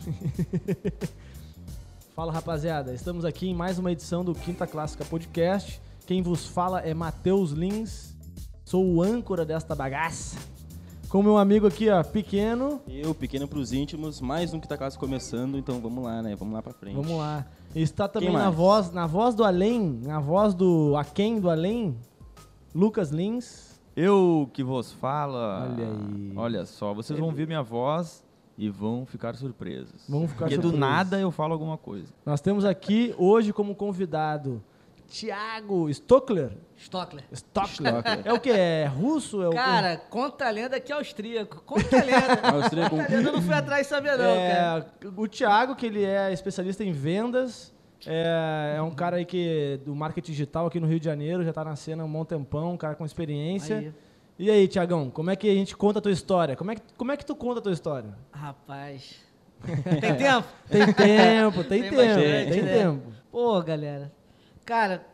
Fala rapaziada, estamos aqui em mais uma edição do Quinta Clássica Podcast. Quem vos fala é Matheus Lins, sou o âncora desta bagaça. Com meu amigo aqui, ó, pequeno. Eu, pequeno pros íntimos, mais um que tá quase começando, então vamos lá, né? Vamos lá pra frente. Vamos lá. Está também na voz, na voz do além, na voz do aquém do além, Lucas Lins. Eu que vos fala. Olha aí. Olha só, vocês vão ouvir minha voz e vão ficar surpresos. Vamos ficar Porque do nada eu falo alguma coisa. Nós temos aqui hoje como convidado Thiago Stockler. Stockler. Stockler. É o que? É russo? É o? Cara, conta a lenda que é austríaco. Conta a lenda. Austríaco. conta a lenda, eu não fui atrás de saber não, cara. É, o Thiago, que ele é especialista em vendas, é, é um cara aí que do marketing digital aqui no Rio de Janeiro, já tá na cena há um bom tempão, um cara com experiência. Aí. E aí, Tiagão, como é que a gente conta a tua história? Como é que, como é que tu conta a tua história? Rapaz. Tem tempo? Tem tempo, tem, Tem tempo, bastante, tem né? tempo. Pô, galera. Cara,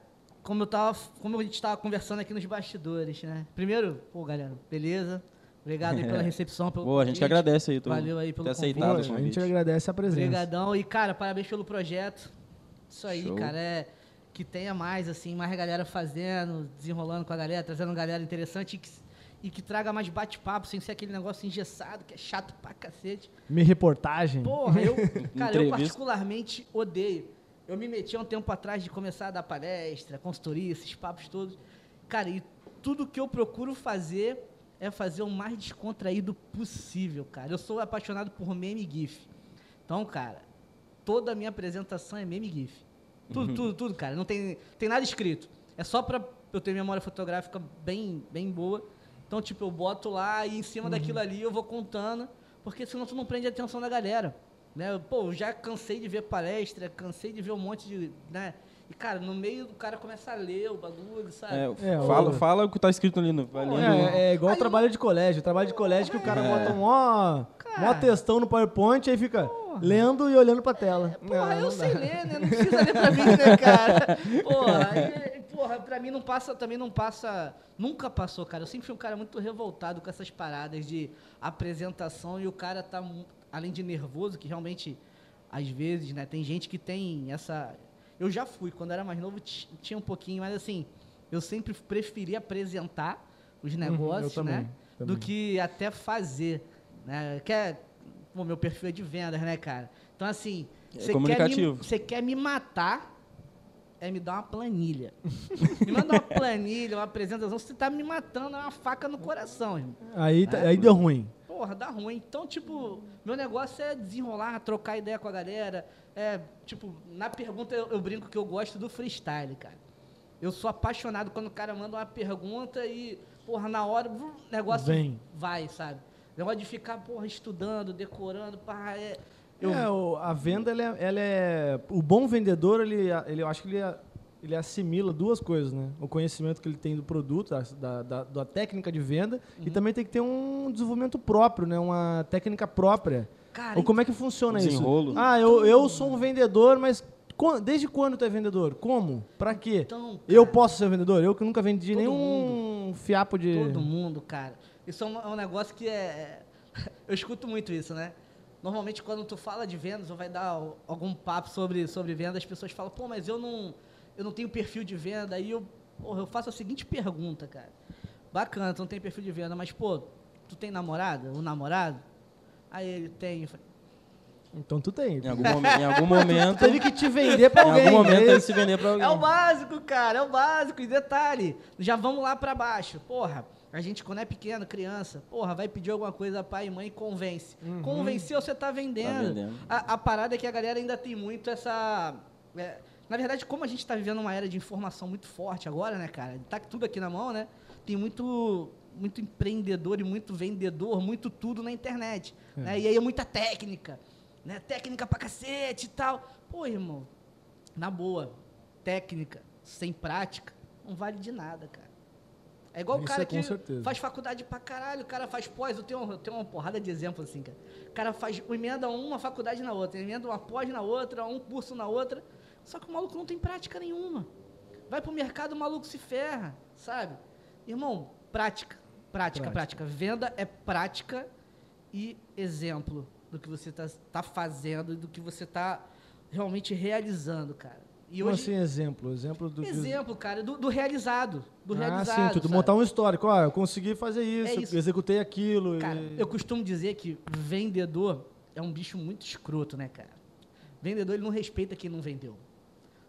como eu tava. Como a gente tava conversando aqui nos bastidores, né? Primeiro, pô, galera, beleza? Obrigado aí pela recepção, pelo Boa, a gente que convite. agradece aí. tu Valeu aí pelo ter convite. aceitado o a gente convite. agradece a presença. Obrigadão. E, cara, parabéns pelo projeto. Isso aí, Show. cara, é que tenha mais, assim, mais galera fazendo, desenrolando com a galera, trazendo galera interessante e que, e que traga mais bate-papo, sem ser aquele negócio engessado, que é chato pra cacete. Me reportagem. Porra, eu, cara, eu particularmente odeio. Eu me meti há um tempo atrás de começar a dar palestra, consultoria, esses papos todos. Cara, e tudo que eu procuro fazer é fazer o mais descontraído possível, cara. Eu sou apaixonado por meme GIF. Então, cara, toda a minha apresentação é meme GIF. Tudo, tudo, tudo, cara. Não tem, tem nada escrito. É só pra eu ter memória fotográfica bem, bem boa. Então, tipo, eu boto lá e em cima daquilo ali eu vou contando, porque senão tu não prende a atenção da galera. Né? Pô, eu já cansei de ver palestra, cansei de ver um monte de. Né? E, cara, no meio do cara começa a ler o bagulho, sabe? É, É, fala, o- fala o que tá escrito ali no. Lendo. É, é igual Aí o trabalho de colégio. O trabalho de colégio que o cara É. bota um ó, mó textão no PowerPoint aí fica lendo e olhando pra tela. Porra, Não, eu não sei dá. ler, né? Não precisa ler pra mim, né, cara? Porra, aí, porra, pra mim não passa, também não passa. Nunca passou, cara. Eu sempre fui um cara muito revoltado com essas paradas de apresentação e o cara tá, além de nervoso, que realmente, às vezes, né, tem gente que tem essa. Eu já fui, quando era mais novo, ti- tinha um pouquinho, mas assim, eu sempre preferi apresentar os negócios, Uhum, também, né? também. Do que até fazer. Né? Que é, meu perfil é de vendas, né, cara? Então, assim, É você quer, me, quer me matar, é me dar uma planilha. me manda uma planilha, uma apresentação, você tá me matando, é uma faca no coração, irmão. Aí, tá- aí deu ruim. Porra, dá ruim. Então, tipo, meu negócio é desenrolar, trocar ideia com a galera. É, tipo, na pergunta eu, eu brinco que eu gosto do freestyle, cara. Eu sou apaixonado quando o cara manda uma pergunta e, porra, na hora o negócio Vem. vai, sabe? Negócio de ficar, porra, estudando, decorando, pá, é. Eu, É, o- a venda, ela é, ela é- O bom vendedor, ele, ele, eu acho que ele, ele assimila duas coisas, né? O conhecimento que ele tem do produto, da, da, da- técnica de venda, Uhum. e também tem que ter um desenvolvimento próprio, né? Uma técnica própria. cara, Ou como é que funciona isso? Desenrolo. Ah, eu, eu sou um vendedor, mas desde quando tu é vendedor? Como? Pra quê? então, Eu posso ser vendedor? Eu que nunca vendi Todo nenhum fiapo de... Todo mundo, cara. Isso é um, é um negócio que é. Eu escuto muito isso, né? Normalmente, quando tu fala de vendas ou vai dar al- algum papo sobre, sobre venda, as pessoas falam, pô, mas eu não, eu não tenho perfil de venda. Aí eu, porra, eu faço a seguinte pergunta, cara. Bacana, tu não tem perfil de venda, mas, pô, tu tem namorada? Ou namorado? Aí ele tem. Eu falei, Então tu tem. Em algum, em algum Tu momento. teve que te vender pra Em alguém. algum momento ele se vender pra alguém. É o básico, cara, é o básico. E detalhe, já vamos lá pra baixo. Porra, a gente quando é pequeno, criança, porra, vai pedir alguma coisa pai e mãe, convence. Convenceu, você tá vendendo. Tá vendendo. A, a parada é que a galera ainda tem muito essa... é, na verdade, como a gente tá vivendo uma era de informação muito forte agora, né, cara? Tá tudo aqui na mão, né? Tem muito muito empreendedor e muito vendedor, muito tudo na internet. Né? E aí é muita técnica, né? Técnica pra cacete e tal. Pô, irmão, na boa, técnica sem prática não vale de nada, cara. É igual o Isso cara é que certeza. faz faculdade pra caralho, o cara faz pós, eu tenho, eu tenho uma porrada de exemplos assim, cara. O cara faz, emenda uma faculdade na outra, emenda uma pós na outra, um curso na outra, só que o maluco não tem prática nenhuma. Vai pro mercado, o maluco se ferra, sabe? Irmão, prática, prática, Prática. prática. Venda é prática e exemplo. do que você tá, tá fazendo e do que você tá realmente realizando, cara. E Como hoje, assim, exemplo? Exemplo do exemplo, cara, do, do realizado. Do ah, realizado. sim, tu sabe? montar um histórico. Ó, eu consegui fazer isso, É isso. executei aquilo. Cara, e- eu costumo dizer que vendedor é um bicho muito escroto, né, cara? Vendedor, ele não respeita quem não vendeu.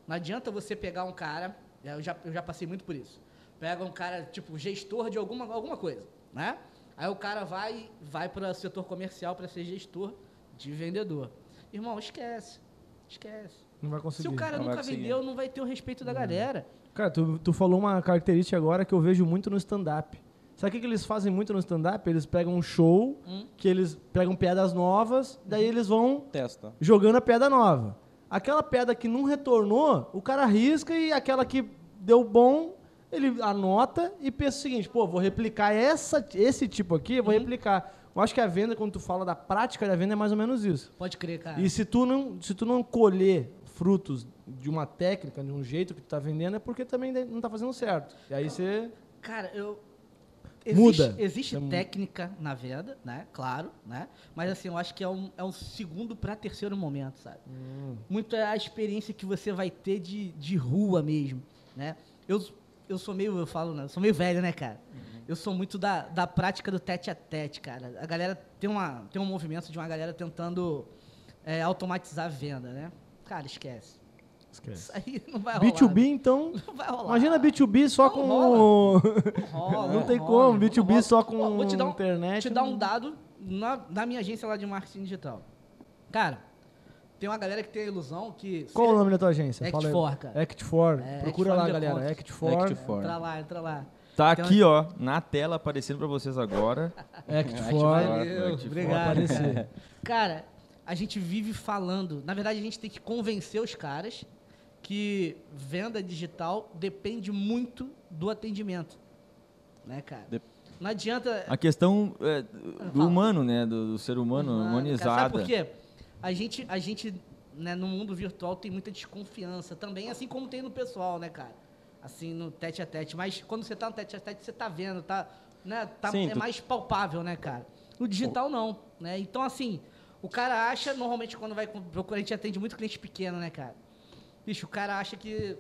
Não adianta você pegar um cara, é, eu já, eu já passei muito por isso. Pega um cara, tipo, gestor de alguma, alguma coisa, né? Aí o cara vai vai para o setor comercial para ser gestor de vendedor. Irmão, esquece. Esquece. Não vai conseguir. Se o cara Não nunca vendeu, não vai ter o respeito da galera. Cara, tu, tu falou uma característica agora que eu vejo muito no stand-up. Sabe o que, que eles fazem muito no stand-up? Eles pegam um show, Hum. que eles pegam piadas novas, daí eles vão Testa. jogando a piada nova. Aquela piada que não retornou, o cara risca e aquela que deu bom, ele anota e pensa o seguinte, pô, vou replicar essa, esse tipo aqui, eu vou replicar. Eu acho que a venda, quando tu fala da prática da venda, é mais ou menos isso. Pode crer, cara. E se tu não, se tu não colher frutos de uma técnica, de um jeito que tu tá vendendo, é porque também não tá fazendo certo. E aí você... Cara, eu. Muda. Existe, existe É mu- técnica na venda, né? Claro, né? Mas assim, eu acho que é um, é um segundo para terceiro momento, sabe? Hum. Muito é a experiência que você vai ter de, de rua mesmo, né? Eu, eu sou meio, eu falo, né? Eu sou meio velho, né, cara? Eu sou muito da, da prática do tete a tete, cara. A galera tem, uma, tem um movimento de uma galera tentando é, automatizar a venda, né? Cara, esquece. Isso aí não vai rolar. B2B, então... Não vai rolar. Imagina B2B só Não com... rola. o- Não rola, Não tem rola, como, não B2B rola. só com vou te dar um, internet, Te dar um dado na, na minha agência lá de marketing digital. Cara, tem uma galera que tem a ilusão que. Qual o nome da tua agência? Fala aí. Act4, cara. Act4. É, Procura Act4 lá, me galera. conta. Act4. Act4. Entra lá, entra lá. Tá Tem aqui, ó, na tela aparecendo pra vocês agora. Act4. Valeu, Act4. obrigado. Cara. A gente vive falando. Na verdade, a gente tem que convencer os caras que venda digital depende muito do atendimento. Né, cara? Dep- Não adianta. A questão é, do Fala. humano, né? Do, do ser humano, Mano, cara, humanizada. Sabe por quê? A gente, a gente né, no mundo virtual tem muita desconfiança também, assim como tem no pessoal, né, cara? Assim, no tete a tete. Mas quando você tá no tete a tete, você tá vendo, tá, né, tá, Sim, é tu- mais palpável, né, cara? No digital, não. Né? Então, assim, o cara acha, normalmente quando vai procurar, a gente atende muito cliente pequeno, né, cara? Bicho, o cara acha que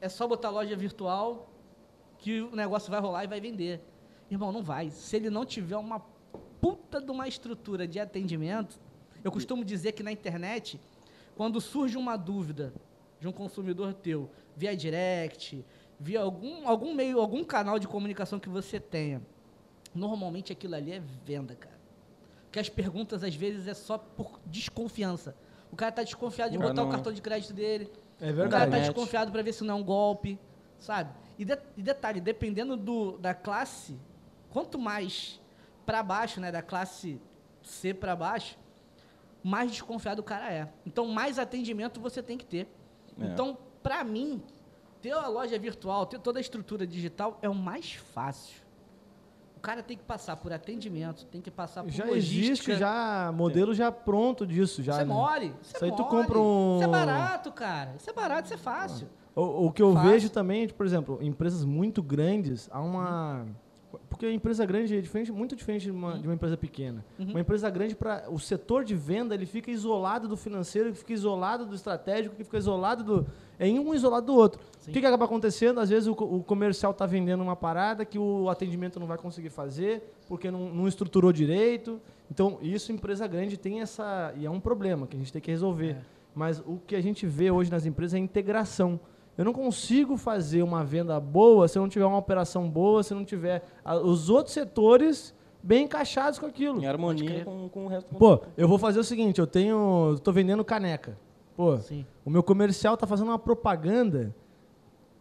é só botar loja virtual que o negócio vai rolar e vai vender. Irmão, não vai. Se ele não tiver uma puta de uma estrutura de atendimento, eu costumo dizer que na internet, quando surge uma dúvida de um consumidor teu, via direct, via algum, algum meio, algum canal de comunicação que você tenha, normalmente aquilo ali é venda, cara. Porque as perguntas, às vezes, é só por desconfiança. O cara tá desconfiado de O cara botar o não- cartão de crédito dele. É O cara verdade. tá desconfiado para ver se não é um golpe, sabe? E, de- e detalhe, dependendo do, da classe, quanto mais para baixo, né, da classe C para baixo, mais desconfiado o cara é. Então, mais atendimento você tem que ter. É. Então, para mim, ter a loja virtual, ter toda a estrutura digital é o mais fácil. O cara tem que passar por atendimento, tem que passar por Já logística. existe já modelo já pronto disso. Já, Isso é né? mole. Isso, Isso é aí tu mole. compra um- Isso é barato, cara. Isso é barato, isso é fácil. O, o que eu Fácil. vejo também, tipo, por exemplo, empresas muito grandes, há uma. Porque a empresa grande é diferente, muito diferente de uma, de uma empresa pequena. Uhum. Uma empresa grande, para o setor de venda, ele fica isolado do financeiro, fica isolado do estratégico, que fica isolado do. É um isolado do outro. Sim. O que, que acaba acontecendo? Às vezes o, o comercial está vendendo uma parada que o atendimento não vai conseguir fazer, porque não, não estruturou direito. Então, isso, empresa grande tem essa. E é um problema que a gente tem que resolver. É. Mas o que a gente vê hoje nas empresas é a integração. Eu não consigo fazer uma venda boa se eu não tiver uma operação boa, se eu não tiver a- os outros setores bem encaixados com aquilo. Em harmonia com, com o resto do Pô, eu vou fazer o seguinte, eu tenho, tô vendendo caneca. Pô, Sim. o meu comercial tá fazendo uma propaganda.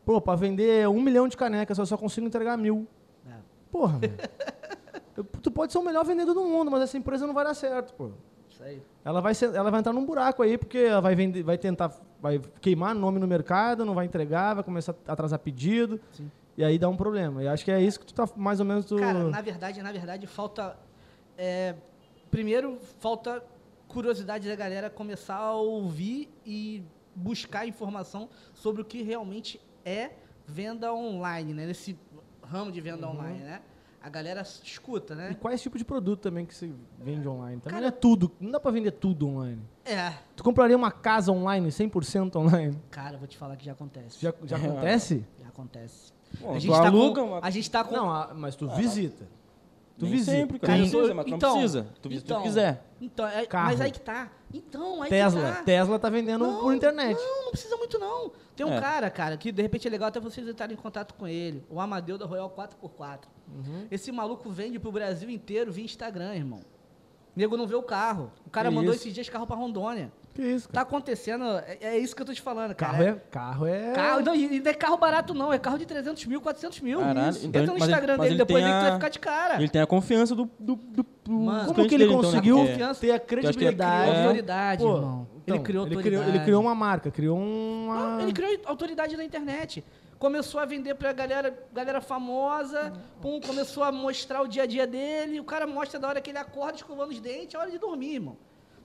Pô, para vender um milhão de canecas, eu só consigo entregar mil. É. Porra. Eu- tu pode ser o melhor vendedor do mundo, mas essa empresa não vai dar certo, pô. Isso aí. Ela vai, ser- ela vai entrar num buraco aí, porque ela vai, vender, vai tentar, vai queimar nome no mercado, não vai entregar, vai começar a atrasar pedido, Sim. e aí dá um problema. E acho que é isso que tu tá mais ou menos... Tu... Cara, na verdade, na verdade, falta. é, primeiro, falta curiosidade da galera começar a ouvir e buscar informação sobre o que realmente é venda online, né? Nesse ramo de venda online, né? A galera escuta, E né? quais tipo de produto também que você vende online? Também Cara- não é tudo. Não dá pra vender tudo online. É. Tu compraria uma casa online, 100% online? Cara, vou te falar que já acontece. Já, já acontece? Já acontece. Bom, a, tu gente tá aluga com, uma- a gente tá com. Não, ah, mas tu visita. Tu Nem visita. sempre, cara. Tô- precisa, mas tu então, não precisa. Tu, se então, tu quiser. Então, é- mas aí que tá. Então, aí Tesla. que tá. Tesla tá vendendo Não, por internet. Não, não precisa muito não. Tem um É. cara, cara, que de repente é legal até vocês entrarem em contato com ele. O Amadeu da Royal 4x4. Uhum. Esse maluco vende pro Brasil inteiro via Instagram, irmão. Nego não vê o carro. O cara Que mandou isso? esses dias carro pra Rondônia. Que isso, Tá cara? acontecendo, é, é isso que eu tô te falando, cara. Carro é... Carro é... Carro, não, e não é carro barato não, é carro de 300 mil, 400 mil. Caralho, Isso. então Entra ele- no mas ele- Instagram mas dele, ele depois tem ele vai a- ficar de cara. Ele tem a confiança do, do, do, do Mano, dos Como clientes que ele dele, então, né? conseguiu Porque- Confiança. ter a Ele criou credibilidade? autoridade, Pô, irmão. então, ele criou ele autoridade. criou, ele criou uma marca, criou uma... Não, ele criou autoridade na internet. Começou a vender pra galera, galera famosa, pum, começou a mostrar o dia a dia dele. O cara mostra da hora que ele acorda escovando os dentes, é hora de dormir, irmão.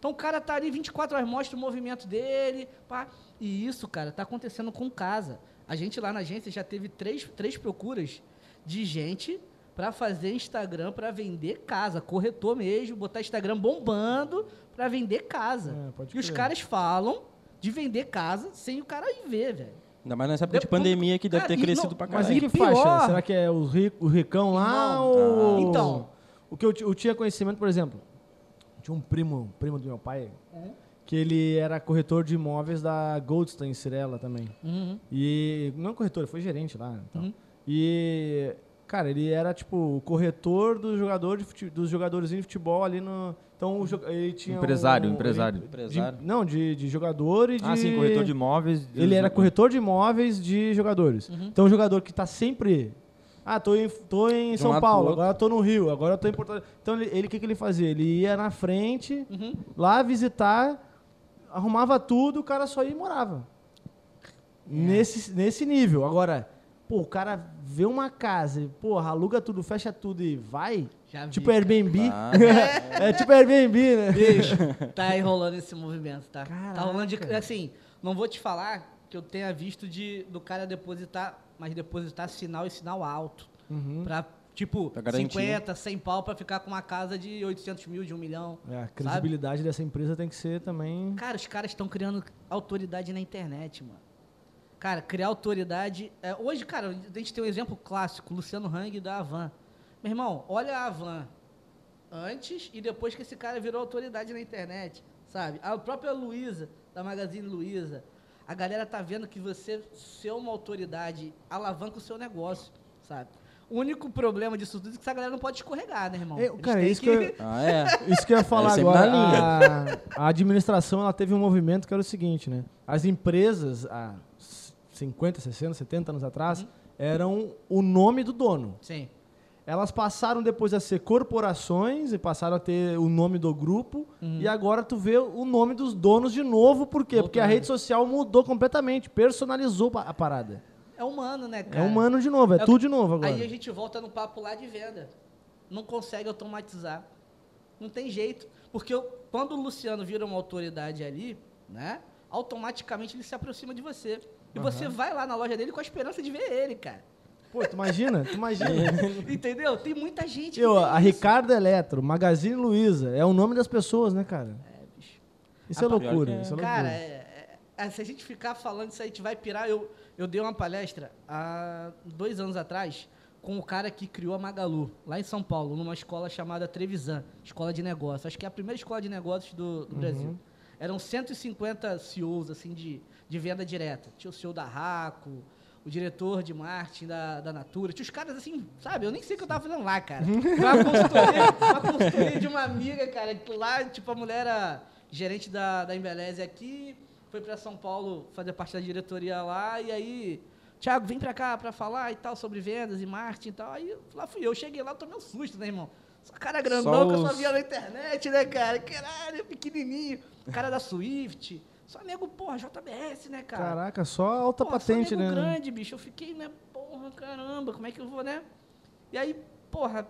Então o cara tá ali 24 horas, mostra o movimento dele, pá. E isso, cara, tá acontecendo com casa. A gente lá na agência já teve três, três procuras de gente pra fazer Instagram pra vender casa, corretor mesmo, botar Instagram bombando pra vender casa. É, pode e os caras falam de vender casa sem o cara ir ver, velho. Ainda mais nessa época de pandemia que deve Cara, ter e crescido não- pra Mas caralho. em E que pior- faixa? Será que é o, ri- o ricão lá Irmão, ou... então. O que eu, eu tinha conhecimento, por exemplo, tinha um primo, primo do meu pai, que ele era corretor de imóveis da Goldstein Cirela também. Uhum. E não corretor, ele foi gerente lá. e tal. Uhum. E, cara, ele era tipo o corretor do jogador de fute- dos jogadores de futebol ali no. Então ele tinha. Empresário, um- empresário. de- Empresário. não, de, de jogador e de. Ah, sim, corretor de imóveis. Ele era corretor de imóveis de jogadores. Uhum. Então o jogador que tá sempre. Ah, tô em, tô em um São Paulo, outro. agora tô no Rio, agora tô em Porto Alegre. Então ele, ele- o que, que ele fazia? Ele ia na frente, Uhum. lá visitar, arrumava tudo, o cara só ia e morava. Nesse, nesse nível. Agora, pô, o cara vê uma casa, e, porra, aluga tudo, fecha tudo e vai. Já vi. Tipo Airbnb. Ah. é tipo Airbnb, né? Bicho, tá aí rolando esse movimento, tá? Caraca. Tá rolando de. Assim, não vou te falar que eu tenha visto de, do cara depositar, mas depositar sinal e sinal alto. Uhum. Pra, tipo, Pra garantir. 50, 100 pau pra ficar com uma casa de 800 mil, de um milhão. É, a credibilidade dessa empresa tem que ser também. Cara, os caras estão criando autoridade na internet, mano. Cara, criar autoridade. é, hoje, cara, a gente tem um exemplo clássico, Luciano Hang da Avan. Meu irmão, olha a Avan antes e depois que esse cara virou autoridade na internet, sabe? A própria Luiza, da Magazine Luiza. A galera tá vendo que você ser uma autoridade alavanca o seu negócio, sabe? O único problema disso tudo é que essa galera não pode escorregar, né, irmão? É, Eles cara, isso que eu- Ah, é? Isso que eu ia falar É agora. A, a administração ela teve um movimento que era o seguinte, né? As empresas, há 50, 60, 70 anos atrás, Uhum. eram o nome do dono. Sim. Elas passaram depois a ser corporações e passaram a ter o nome do grupo. Uhum. E agora tu vê o nome dos donos de novo. Por quê? Porque a rede social mudou completamente, personalizou a parada. É humano, né, É cara? humano de novo, é, É tudo que- de novo agora. Aí a gente volta no papo lá de venda. Não consegue automatizar. Não tem jeito. Porque eu- quando o Luciano vira uma autoridade ali, né? Automaticamente ele se aproxima de você. E você vai lá na loja dele com a esperança de ver ele, cara. Pô, tu imagina? Tu imagina? Entendeu? Tem muita gente Eu, a isso. Ricardo Eletro, Magazine Luiza, é o nome das pessoas, né, cara? É, bicho. Isso é loucura. Isso é Cara, loucura. é- é- é- se a gente ficar falando isso aí, a gente vai pirar. Eu, eu dei uma palestra há dois anos atrás com o cara que criou a Magalu, lá em São Paulo, numa escola chamada Trevisan, Escola de Negócios. Acho que é a primeira escola de negócios do, do Brasil. Eram 150 CEOs, assim, de, de venda direta. Tinha o CEO da Raco, o diretor de marketing da, da Natura. Tinha os caras, assim, sabe? Eu nem sei o que eu tava fazendo lá, cara. Uma consultoria, uma consultoria de uma amiga, cara. que Lá, tipo, a mulher era gerente da, da Embeleze aqui, foi para São Paulo fazer parte da diretoria lá, e aí, Thiago, vem para cá para falar e tal, sobre vendas e marketing e tal. Aí lá fui eu, cheguei lá, tomei um susto, né, irmão? Só cara grandão Só que eu só os- via na internet, né, cara? Caralho, pequenininho. Cara da Swift. Só nego, porra, JBS, né, cara? Caraca, só alta Porra, patente, só né? nego grande, bicho. Eu fiquei, né, porra, caramba, como é que eu vou, né? E aí, porra,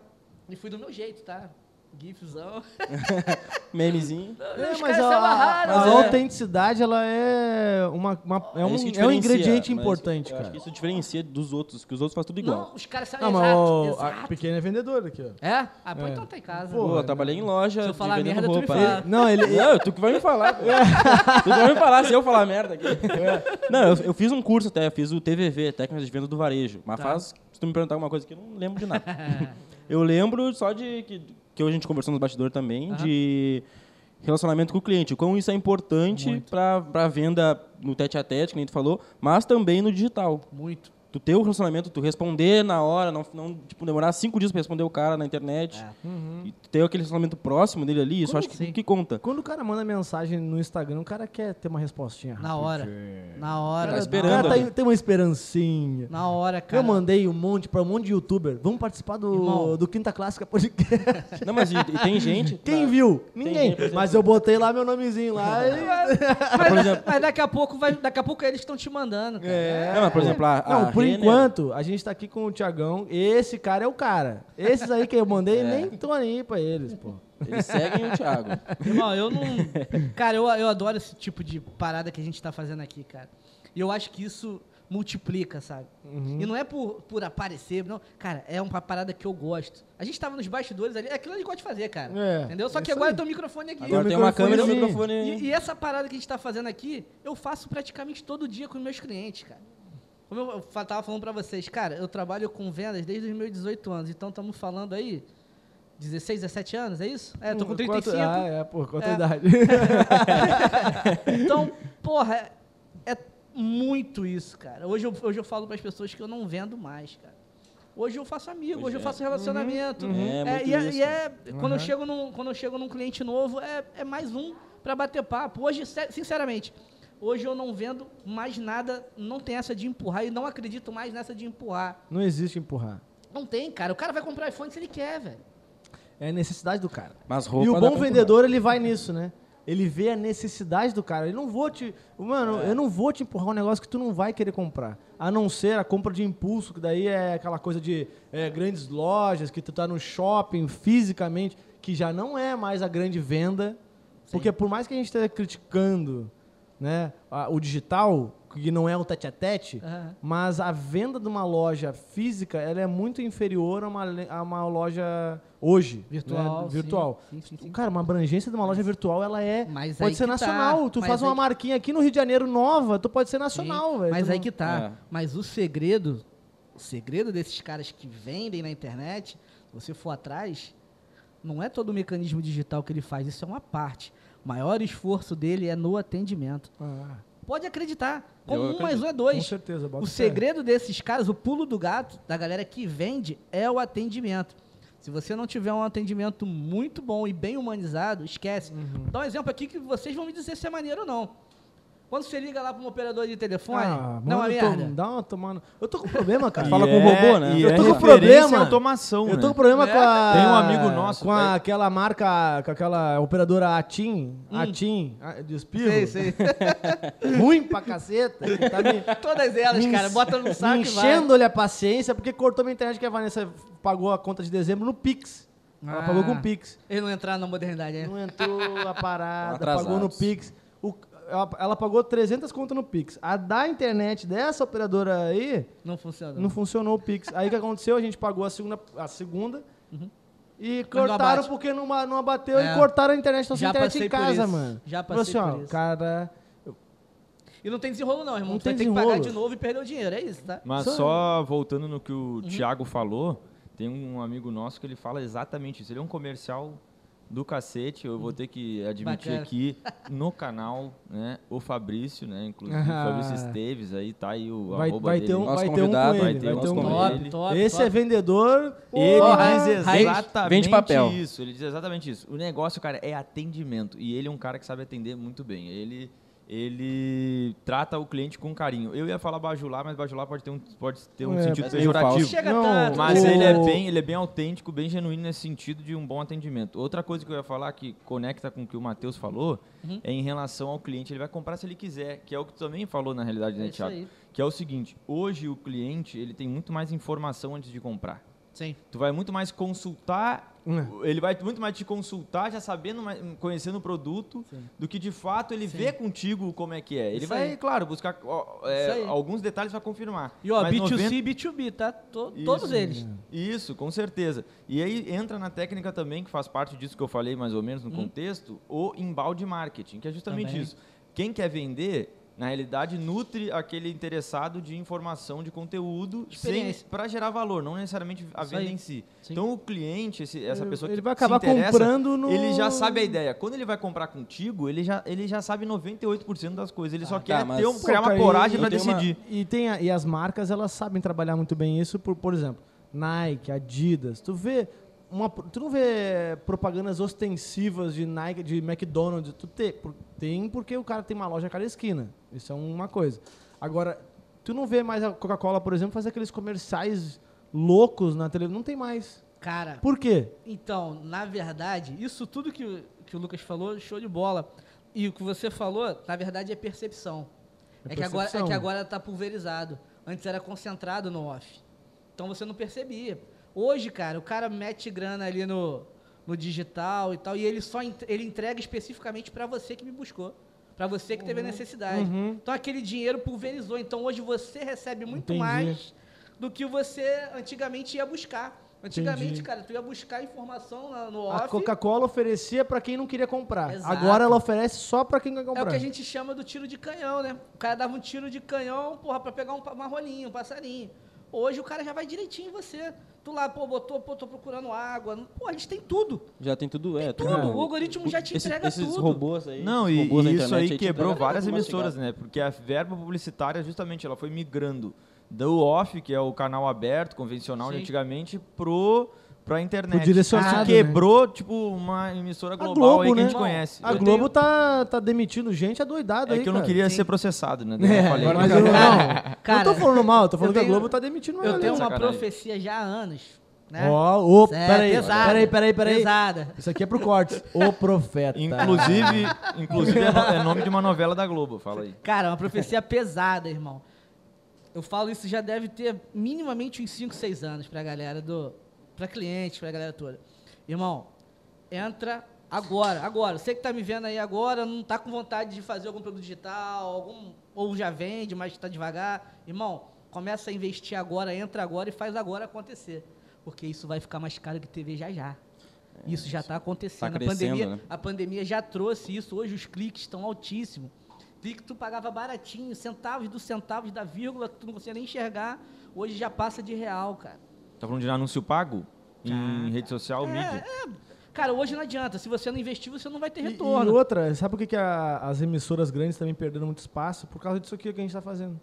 e fui do meu jeito, tá? GIFzão. Memezinho. É, Os mas se a, a mas é. autenticidade, ela é, uma, uma- é, um, é um diferencia, ingrediente mas importante, eu cara. Acho que isso diferencia dos outros, que os outros fazem tudo igual. Não, os caras são Não, mas exato, o, exato. a pequena é vendedora aqui, ó. É? Ah, pô, É. então tá em casa. Pô, Pô, eu trabalhei em loja Se eu falar merda, tu me roupa. fala. Não, ele, Não, tu que vai me falar. tu que vai me falar se eu falar merda aqui. Não, eu, eu fiz um curso até, eu fiz o TVV, Técnicas de Venda do Varejo. Mas Tá. faz, se tu me perguntar alguma coisa aqui, eu não lembro de nada. eu lembro só de que, que hoje a gente conversou nos bastidores também, Aham. de relacionamento com o cliente. O quão isso é importante para a venda no tete a tete, que nem tu falou, mas também no digital. Muito. Tu ter o relacionamento, tu responder na hora, não, não tipo, demorar cinco dias pra responder o cara na internet. É. E tu ter aquele relacionamento próximo dele ali, isso eu acho que, Sim. que conta. Quando o cara manda mensagem no Instagram, o cara quer ter uma respostinha Na hora. Na hora. Tá O cara tá- tem uma esperancinha. Na hora, cara. Eu mandei um monte pra um monte de youtuber. Vamos participar do, Irmão. do Quinta Clássica Podcast. Não, mas e, e tem gente. Quem tá, viu? Tem Ninguém. gente, Mas eu botei lá meu nomezinho lá. e- Mas, mas daqui a pouco vai, daqui a pouco eles estão te mandando, cara. É. Não, mas, por exemplo, a, a Não, por enquanto, a gente tá aqui com o Tiagão. Esse cara é o cara. Esses aí que eu mandei, nem tô nem aí pra eles, pô. Eles seguem o Thiago. Irmão, eu não. Cara, eu, eu adoro esse tipo de parada que a gente tá fazendo aqui, cara. E eu acho que isso multiplica, sabe? Uhum. E não é por, por aparecer, não. Cara, é uma parada que eu gosto. A gente tava nos bastidores ali, é aquilo que a gente gosta de fazer, cara. É, Entendeu? Só é que agora aí. tem um microfone aqui. Agora o tem uma câmera e um microfone. E, e essa parada que a gente tá fazendo aqui, eu faço praticamente todo dia com meus clientes, cara. Como eu tava falando pra vocês, cara, eu trabalho com vendas desde os meus 18 anos. Então estamos falando aí 16, 17 anos, é isso? É, tô com 35. Quanto, ah, é, pô, quanto É. idade? Então, porra, é, é muito isso, cara. Hoje eu, hoje eu falo para as pessoas que eu não vendo mais, cara. Hoje eu faço amigo, hoje, Hoje eu é. faço relacionamento. uhum. É, muito e, é, isso, e é- quando, eu Uhum. chego num, quando eu chego num cliente novo, é, é mais um para bater papo. Hoje, sinceramente, hoje eu não vendo mais nada, não tem essa de empurrar e não acredito mais nessa de empurrar. Não existe empurrar. Não tem, cara. O cara vai comprar iPhone se ele quer, velho. É a necessidade do cara. Mas roupa E o bom vendedor, ele vai nisso, né? Ele vê a necessidade do cara. Ele não vou te. Mano, É. eu não vou te empurrar um negócio que tu não vai querer comprar. A não ser a compra de impulso, que daí é aquela coisa de é, grandes lojas, que tu tá no shopping fisicamente, que já não é mais a grande venda. Porque por mais que a gente esteja criticando né, o digital, que não é o tete a tete, Aham. mas a venda de uma loja física ela é muito inferior a uma, a uma loja hoje. Virtual, né, virtual. Sim, sim, sim. Cara, uma abrangência de uma loja virtual, ela é. Mas pode ser que nacional. tá, tu mas faz uma marquinha aqui no Rio de Janeiro nova, tu pode ser nacional, velho. Mas aí não- que tá. É. Mas o segredo, o segredo desses caras que vendem na internet, se você for atrás, não é todo o mecanismo digital que ele faz, isso é uma parte. Maior esforço dele é no atendimento. Ah, Pode acreditar. Como um mais um é com dois. certeza. bota O fé. segredo desses caras, o pulo do gato, da galera que vende, é o atendimento. Se você não tiver um atendimento muito bom e bem humanizado, esquece. Uhum. Dar um exemplo aqui que vocês vão me dizer se é maneiro ou não. Quando você liga lá para um operador de telefone, Ah, não é manda merda. Dá uma tomando. Eu tô com problema, cara. Fala com o robô, né? E Eu é tô com problema. em automação, Eu tô né? com problema É. com a. Tem um amigo nosso, Com a- aquela marca, com aquela operadora Atim. Atim. a- De espirro. Sei, sei. Ruim pra caceta. Tá me, Todas elas, me cara, bota no saco me enchendo-lhe a paciência, porque cortou minha internet que a Vanessa pagou a conta de dezembro no Pix. Ela Ah. pagou com o Pix. Ele não entrar na modernidade, né? Não entrou a parada, pagou no Pix. O- ela, ela pagou 300 contas no Pix. A da internet dessa operadora aí, Não funciona. não funcionou o Pix. Aí o que aconteceu? A gente pagou a segunda, a segunda e não cortaram porque não, não abateu É. e cortaram a internet. Então, Já internet em casa, mano. Já Falou passei assim, por ó, isso. cara... E não tem desenrolo não, irmão. Não tu vai tem ter que pagar de novo e perder o dinheiro, é isso, tá? Mas Só- só voltando no que Uhum. o Thiago falou, tem um amigo nosso que ele fala exatamente isso. Ele é um comercial do cacete, eu vou ter que admitir Bacana. aqui no canal, né, o Fabrício, né, inclusive o Ah. Fabrício Esteves, aí tá aí o Vai, arroba vai dele. ter um, Nosso vai ter um com vai ele. ter Vai um ter um com ele. Top, Esse top. é vendedor... Ele Porra, diz raiz. exatamente Vende papel. isso. Ele diz exatamente isso. O negócio, cara, é atendimento. E ele é um cara que sabe atender muito bem. Ele, ele trata o cliente com carinho. Eu ia falar bajular, mas bajular pode ter um, pode ter um É, sentido meio pejorativo. Chega Não, tanto. Mas O- ele é, bem, ele é bem autêntico, bem genuíno nesse sentido de um bom atendimento. Outra coisa que eu ia falar que conecta com o que o Matheus falou Uhum. é em relação ao cliente. Ele vai comprar se ele quiser, que é o que tu também falou na realidade, É né, isso Thiago? aí. Que é o seguinte, hoje o cliente ele tem muito mais informação antes de comprar. Sim. Tu vai muito mais consultar Hum. Ele vai muito mais te consultar, já sabendo, conhecendo o produto, do que de fato ele vê contigo como é que é. Ele Isso vai, aí. claro, buscar ó, é, alguns detalhes para confirmar. E ó, Mas B2C 90 e B2B, tá? To- Isso. todos eles. Isso, com certeza. E aí entra na técnica também, que faz parte disso que eu falei mais ou menos no contexto, o embalde marketing, que é justamente Também. isso. Quem quer vender, na realidade, nutre aquele interessado de informação, de conteúdo, para gerar valor, não necessariamente a venda em si. Sim. Então o cliente, esse- essa Ele- pessoa que ele vai se acabar interessa, comprando no- ele já sabe a ideia. Quando ele vai comprar contigo, ele já, ele já sabe 98% das coisas. Ele só quer tá, mas- ter um, criar uma coragem para tem uma- decidir. E, tem a- e as marcas, elas sabem trabalhar muito bem isso, por, por exemplo, Nike, Adidas. Tu vê. Uma, tu não vê propagandas ostensivas de Nike, de McDonald's. Tu te- por- tem porque o cara tem uma loja a cada esquina. Isso é uma coisa. Agora, tu não vê mais a Coca-Cola, por exemplo, fazer aqueles comerciais loucos na televisão. Não tem mais. Cara, Por quê? Então, na verdade, isso tudo que, o- que o Lucas falou, show de bola. E o que você falou, na verdade, é percepção. É É, que, agora, é percepção. que agora tá pulverizado. Antes era concentrado no off. Então você não percebia. Hoje, cara, o cara mete grana ali no, no digital e tal, e ele só ele entrega especificamente para você que me buscou. Para você que teve a necessidade. Uhum. Então aquele dinheiro pulverizou. Então hoje você recebe muito Entendi. mais do que você antigamente ia buscar. Antigamente, Entendi. cara, tu ia buscar informação na- no A off. Coca-Cola oferecia pra quem não queria comprar. Exato. Agora ela oferece só pra quem quer É comprar. o que a gente chama do tiro de canhão, né? O cara dava um tiro de canhão, porra, pra pegar um, rolinha, um passarinho. Hoje o cara já vai direitinho em você. Tu lá, pô, botou, pô, tô procurando água. Pô, a gente tem tudo. Já tem tudo, é. Tudo. O algoritmo já te Esse- entrega esses tudo. robôs aí. Não, esses e, robôs e isso aí quebrou várias emissoras, né? Porque a verba publicitária, justamente, ela foi migrando do off, que é o canal aberto, convencional de antigamente, pro pra internet. Pro direcionado, Isso quebrou, tipo, uma emissora A global Globo, aí que né? a gente conhece. A Eu Globo tenho- tá, tá demitindo gente adoidada É aí, que eu não cara. queria Sim. ser processado, né? Daí eu É, falei, mas eu, não, Cara, eu tô falando mal, eu tô falando eu que a tenho- Globo tá demitindo Eu tenho uma Sacanagem. profecia já há anos. Né? Ó, ô, É, peraí, pesada, peraí, peraí, peraí. Pesada. Isso aqui é pro corte. O profeta. Inclusive, inclusive é, é nome de uma novela da Globo, fala aí. Cara, uma profecia pesada, irmão. Eu falo isso já deve ter minimamente uns 5, 6 anos pra galera do. Pra cliente, pra galera toda. Irmão, entra agora, agora. Você que tá me vendo aí agora, não tá com vontade de fazer algum produto digital, algum, ou já vende, mas tá devagar. Irmão, começa a investir agora, entra agora e faz agora acontecer. Porque isso vai ficar mais caro que TV já já. Isso já está acontecendo. tá a, pandemia, né? a pandemia já trouxe isso. Hoje os cliques estão altíssimos. Clique que tu pagava baratinho, centavos dos centavos da vírgula, que tu não conseguia nem enxergar. Hoje já passa de real, cara. Tá falando de anúncio pago? Em rede social, É, mídia? Cara, hoje não adianta. Se você não investir, você não vai ter E- retorno. E outra, sabe por que, que a- as emissoras grandes também perderam muito espaço? Por causa disso aqui que a gente tá fazendo.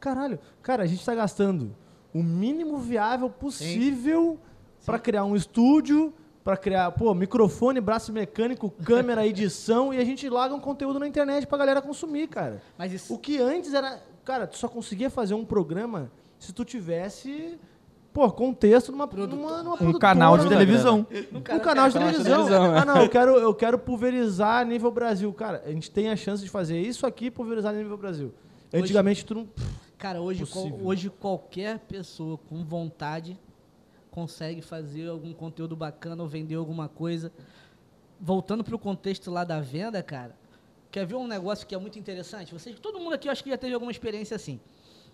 Caralho, cara, a gente tá gastando o mínimo viável possível pra criar um estúdio, pra criar, pô, microfone, braço mecânico, câmera, edição, e a gente larga um conteúdo na internet pra galera consumir, cara. Mas isso. O que antes era. Cara, tu só conseguia fazer um programa se tu tivesse. Pô, contexto numa, numa, numa Um produtora, canal de né? televisão. Um canal de canal de televisão. televisão, é. Ah, não, eu quero, eu quero pulverizar a nível Brasil. Cara, a gente tem a chance de fazer isso aqui e pulverizar a nível Brasil. Antigamente tu não. Cara, hoje, qual- hoje qualquer pessoa com vontade consegue fazer algum conteúdo bacana ou vender alguma coisa. Voltando para o contexto lá da venda, cara, quer ver um negócio que é muito interessante? Vocês, todo mundo aqui eu acho que já teve alguma experiência assim.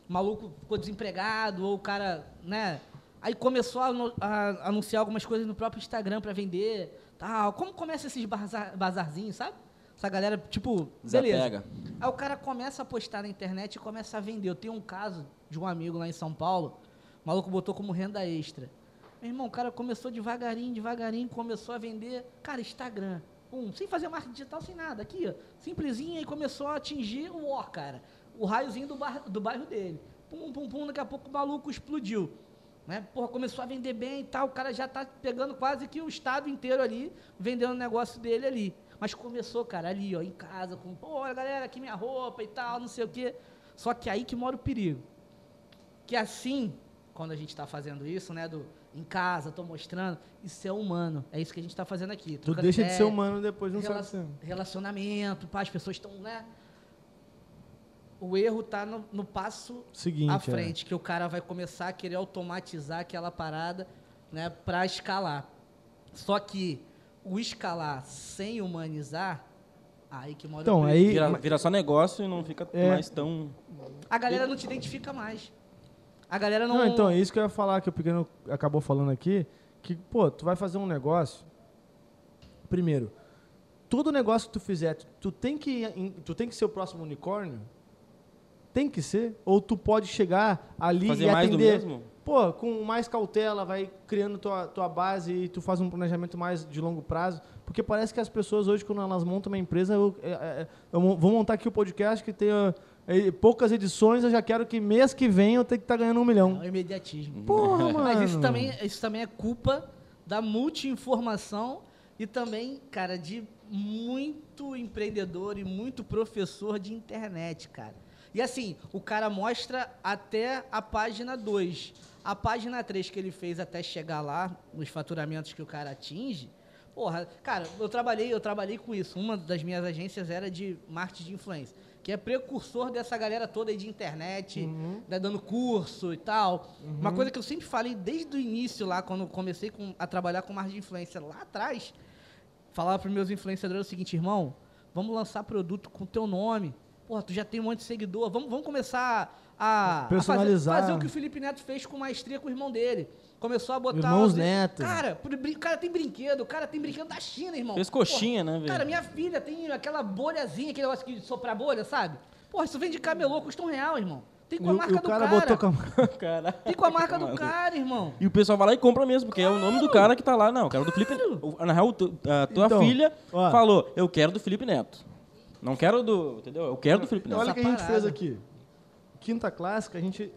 O maluco ficou desempregado ou o cara, né? Aí começou a, a anunciar algumas coisas no próprio Instagram para vender, tal. Como começa esses bazar, bazarzinhos, sabe? Essa galera, tipo, beleza. Desapega. Aí o cara começa a postar na internet e começa a vender. Eu tenho um caso de um amigo lá em São Paulo, o maluco botou como renda extra. Meu irmão, o cara começou devagarinho, devagarinho, começou a vender, cara, Instagram. Um, sem fazer marketing digital, sem nada. Aqui, ó, simplesinha, e começou a atingir o ó, cara. O raiozinho do, bar- do bairro dele. Pum, pum, pum, daqui a pouco o maluco explodiu. Né? Porra, começou a vender bem e tal, o cara já tá pegando quase que o estado inteiro ali, vendendo o negócio dele ali. Mas começou, cara, ali, ó, em casa, com, pô, olha, galera, aqui minha roupa e tal, não sei o quê. Só que aí que mora o perigo. Que assim, quando a gente está fazendo isso, né, do em casa, tô mostrando, isso é humano. É isso que a gente está fazendo aqui. Tu deixa de ser humano depois, não rela- sabe ser. Relacionamento, pá, as pessoas estão, né? O erro tá no, no passo Seguinte. à é. frente, que o cara vai começar a querer automatizar aquela parada, né, para escalar. Só que o escalar sem humanizar, aí que mora Então, o aí- Vira, vira só negócio e não fica É. mais tão. A galera não te identifica mais. A galera não. Não, então, é isso que eu ia falar, que o Pequeno acabou falando aqui, que, pô, tu vai fazer um negócio, primeiro, todo negócio que tu fizer, tu, tu tem que, tu tem que ser o próximo unicórnio? Tem que ser? Ou tu pode chegar ali Fazer e mais do atender... mesmo? Pô, com mais cautela, vai criando tua, tua base e tu faz um planejamento mais de longo prazo. Porque parece que as pessoas hoje, quando elas montam uma empresa, eu, é, é, eu mo- vou montar aqui o podcast que tenha é, poucas edições, eu já quero que mês que vem eu tenha que estar ganhando um É milhão. o imediatismo. Porra, mano. Mas isso também, isso também é culpa da multi-informação e também, cara, de muito empreendedor e muito professor de internet, cara. E assim, o cara mostra até a página 2. A página 3 que ele fez até chegar lá, os faturamentos que o cara atinge, porra, cara, eu trabalhei, eu trabalhei com isso. Uma das minhas agências era de marketing de influência, que é precursor dessa galera toda aí de internet, né, dando curso e tal. Uma coisa que eu sempre falei desde o início lá, quando eu comecei com- a trabalhar com marketing de influência lá atrás, falava para meus influenciadores o seguinte, irmão, vamos lançar produto com teu nome. Porra, tu já tem um monte de seguidor. Vamos, vamos começar a, a fazer, Personalizar. fazer o que o Felipe Neto fez com maestria com o irmão dele. Começou a botar... Irmãos os- Neto. Cara, o cara tem brinquedo, o cara tem brinquedo da China, irmão. Fez coxinha, né, velho? Cara, minha filha tem aquela bolhazinha, aquele negócio de soprar bolha, sabe? Porra, isso vem de camelô, custa um real, irmão. Tem com a o- marca e o do cara cara. botou com a... Caralho. Tem com a marca do cara, irmão. E o pessoal vai lá e compra mesmo, porque é o nome do cara que tá lá. Não, eu quero do Felipe Neto. Na real, a tua Então, filha ó. falou, eu quero do Felipe Neto. Não quero do. Entendeu? Eu quero do Felipe Neto. Olha o que a gente fez aqui. Quinta clássica, a gente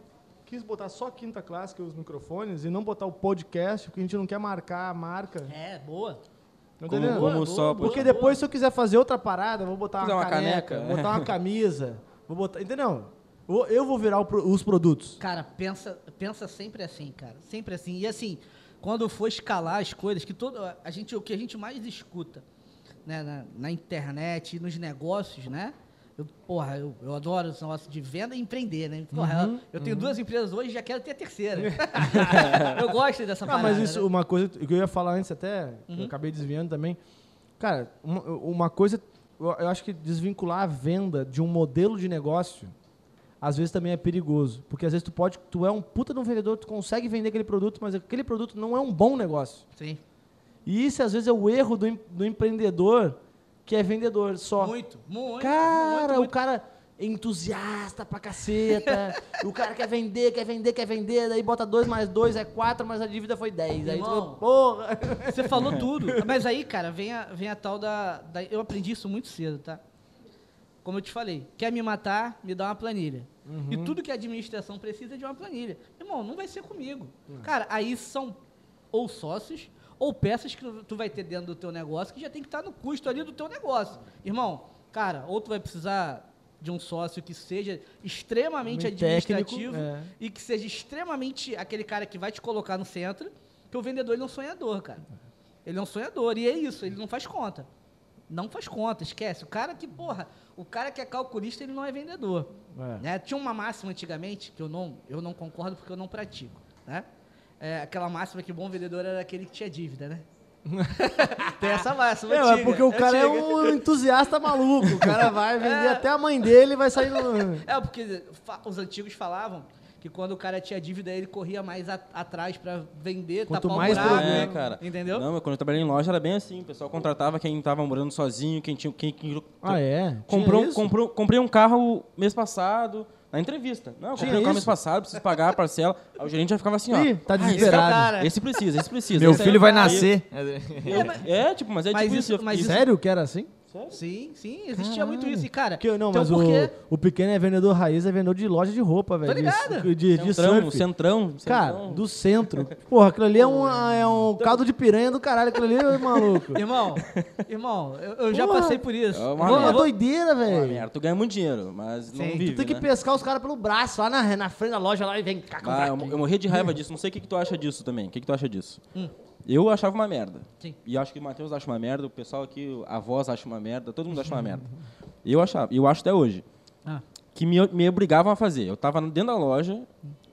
quis botar só quinta clássica e os microfones e não botar o podcast, porque a gente não quer marcar a marca. É, boa. Não Como- entendendo? como Boa, só boa, Porque boa. depois, se eu quiser fazer outra parada, vou botar uma, uma caneca, caneca, vou é. botar uma camisa, vou botar. Entendeu? Eu- Eu vou virar os produtos. Cara, pensa, pensa sempre assim, cara. Sempre assim. E assim, quando for escalar as coisas, que todo, a gente, o que a gente mais escuta né, na, na internet, nos negócios, né? Eu, porra, eu, eu adoro esse negócio de venda e empreender, né? Porra, Uhum, eu, tenho duas empresas hoje e já quero ter a terceira. eu gosto dessa Ah, parada. mas isso, né? uma coisa que eu ia falar antes até, eu acabei desviando também. Cara, uma, uma coisa, eu eu acho que desvincular a venda de um modelo de negócio, às vezes também é perigoso. Porque às vezes tu pode, tu é um puta de um vendedor, tu consegue vender aquele produto, mas aquele produto não é um bom negócio. Sim. E isso às vezes é o erro do, do empreendedor que é vendedor só. Muito, muito. Cara, muito, o muito. cara é entusiasta pra caceta. o cara quer vender, quer vender, quer vender. Daí bota dois mais dois é quatro, mas a dívida foi 10. Aí tu porra. Você falou tudo. Mas aí, cara, vem a, vem a tal da, da- Eu aprendi isso muito cedo, tá? Como eu te falei, quer me matar, me dá uma planilha. E tudo que a administração precisa é de uma planilha. Irmão, não vai ser comigo. Cara, aí são ou sócios ou peças que tu vai ter dentro do teu negócio que já tem que estar no custo ali do teu negócio. Irmão, cara, ou tu vai precisar de um sócio que seja extremamente Meio técnico, administrativo é. e que seja extremamente aquele cara que vai te colocar no centro, que o vendedor ele é um sonhador, cara. Ele é um sonhador, e é isso, ele não faz conta. Não faz conta, esquece. O cara que, porra, o cara que é calculista, ele não é vendedor. É. Né? Tinha uma máxima antigamente, que eu não, eu não concordo porque eu não pratico, né? É, aquela máxima que bom vendedor era aquele que tinha dívida, né? Tem essa máxima É, antiga, é porque o cara é um entusiasta maluco. O cara vai vender É. até a mãe dele e vai sair no. É, porque os antigos falavam que quando o cara tinha dívida, ele corria mais a- atrás pra vender, Quanto tapar mais o buraco, É, cara. Entendeu? Não, mas quando eu trabalhei em loja era bem assim. O pessoal contratava quem tava morando sozinho, quem tinha. Quem, quem- Ah, é? comprou, comprou, comprei um carro mês passado, na entrevista. Não, eu comprei um carro mês passado, preciso pagar a parcela. Aí o gerente já ficava assim, ó. Ih, tá "Ah, esse desesperado. cara- Esse precisa, esse precisa. Meu esse aí filho vai nascer. eu- É, tipo, mas é Mas tipo isso- isso. mas isso- Sério que era assim? Sim, sim, existia muito isso. E, cara, Porque, não, então mas por o, o pequeno é vendedor raiz, é vendedor de loja de roupa, velho. de- ligado. De, de, de Centrão, surf. centrão, Cara, centrão. do centro. Porra, aquilo ali é um, é um caldo de piranha do caralho. Aquilo ali é maluco. Irmão, irmão, eu, eu já passei por isso. É uma Uma, merda. doideira, Uma velho. merda, tu ganha muito dinheiro, mas não Sim. vive, Tu tem que né? pescar os caras pelo braço, lá na, na frente da loja lá e vem cá, comprar Ah, eu, eu morri de raiva disso. Não sei o que, que tu acha disso também. O que, que tu acha disso? Hum. Eu achava uma merda. Sim. E acho que o Matheus acha uma merda, o pessoal aqui, a voz acha uma merda, todo mundo acha uma merda. Eu achava, e eu acho até hoje, Ah. que me, me obrigavam a fazer. Eu tava dentro da loja,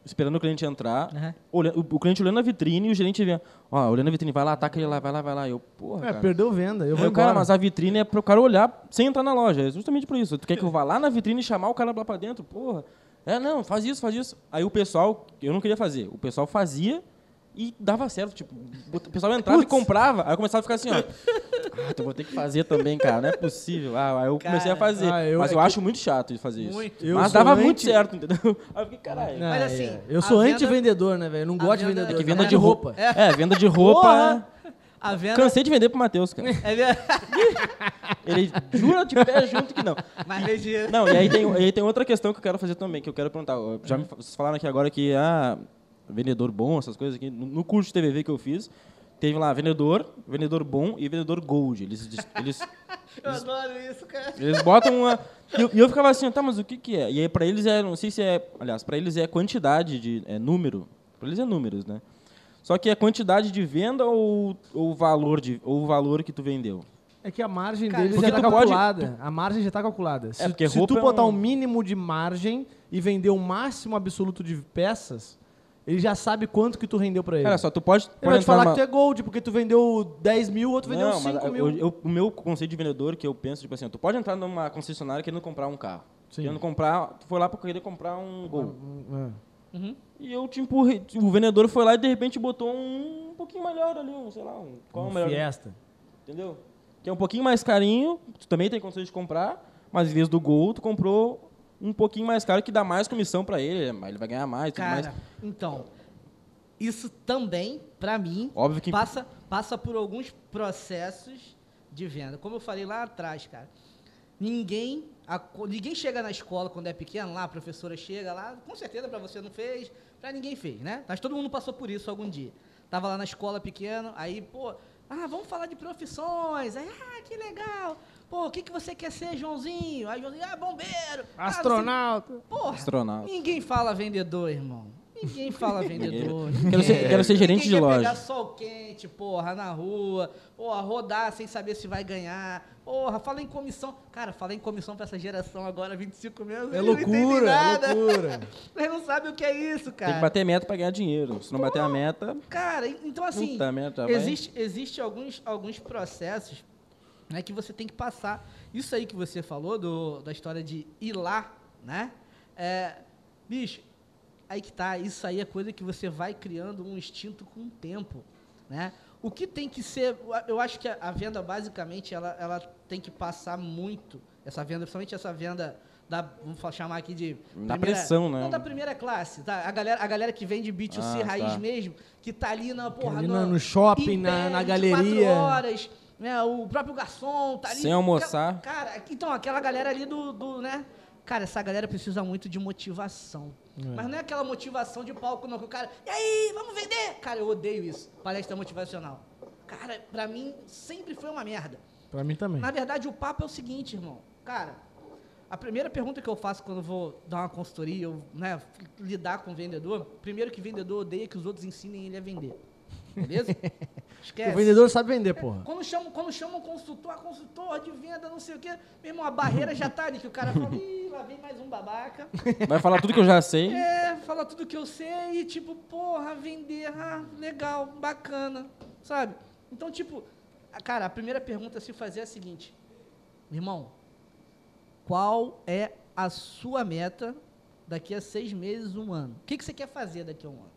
esperando o cliente entrar, Aham. olhando, o, o cliente olhando a vitrine e o gerente vê, ó, olhando a vitrine, vai lá, ataca ele lá, vai lá, vai lá. Eu, porra, É, cara. perdeu venda. Eu vou o cara, mas a vitrine é para o cara olhar sem entrar na loja. É justamente por isso. Tu quer que eu vá lá na vitrine e chamar o cara lá pra dentro? Porra. É, não, faz isso, faz isso. Aí o pessoal, eu não queria fazer. O pessoal fazia e dava certo. Tipo, o pessoal entrava e comprava. Aí eu começava a ficar assim, ó. Ah, então vou ter que fazer também, cara. Não é possível. Ah, aí eu comecei a Cara, fazer. ah, eu- mas é eu que- acho muito chato de fazer isso. Muito. Eu mas dava anti- muito certo, entendeu? Aí eu fiquei, caralho. É, Mas assim, é. eu sou venda- anti-vendedor, né, velho? Não gosto de vendedor. É que venda de roupa. É, venda de roupa. A venda. Cansei de vender pro Matheus, cara. É verdade. Ele jura de pé junto que não. Mas veja. Não, e aí tem, aí tem outra questão que eu quero fazer também, que eu quero perguntar. Já me, vocês falaram aqui agora que ah, vendedor bom, essas coisas aqui. No, curso de TVV que eu fiz, teve lá vendedor, vendedor bom e vendedor gold. Eles, eles, Eu adoro isso, cara. eles botam uma. E eu, eu ficava assim, tá, mas o que que é? E aí pra eles é, não sei se é. Aliás, pra eles é quantidade de. É número. Pra eles é números, né? Só que é quantidade de venda ou o valor, de, ou valor que tu vendeu? É que a margem Cara, deles já tá tu pode- calculada. A margem já tá calculada. Se, porque se roupa tu é botar um- o mínimo de margem e vender o máximo absoluto de peças, ele já sabe quanto que tu rendeu pra ele. Olha só, tu pode. ele pode vai te falar numa- que tu é gold, porque tu vendeu 10 mil, o outro vendeu Não, mas 5 eu- mil. eu- o meu conceito de vendedor que eu penso, tipo assim, tu pode entrar numa concessionária querendo comprar um carro. Sim. Querendo comprar, tu foi lá pra querer comprar um Gol. É. Uhum. E eu te empurrei, o vendedor foi lá e de repente botou um, um pouquinho melhor ali, um, sei lá, um, qual é o Um melhor, Fiesta. entendeu? Que é um pouquinho mais carinho, tu também tem condições de comprar, mas em vez do Gol, tu comprou um pouquinho mais caro que dá mais comissão pra ele, ele vai ganhar mais, tudo mais. Cara, então, isso também, pra mim, Óbvio que passa, passa por alguns processos de venda. Como eu falei lá atrás, cara, ninguém, a ninguém chega na escola quando é pequeno, lá a professora chega lá, com certeza pra você não fez, pra ninguém fez, né? Mas todo mundo passou por isso algum dia. Tava lá na escola pequeno, aí, pô, ah, vamos falar de profissões. Aí, ah, que legal. Pô, o que, que você quer ser, Joãozinho? Aí, Joãozinho, ah, bombeiro. Ah, não sei- Astronauta. Porra, Astronauta. ninguém fala vendedor, irmão. Ninguém fala vendedor. Quero ninguém. ser- quero ser gerente Ninguém de quer loja. pegar sol quente, porra, na rua. Porra, rodar sem saber se vai ganhar. Porra, fala em comissão. Cara, fala em comissão pra essa geração agora, 25 meses. É loucura, é nada. loucura. Eles não sabem o que é isso, cara. Tem que bater meta pra ganhar dinheiro. Se não bater a meta, Cara, então assim, puta vai. existe, existe alguns, alguns processos né, que você tem que passar. Isso aí que você falou do, da história de ir lá, né? É, bicho, aí que tá. Isso aí é coisa que você vai criando um instinto com o tempo, né? O que tem que ser, eu acho que a, a venda basicamente ela, ela tem que passar muito essa venda, principalmente essa venda da, vamos chamar aqui de Da pressão, né? Não da primeira classe, tá? A galera, a galera que vende B2C Ah, raiz tá. mesmo, que tá ali na porra ali no, no shopping, na- na 24 galeria. horas, né? O próprio garçom tá ali. Sem almoçar. Cara, então aquela galera ali do, do, né? Cara, essa galera precisa muito de motivação. Mas não é aquela motivação de palco, não. Que o cara, e aí, vamos vender? Cara, eu odeio isso. Palestra motivacional. Cara, pra mim, sempre foi uma merda. Pra mim também. Na verdade, o papo é o seguinte, irmão. Cara, a primeira pergunta que eu faço quando eu vou dar uma consultoria, ou né, lidar com o vendedor, primeiro que vendedor odeia que os outros ensinem ele a vender. Beleza? Esquece. O vendedor sabe vender, porra. Quando chamam, quando chamam consultor, consultor de venda, não sei o quê, meu irmão, a barreira já tá ali, que o cara fala, ih, lá vem mais um babaca. Vai falar tudo que eu já sei. É, fala tudo que eu sei e tipo, porra, vender, ah, legal, bacana, sabe? Então, tipo, cara, a primeira pergunta a se fazer é a seguinte, irmão, qual é a sua meta daqui a seis meses, um ano? O que, que você quer fazer daqui a um ano?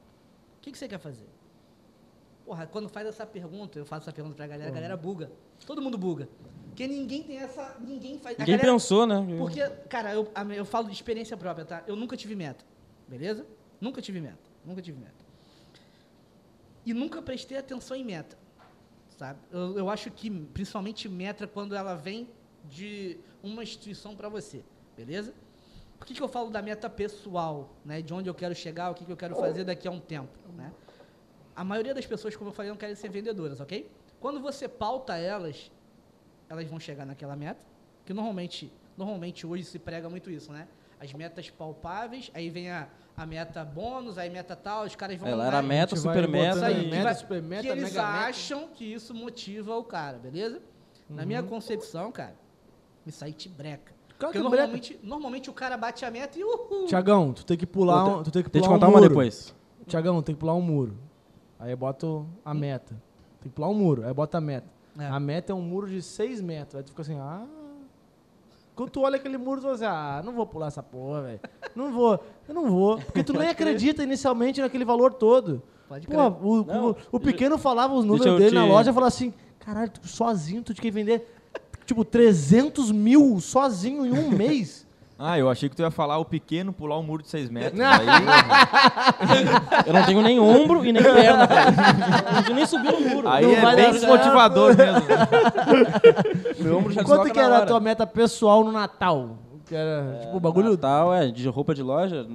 O que, que você quer fazer? Porra, quando faz essa pergunta, eu faço essa pergunta pra galera, a galera buga. Todo mundo buga. Porque ninguém tem essa. Ninguém faz. Ninguém galera- pensou, né? porque, cara, eu, eu falo de experiência própria, tá? Eu nunca tive meta, beleza? Nunca tive meta, nunca tive meta. E nunca prestei atenção em meta, sabe? Eu, eu acho que, principalmente meta, quando ela vem de uma instituição para você, beleza? Por que, que eu falo da meta pessoal, né? De onde eu quero chegar, o que, que eu quero fazer daqui a um tempo, né? A maioria das pessoas, como eu falei, não querem ser vendedoras, ok? Quando você pauta elas, elas vão chegar naquela meta, que normalmente, normalmente hoje se prega muito isso, né? As metas palpáveis, aí vem a, a meta bônus, aí meta tal, os caras vão... Ela era né? meta, A vai super meta. aí, e- meta, vai- super meta, que eles mega meta. acham que isso motiva o cara, beleza? Na minha concepção, cara, isso aí te breca. Claro Porque que breca. normalmente, normalmente o cara bate a meta e uhul. Tiagão, tu tem que pular Outra- um, tu tem que Deixa pular eu contar um uma muro. depois. Tiagão, tem que pular um muro. Aí eu boto a meta. Tem que pular um muro, aí bota a meta. É. A meta é um muro de 6 metros. Aí tu fica assim, ah. Quando tu olha aquele muro, tu fala assim, ah, não vou pular essa porra, velho. Não vou, eu não vou. Porque tu nem acredita inicialmente naquele valor todo. Pode Pô, o, o- o pequeno falava os números dele na te- loja e falava assim, caralho, tu sozinho tu tinha que vender, tipo, 300 mil sozinho em um mês. Ah, eu achei que tu ia falar o pequeno pular um muro de 6 metros. Não. Aí, Eu não tenho nem ombro e nem perna. Eu não consigo nem subir no muro. aí Não é bem desmotivador mesmo. Meu ombro já Quanto que era a tua meta pessoal no Natal? Que era, tipo, o bagulho... Natal, é, de roupa de loja,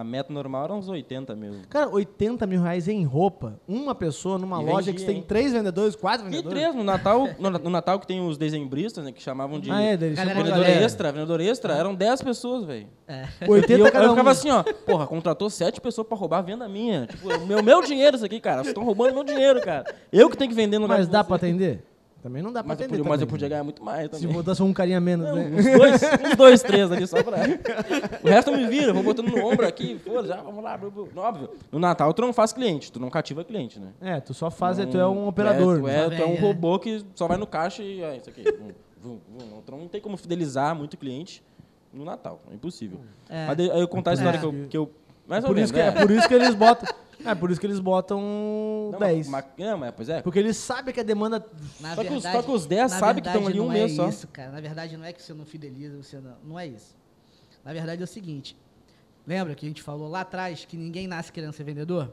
a meta normal era uns 80 mil. Cara, 80 mil reais em roupa. Uma pessoa numa E loja vendia, que tem hein? três vendedores, quatro E vendedores. três, no Natal, no, no Natal que tem os dezembristas, né, que chamavam de Ah, é, eles Galera vendedor galera. extra, vendedor extra, eram 10 pessoas, velho. É. 80 E eu, cada eu um. ficava assim, ó, porra, contratou sete pessoas pra roubar a venda minha. Tipo, o meu, meu dinheiro isso aqui, cara. Vocês estão roubando meu dinheiro, cara. Eu que tenho que vender no Mas dá pra atender? Também não dá pra Mas eu, podia, mas eu podia ganhar muito mais Se também. botasse um carinha menos, Não, né? uns dois, uns dois, três ali só pra. O resto me viro, eu vou botando no ombro aqui, já, vamos lá. blu, blu. Óbvio. No Natal tu não faz cliente, tu não cativa cliente, né? É, tu só faz, é, Não- tu é um operador. Tu né? é, Só tu é um é. robô que só vai no caixa e. Ah, isso aqui. vum, vum, vum. Não, tu não tem como fidelizar muito cliente no Natal. É impossível. É. Mas eu contar a história É. que, eu, que eu. Mais ou Por menos, isso, que, é né? por isso que eles botam... É, por isso que eles botam Não, 10. mas- Não, mas pois é. Porque eles sabem que a demanda... Na Só que os- verdade, só que os 10 na sabem que estão verdade, ali um não mês é só. isso, cara. Na verdade, não é que você não fideliza, você não. Não é isso. Na verdade, é o seguinte. Lembra que a gente falou lá atrás que ninguém nasce querendo ser vendedor?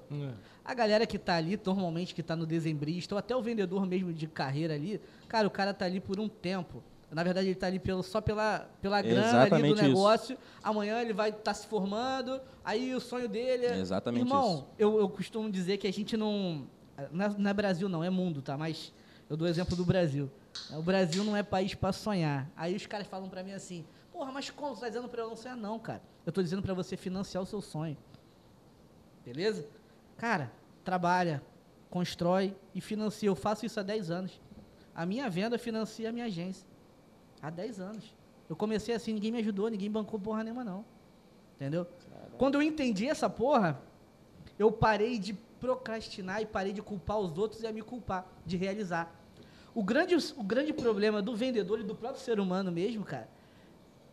A galera que tá ali, normalmente que tá no dezembrista, ou até o vendedor mesmo de carreira ali, cara, o cara tá ali por um tempo. Na verdade, ele tá ali pelo, só pela, pela grana ali do isso. negócio. Amanhã ele vai estar se formando, aí o sonho dele é... Exatamente Irmão, isso. Eu, eu costumo dizer que a gente não... Não é, não é Brasil não, é mundo, tá? Mas eu dou exemplo do Brasil. O Brasil não é país pra sonhar. Aí os caras falam pra mim assim, porra, mas como? Você tá dizendo pra eu não sonhar? Não, cara. Eu tô dizendo pra você financiar o seu sonho. Beleza? Cara, trabalha, constrói e financia. Eu faço isso há 10 anos. A minha venda financia a minha agência. Há 10 anos. Eu comecei assim, ninguém me ajudou, ninguém bancou porra nenhuma, não. Entendeu? Quando eu entendi essa porra, eu parei de procrastinar e parei de culpar os outros e a me culpar, de realizar. O grande, o grande problema do vendedor e do próprio ser humano mesmo, cara,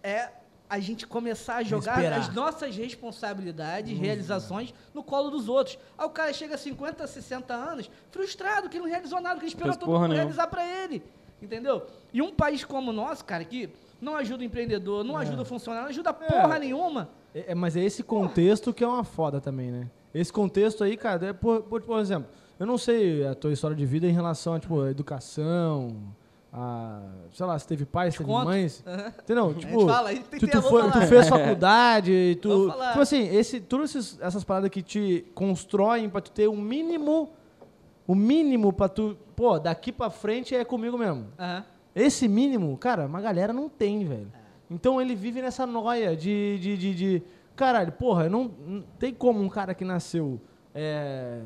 é a gente começar a jogar Esperar. as nossas responsabilidades, realizações no colo dos outros. Aí o cara chega a 50, 60 anos, frustrado, que não realizou nada, que ele esperou Fez todo mundo nenhuma. realizar pra ele. Entendeu? E um país como o nosso, cara, que não ajuda o empreendedor, não ajuda o funcionário, não ajuda porra nenhuma. É, é, mas é esse contexto que é uma foda também, né? Esse contexto aí, cara, é por, por, por exemplo, eu não sei a tua história de vida em relação a, tipo, a educação, a, sei lá, se teve pais, se teve mães, Aham. entendeu? Tipo, fala, tu, tu, foi- tu fez faculdade, tu, tipo assim, esse, todas essas paradas que te constroem pra tu ter o mínimo, o mínimo pra tu, pô, daqui pra frente é comigo mesmo. Aham. Esse mínimo, cara, uma galera não tem, velho. Então ele vive nessa noia de, de, de, de- Caralho, porra, não, não tem como um cara que nasceu é,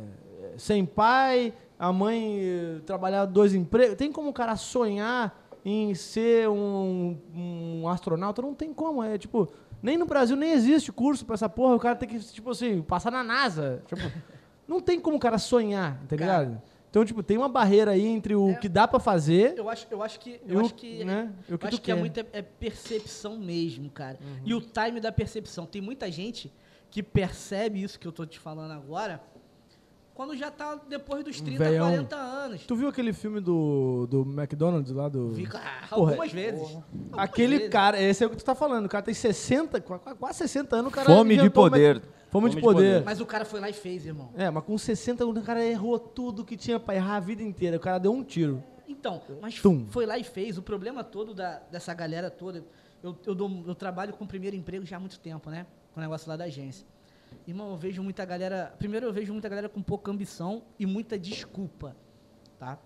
sem pai, a mãe eh, trabalhar dois empregos. Tem como um cara sonhar em ser um, um astronauta? Não tem como. É tipo, nem no Brasil nem existe curso pra essa porra. O cara tem que, tipo assim, passar na NASA. Tipo, não tem como o cara sonhar, tá Cara. Então, tipo, tem uma barreira aí entre o que dá pra fazer Eu acho, eu acho que, eu o, acho que, né, eu que acho que é é, é percepção mesmo, cara. Uhum. E o time da percepção. Tem muita gente que percebe isso que eu tô te falando agora quando já tá depois dos 30, Velhão. 40 anos. Tu viu aquele filme do, do McDonald's lá do. Vi, ah, Porra, algumas vezes. Algumas Aquele vezes. cara, esse é o que tu tá falando. O cara tem 60, qua- qua- quase 60 anos, o cara. Fome de poder. Mac- Fome, de de poder. poder. Mas o cara foi lá e fez, irmão. É, mas com 60 anos o cara errou tudo que tinha pra errar a vida inteira. O cara deu um tiro. Então, mas Tum. foi lá e fez. O problema todo da, dessa galera toda. Eu, eu, dou- eu trabalho com o primeiro emprego já há muito tempo, né? Com o negócio lá da agência. Irmão, eu vejo muita galera. Primeiro, eu vejo muita galera com pouca ambição e muita desculpa, tá?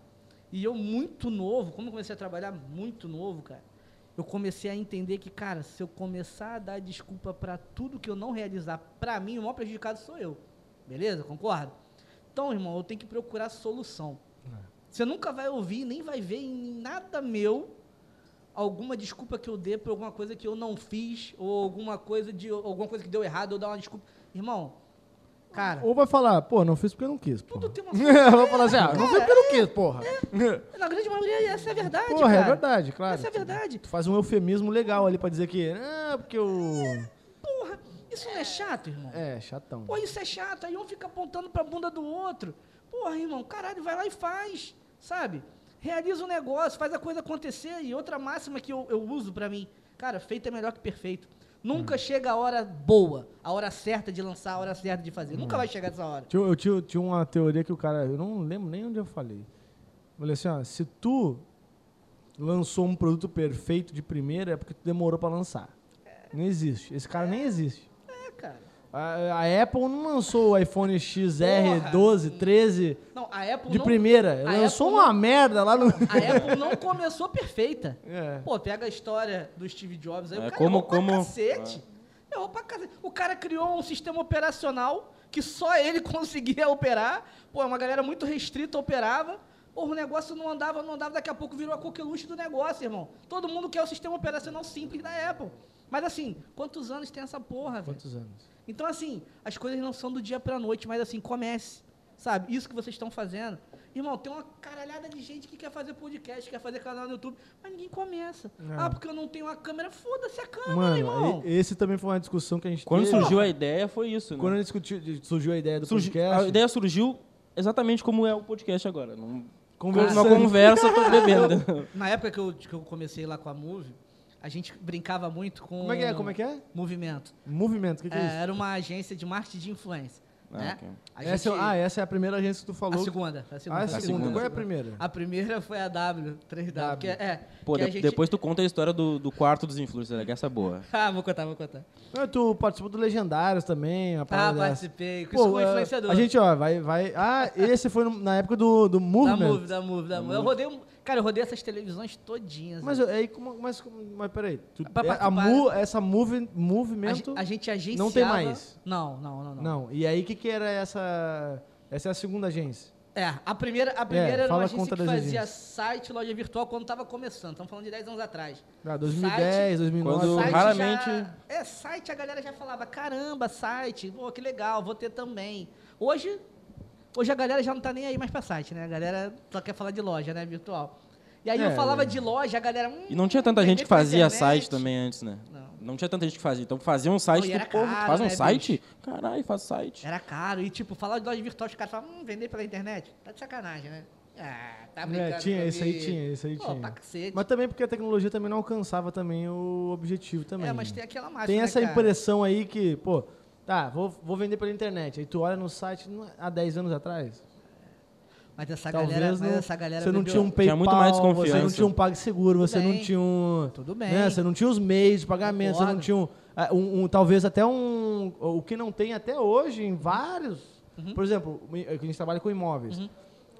E eu, muito novo, como eu comecei a trabalhar muito novo, cara, eu comecei a entender que, cara, se eu começar a dar desculpa pra tudo que eu não realizar pra mim, o maior prejudicado sou eu. Beleza? Concorda? Então, irmão, eu tenho que procurar solução. Você nunca vai ouvir, nem vai ver em nada meu alguma desculpa que eu dê por alguma coisa que eu não fiz, ou alguma coisa de alguma coisa que deu errado, eu dar uma desculpa. Irmão, cara, Ou vai falar, pô, não fiz porque eu não quis. Porra. tudo tem uma Vou falar assim, ah, não fiz porque eu não quis, porra. Na grande maioria, essa é a verdade, Porra, é cara. verdade, claro. Essa é a verdade. Tu faz um eufemismo legal ali pra dizer que, ah, porque eu... Porra, isso não é chato, irmão? É, chatão. Pô, isso é chato. Aí um fica apontando pra bunda do outro. Porra, irmão, caralho, vai lá e faz, sabe? Realiza o negócio, faz a coisa acontecer. E outra máxima que eu, eu uso pra mim, cara, feito é melhor que perfeito. Nunca chega a hora boa, a hora certa de lançar, a hora certa de fazer. Nunca vai chegar essa hora. Tinha- Eu tinha, tinha uma teoria que o cara. Eu não lembro nem onde eu falei. Eu falei assim, ó, se tu lançou um produto perfeito de primeira, é porque tu demorou pra lançar. Não existe. Esse cara nem existe. É. A, a Apple não lançou o iPhone XR 12, 13 Não, a Apple de não, primeira. a Lançou Apple uma merda lá no. A Apple não começou perfeita. É. Pô, pega a história do Steve Jobs aí, É, o cara como- errou pra como- cacete. Errou pra cacete. O cara criou um sistema operacional que só ele conseguia operar. Pô, uma galera muito restrita operava. Pô, o negócio não andava, não andava, daqui a pouco virou a coqueluche do negócio, irmão. Todo mundo quer o sistema operacional simples da Apple. Mas assim, quantos anos tem essa porra, velho? Quantos anos? Então, assim, as coisas não são do dia pra noite, mas assim, comece. Sabe? Isso que vocês estão fazendo. Irmão, tem uma caralhada de gente que quer fazer podcast, quer fazer canal no YouTube, mas ninguém começa. É. Ah, porque eu não tenho uma câmera, foda-se a câmera, Mano, irmão. esse também foi uma discussão que a gente Quando teve. surgiu a ideia, foi isso, né? Quando a gente discutiu, surgiu a ideia do Surgi- podcast. a ideia surgiu exatamente como é o podcast agora. Num, Conversando. Uma conversa, eu tô bebendo. Na época que eu, que eu comecei lá com a Move, a gente brincava muito com. Como é que é? Como é que é? Movimento. Movimento, o que, que é, É, isso? era uma agência de marketing de influência. Ah, né? ok. A Essa, gente- ah, essa é a primeira agência que tu a falou. segunda. A segunda. Ah, a a segunda. segunda. Qual é a primeira? A primeira foi a W, 3W. Que é, é, Pô, que a de- gente- depois tu conta a história do, do quarto dos influencers, que essa é boa. Ah, vou contar, vou contar. Ah, tu participou do Legendários também, a Ah, participei. Com Pô, isso como é, influenciador. A gente, ó, vai, vai... Ah, esse foi na época do, do Da Movement. Move, da Move, da Move. Eu rodei, um- cara, eu rodei essas televisões todinhas. Mas aí, como, mas, mas peraí. Tu, Pra é, a mu, essa move, a, movimento... gen- a gente agenciava... não tem mais? Não, não, não. não. Não. E aí, o que que era essa... Essa é a segunda agência. É, a primeira, a primeira era fala uma a agência que fazia agências. site, loja virtual, quando tava começando. Estamos falando de 10 anos atrás. Ah, 2010, 2009... Quando- Site raramente- Já, é, site a galera já falava, caramba, site, pô, que legal, vou ter também. Hoje, hoje a galera já não tá nem aí mais pra site, né? A galera só quer falar de loja, né, virtual. E aí É, eu falava é. de loja, a galera... Hum, E não tinha tanta gente que fazia internet. site também antes, né? Não. Não tinha tanta gente que fazia. Então fazia um site, Não, tu, era pô, caro, faz um né, site? Caralho, faz site. Era caro. E, tipo, falar de loja virtual, os caras falavam, hum, vender pela internet? Tá de sacanagem, né? Ah, tá brincando É, tinha, esse aí tinha, esse aí Pô, tinha. pra cacete. Mas também porque a tecnologia também não alcançava também o objetivo também. é, mas tem aquela máxima, Tem né, essa cara? impressão aí que, pô, tá, vou, vou vender pela internet. Aí tu olha no site não é- há 10 anos atrás. Mas essa Talvez galera, mas não, essa galera você não tinha um PayPal, Tinha muito mais você não tinha um PagSeguro, você não bem. tinha um... Tudo bem. Né, você não tinha os meios de pagamento, você não Concordo. tinha um, ah, um- um- talvez até um... O que não tem até hoje em vários... Uhum. Por exemplo, o- a gente trabalha com imóveis.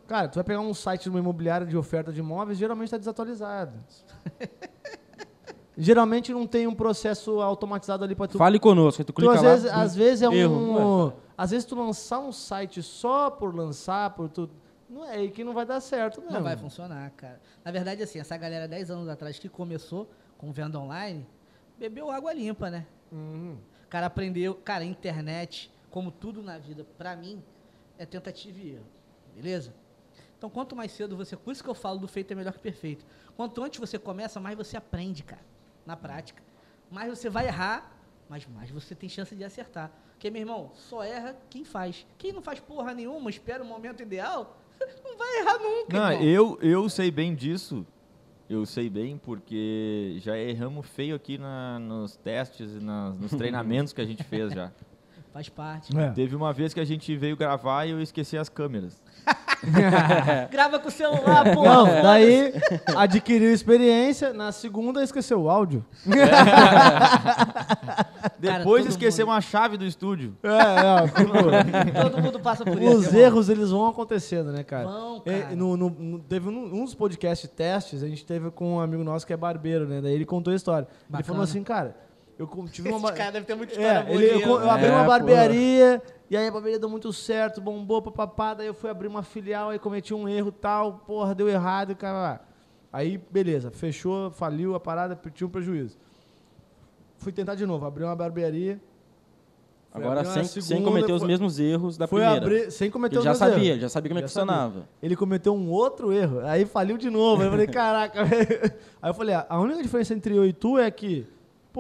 Cara, tu vai pegar um site de uma imobiliária de oferta de imóveis, geralmente está desatualizado. geralmente não tem um processo automatizado ali para tu Fale conosco, tu Tu, clica às, lá. vezes, às vezes é um. Erro. Às vezes tu lançar um site só por lançar, por tu. Não é aí que não vai dar certo, mesmo. Não vai funcionar, cara. Na verdade, assim, essa galera 10 anos atrás que começou com venda online, bebeu água limpa, né? Uhum. O cara aprendeu, cara, internet, como tudo na vida, pra mim, é tentativa e erro. Beleza? Então, quanto mais cedo você. Por isso que eu falo do feito é melhor que perfeito. Quanto antes você começa, mais você aprende, cara, na prática. Mais você vai errar, mas mais você tem chance de acertar. Porque, meu irmão, só erra quem faz. Quem não faz porra nenhuma, espera o momento ideal, não vai errar nunca. Não, irmão. eu, eu sei bem disso. Eu sei bem porque já erramos feio aqui na- nos testes e nos treinamentos que a gente fez já. Faz parte. É. Teve uma vez que a gente veio gravar e eu esqueci as câmeras. Grava com o celular, pô. Não, daí adquiriu experiência, na segunda esqueceu o áudio. Depois todo esquecemos a chave do estúdio. É, é, tipo, Todo mundo passa por isso. os irmão. erros eles vão acontecendo, né, cara? Vão, cara. no, no- no- teve um, uns podcast testes, a gente teve com um amigo nosso que é barbeiro, né? Daí ele contou a história. Ele Bacana. falou assim, cara, eu tive uma. Esse cara deve ter muita história É, boa. ele, eu, eu abri É, uma barbearia, e aí a barbearia deu muito certo, bombou, papapá, daí eu fui abrir uma filial, aí cometi um erro tal, porra, deu errado, cara. Aí, beleza, fechou, faliu a parada, tinha um prejuízo. Fui tentar de novo, abri uma barbearia. Agora sem, sem segunda, cometer os foi- mesmos erros da Foi primeira. abrir, sem cometer Ele os já meus sabia, erros. já sabia como é que Já sabia. funcionava. Ele cometeu um outro erro, aí faliu de novo. Aí eu falei, caraca, velho. Aí eu falei, ah, a única diferença entre eu e tu é que,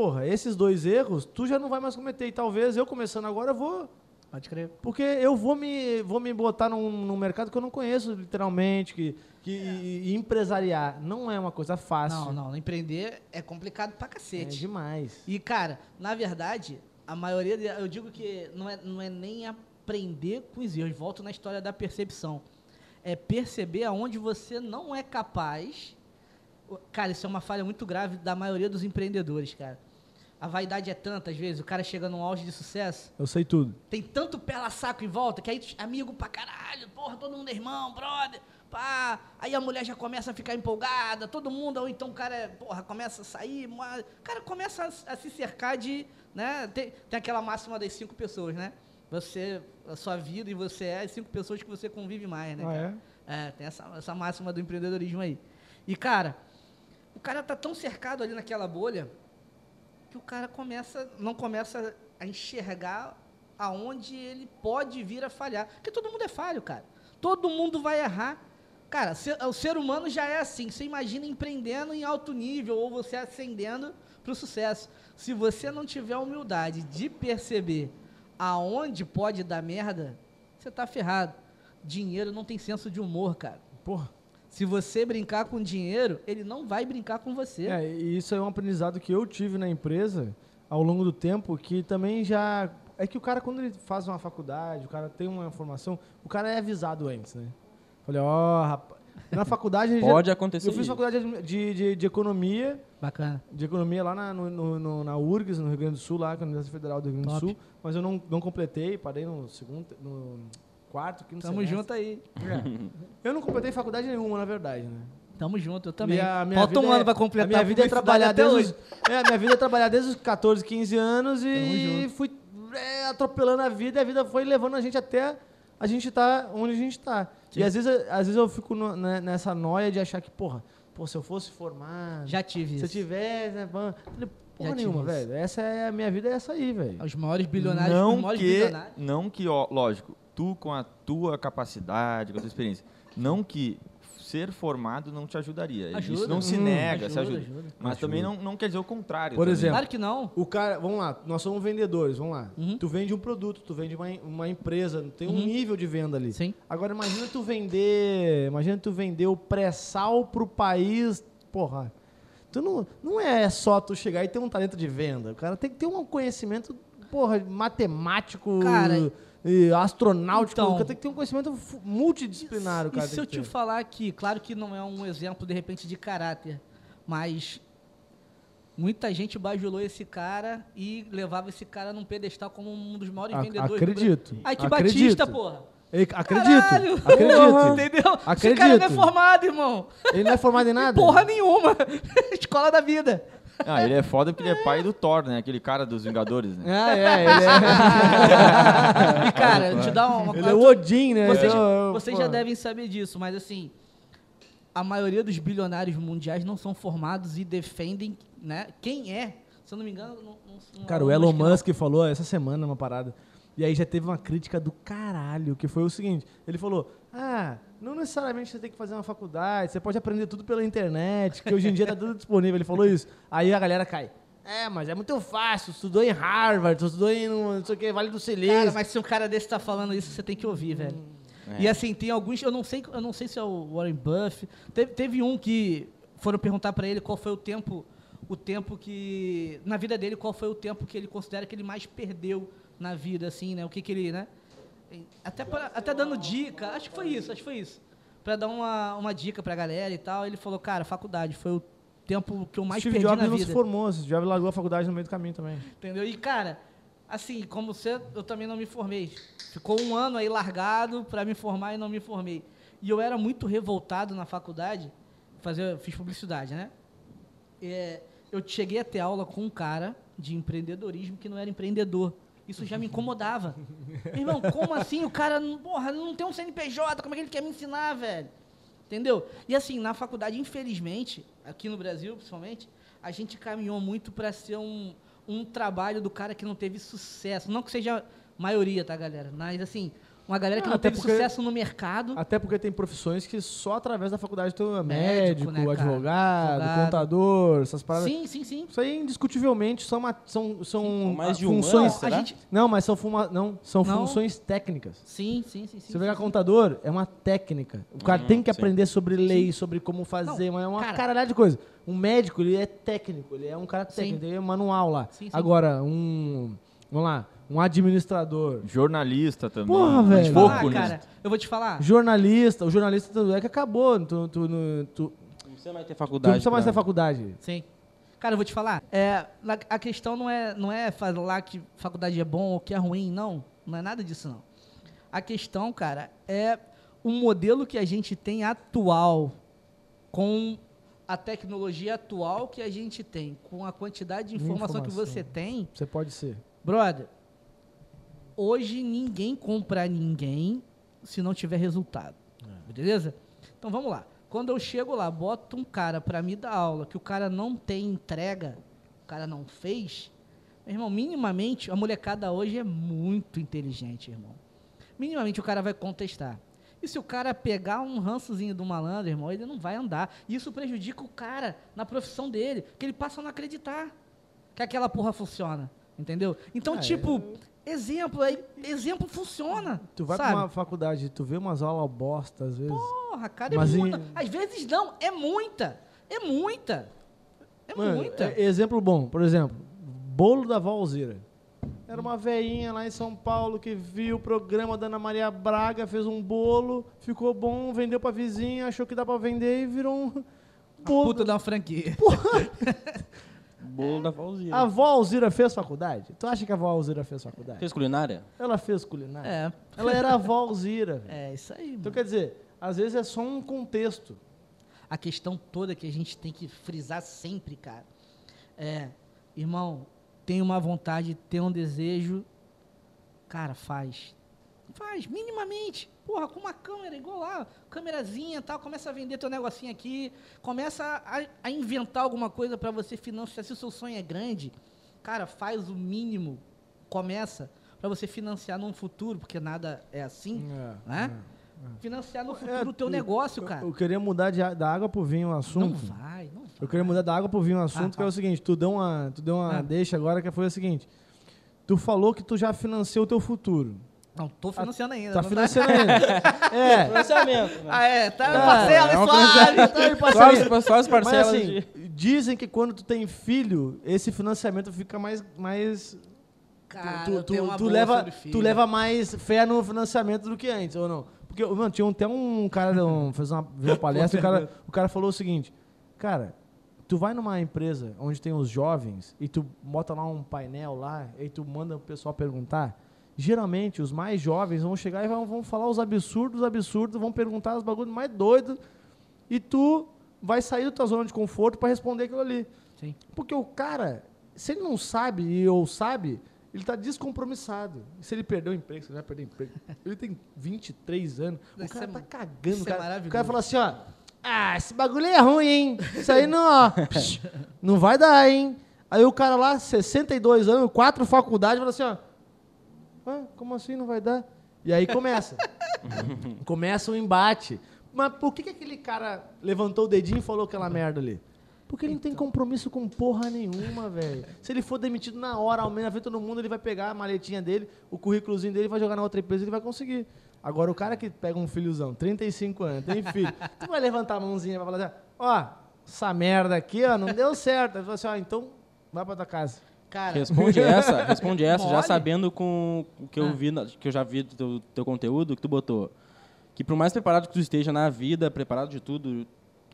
porra, esses dois erros, tu já não vai mais cometer. E talvez eu começando agora, eu vou. Pode crer. Porque eu vou me, vou me botar num, num mercado que eu não conheço, literalmente, que, que e, e empresariar não é uma coisa fácil. Não, não. Empreender é complicado pra É cacete. demais. E, cara, na verdade, a maioria, de- eu digo que não é, não é nem aprender com os erros, volto na história da percepção. É perceber aonde você não é capaz. Cara, isso é uma falha muito grave da maioria dos empreendedores, cara. A vaidade é tanta, às vezes, o cara chega num auge de sucesso, Eu sei tudo. tem tanto pela saco em volta que aí amigo pra caralho, porra, todo mundo é irmão, brother, pá. Aí a mulher já começa a ficar empolgada, todo mundo, ou então o cara, porra, começa a sair, mas- o cara começa a, a se cercar de, né, tem, tem aquela máxima das cinco pessoas, né? Você, a sua vida e você é as cinco pessoas que você convive mais, né? Ah, cara? É, tem essa, essa máxima do empreendedorismo aí. E, cara, o cara tá tão cercado ali naquela bolha que o cara começa, não começa a enxergar aonde ele pode vir a falhar. Porque todo mundo é falho, cara. Todo mundo vai errar. Cara, se- o ser humano já é assim. Você imagina empreendendo em alto nível ou você ascendendo para o sucesso. Se você não tiver a humildade de perceber aonde pode dar merda, você tá ferrado. Dinheiro não tem senso de humor, cara. Porra. Se você brincar com dinheiro, ele não vai brincar com você. É, e isso é um aprendizado que eu tive na empresa ao longo do tempo, que também já. É que o cara, quando ele faz uma faculdade, o cara tem uma formação, o cara é avisado antes, né? Falei, ó, rapaz. Na faculdade. gente já- Pode acontecer. Eu fiz faculdade de, de, de economia, Bacana. de economia lá na, no, no- na URGS, no Rio Grande do Sul, lá, com a Universidade Federal do Rio Grande do Top. Sul, mas eu não, não completei, parei no segundo, no quarto, quinto Tamo semestre. junto aí. É. Eu não completei faculdade nenhuma, na verdade, né? Tamo junto, eu também. E a minha Falta um ano é- pra completar A minha vida é trabalhar desde hoje. os, é, minha vida é trabalhar desde os 14, 15 anos e fui é, atropelando a vida e a vida foi levando a gente até a gente tá onde a gente tá. Sim. E às vezes, às vezes eu fico no- né, nessa noia de achar que, porra, pô, se eu fosse formado, Já tive se eu isso. tivesse, né, pã, falei, porra Já nenhuma, velho. Essa é a minha vida, é essa aí, velho. Os maiores bilionários, os Não maiores que, bilionários. não que, ó, lógico, tu com a tua capacidade, com a tua experiência, não que ser formado não te ajudaria. Ajuda. Isso não se Hum, nega, se ajuda, ajuda. ajuda. Mas Ajuda. também não, não quer dizer o contrário. Por também. exemplo, Claro que não. O cara, vamos lá, nós somos vendedores, vamos lá. Uhum. Tu vende um produto, tu vende uma, uma empresa, tem um Uhum. nível de venda ali. Sim. Agora imagina tu vender, imagina tu vender o pré-sal pro país, porra. Tu não, não é só tu chegar e ter um talento de venda. O cara tem que ter um conhecimento, porra, matemático, Cara, e astronáutico. então- tem que ter um conhecimento multidisciplinar, E cara se tem eu que te falar aqui, claro que não é um exemplo, de repente, de caráter, mas muita gente bajulou esse cara e levava esse cara num pedestal como um dos maiores A- vendedores. do acredito. Ai, que acredito. Batista, porra. Ei, Acredito, Caralho, acredito. entendeu? Esse cara não é Acredito. formado, irmão. Ele não é formado em nada? Porra nenhuma. Escola da vida. Ah, ele é foda porque ele é pai do Thor, né? Aquele cara dos Vingadores, né? Ah, é, ele é. E, cara, te dá uma Ele é o Odin, né? Vocês, Então, vocês já devem saber disso, mas assim, a maioria dos bilionários mundiais não são formados e defendem, né? Quem é? Se eu não me engano, não, não, não Cara, o Elon não. Musk falou essa semana uma parada. E aí já teve uma crítica do caralho, que foi o seguinte: ele falou, ah, não necessariamente você tem que fazer uma faculdade, você pode aprender tudo pela internet, que hoje em dia tá tudo disponível. Ele falou isso. Aí a galera cai. É, mas é muito fácil, estudou em Harvard, estudou em não sei o que, Vale do Silício. Cara, mas se um cara desse tá falando isso, você tem que ouvir, velho. E assim, tem alguns, eu não sei, eu não sei se é o Warren Buffett. Teve, teve um que foram perguntar pra ele qual foi o tempo, o tempo que na vida dele, qual foi o tempo que ele considera que ele mais perdeu na vida, assim, né? O que que ele, né? Até pra- até dando dica, acho que foi isso, acho que foi isso. Pra dar uma, uma dica pra galera e tal, ele falou, cara, faculdade foi o tempo que eu mais Steve perdi Jobs na não vida. se formou, Steve Jobs largou a faculdade no meio do caminho também. Entendeu? E, cara, assim, como você, eu também não me formei. Ficou um ano aí largado pra me formar e não me formei. E eu era muito revoltado na faculdade, fazer, fiz publicidade, né? É, eu cheguei a ter aula com um cara de empreendedorismo que não era empreendedor. Isso já me incomodava. Irmão, como assim? O cara, porra, não tem um CNPJ, como é que ele quer me ensinar, velho? Entendeu? E assim, na faculdade, infelizmente, aqui no Brasil, principalmente, a gente caminhou muito para ser um, um trabalho do cara que não teve sucesso. Não que seja maioria, tá, galera? Mas assim, uma galera que Ah, não até teve porque- sucesso no mercado. Até porque tem profissões que só através da faculdade tu é Médico, médico, né, advogado, Advogado. contador, essas paradas. Sim, sim, sim. Isso aí, indiscutivelmente, são, ma- são, são mais de funções. humanas, a será? gente, Não, mas são, fuma, não, são Não? funções técnicas. sim, sim, sim, sim. Você pegar sim, contador, é uma técnica. O cara Hum, tem que sim. aprender sobre lei, sobre como fazer, Não, mas é uma cara- caralhada de coisa. Um médico, ele é técnico, ele é um cara Sim. técnico, tem um manual lá. Sim, sim. Agora, um. Vamos lá, um administrador. Jornalista também. Porra, velho. Falar, Pouco, né? cara, eu vou te falar. Jornalista, o jornalista tu- é que acabou. Tu, tu, tu, tu, Não precisa mais ter tu faculdade. não precisa mais ter faculdade. Sim. Cara, eu vou te falar. É, a questão não é, não é falar que faculdade é bom ou que é ruim, não. Não é nada disso, não. A questão, cara, é o modelo que a gente tem atual, com a tecnologia atual que a gente tem, com a quantidade de informação, que Informação. você tem. Você pode ser. Brother, hoje ninguém compra ninguém se não tiver resultado. Beleza? Então vamos lá. Quando eu chego lá, boto um cara para me dar aula, que o cara não tem entrega, o cara não fez, meu irmão, minimamente, a molecada hoje é muito inteligente, irmão. Minimamente o cara vai contestar. E se o cara pegar um rançozinho do malandro, irmão, ele não vai andar. E isso prejudica o cara na profissão dele, que ele passa a não acreditar que aquela porra funciona. Entendeu? Então, Ah, tipo, exemplo, aí, exemplo funciona. Tu vai sabe? pra uma faculdade, tu vê umas aulas bosta às vezes. Porra, cara, é Mas em- muita. Às vezes não, é muita. É muita. É Mano, muita. é- exemplo bom, por exemplo, bolo da Valzira. Era uma veinha lá em São Paulo que viu o programa da Ana Maria Braga, fez um bolo, ficou bom, vendeu pra vizinha, achou que dá pra vender e virou um bolo. Puta da franquia. Bolo da Valzira. A avó Alzira fez faculdade? Tu acha que a avó Alzira fez faculdade? Fez culinária? Ela fez culinária. É, Ela era a avó Alzira. velho. é isso aí. Então mano. quer dizer, às vezes é só um contexto. A questão toda que a gente tem que frisar sempre, cara, é, irmão, tem uma vontade, tem um desejo, cara, faz. Faz, minimamente. Porra, com uma câmera, igual lá, câmerazinha e tal, começa a vender teu negocinho aqui, começa a, a inventar alguma coisa para você financiar. Se o seu sonho é grande, cara, faz o mínimo, começa para você financiar num futuro, porque nada é assim, né? Financiar no futuro o teu eu- negócio, eu- cara. Eu, queria mudar de da água pro vinho o não assunto. vai, não vai. Eu queria mudar da água pro vinho o assunto, Ah, que é o seguinte, tu deu uma, tu deu uma Ah. deixa agora que foi o seguinte. Tu falou que tu já financiou o teu futuro. Não, tô financiando ainda. Tá não financiando ainda. é. Financiamento. né? Ah, é, tá Tá, parcela, é. Tá aí, Só as, só as Mas parcelas assim, de... dizem que quando tu tem filho, esse financiamento fica mais. mais Cara, tu, eu tu, tu leva, tu leva mais fé no financiamento do que antes, ou não? Porque, mano, tinha até um cara, um, fez uma, viu uma palestra, o cara, o cara falou o seguinte, cara, tu vai numa empresa onde tem os jovens e tu bota lá um painel lá e tu manda o pessoal perguntar, geralmente os mais jovens vão chegar e vão, vão falar os absurdos, absurdos, vão perguntar os bagulhos mais doidos e tu vai sair da tua zona de conforto para responder aquilo ali. Sim. Porque o cara, se ele não sabe e ou sabe, ele tá descompromissado. E se ele perdeu o emprego, se ele vai perder o emprego. Ele tem 23 anos. O cara é- tá cagando. isso O é cara, o maravilhoso. cara fala assim, ó. Ah, esse bagulho é ruim, hein? Isso aí não, ó. psh, não vai dar, hein? Aí o cara lá, 62 anos, quatro faculdades, fala assim, ó. Ah, como assim não vai dar? E aí começa. começa o embate. Mas por que, que aquele cara levantou o dedinho e falou aquela merda ali? Porque ele não tem compromisso com porra nenhuma, velho. Se ele for demitido na hora, ao menos na frente todo mundo, ele vai pegar a maletinha dele, o currículozinho dele, vai jogar na outra empresa e ele vai conseguir. Agora, o cara que pega um filhozão, 35 anos, tem filho, tu vai levantar a mãozinha e vai falar assim, ó, essa merda aqui, ó, não deu certo. Ele fala assim, ó, então vai pra tua casa. Cara, Responde essa, responde essa, já Mole. sabendo com o que eu Ah. vi, na- que eu já vi do teu, teu conteúdo, que tu botou. Que por mais preparado que tu esteja na vida, preparado de tudo,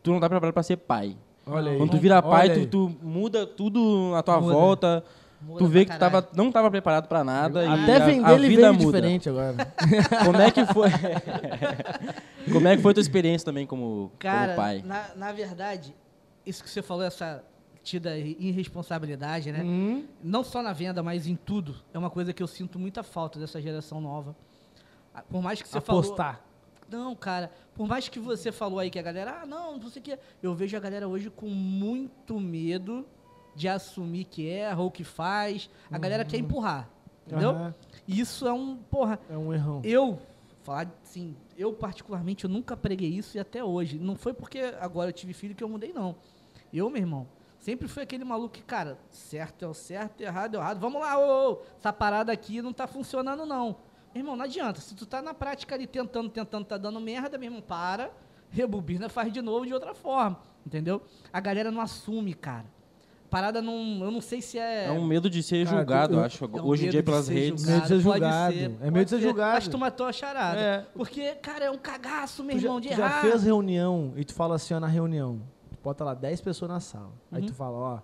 tu não tá preparado pra ser pai. Olha aí. Quando tu vira pai, tu, tu muda tudo à tua Muda. volta. muda tu vê que caralho. tava, não tava preparado pra nada. e Até a, vender a ele vida veio muda. diferente agora. Como é que foi? Como é que foi tua experiência também como, Cara, como pai? Na, na verdade, isso que você falou, essa tida irresponsabilidade, né? Hum, Não só na venda, mas em tudo. É uma coisa que eu sinto muita falta dessa geração nova. Ah, Por mais que você falou... apostar. Não, cara, por mais que você falou aí que a galera, ah, não, não sei o que. Eu vejo a galera hoje com muito medo de assumir que erra ou que faz. A galera quer empurrar, entendeu? Aham. Isso é um, porra, É um errão. eu, falar assim, eu particularmente, eu nunca preguei isso e até hoje. Não foi porque agora eu tive filho que eu mudei, não. Eu, meu irmão, sempre fui aquele maluco que, cara, certo é o certo, errado é o errado. Vamos lá, ô, ô, essa parada aqui não tá funcionando, não. Meu irmão, não adianta. Se tu tá na prática ali tentando, tentando, tá dando merda, meu irmão, para, rebobina, faz de novo de outra forma. Entendeu? A galera não assume, cara. Parada não. Eu não sei se é. É um medo de ser Cara, julgado, eu- acho. É um Hoje em dia, pelas redes. Medo de ser julgado. ser, É medo de ser ser. julgado. Mas tu matou a charada. É. Porque, cara, é um cagaço, meu Tu já, irmão, de tu já fez reunião e tu fala assim, ó, na reunião, bota lá 10 pessoas na sala. Aí Uhum. tu fala, ó,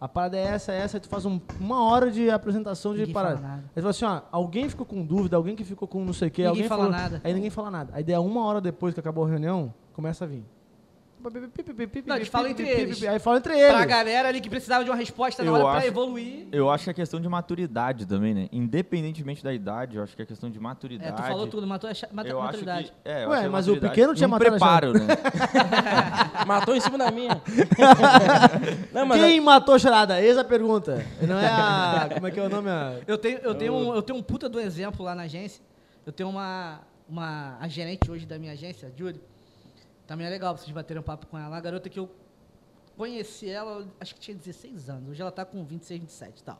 a parada é essa, é essa, aí tu faz um- uma hora de apresentação de Ninguém parada. Aí tu fala assim, ó, alguém ficou com dúvida, alguém que ficou com não sei o quê, Ninguém alguém fala falou- nada. Aí ninguém fala nada. Aí daí uma hora depois que acabou a reunião, começa a vir. Não, eles falam entre eles. Aí fala entre eles. Pra galera ali que precisava de uma resposta na Eu hora pra acho- evoluir. Eu acho que é questão de maturidade também, né? Independentemente da idade, eu acho que é questão de maturidade. É, tu falou tudo, matou a Eu acho maturidade. que, é, eu Ué, a mas o pequeno tinha um matado preparo, né? Matou em cima da minha. Não, mas Quem matou a charada? Eis a pergunta. Não é a... Como é que é o nome? A- Eu tenho, eu, tenho um, eu tenho um puta do exemplo lá na agência. Eu tenho uma, uma a gerente hoje da minha agência, a Julie. Também é legal vocês baterem um papo com ela. A garota que eu conheci ela, acho que tinha 16 anos. Hoje ela tá com 26, 27 e tal.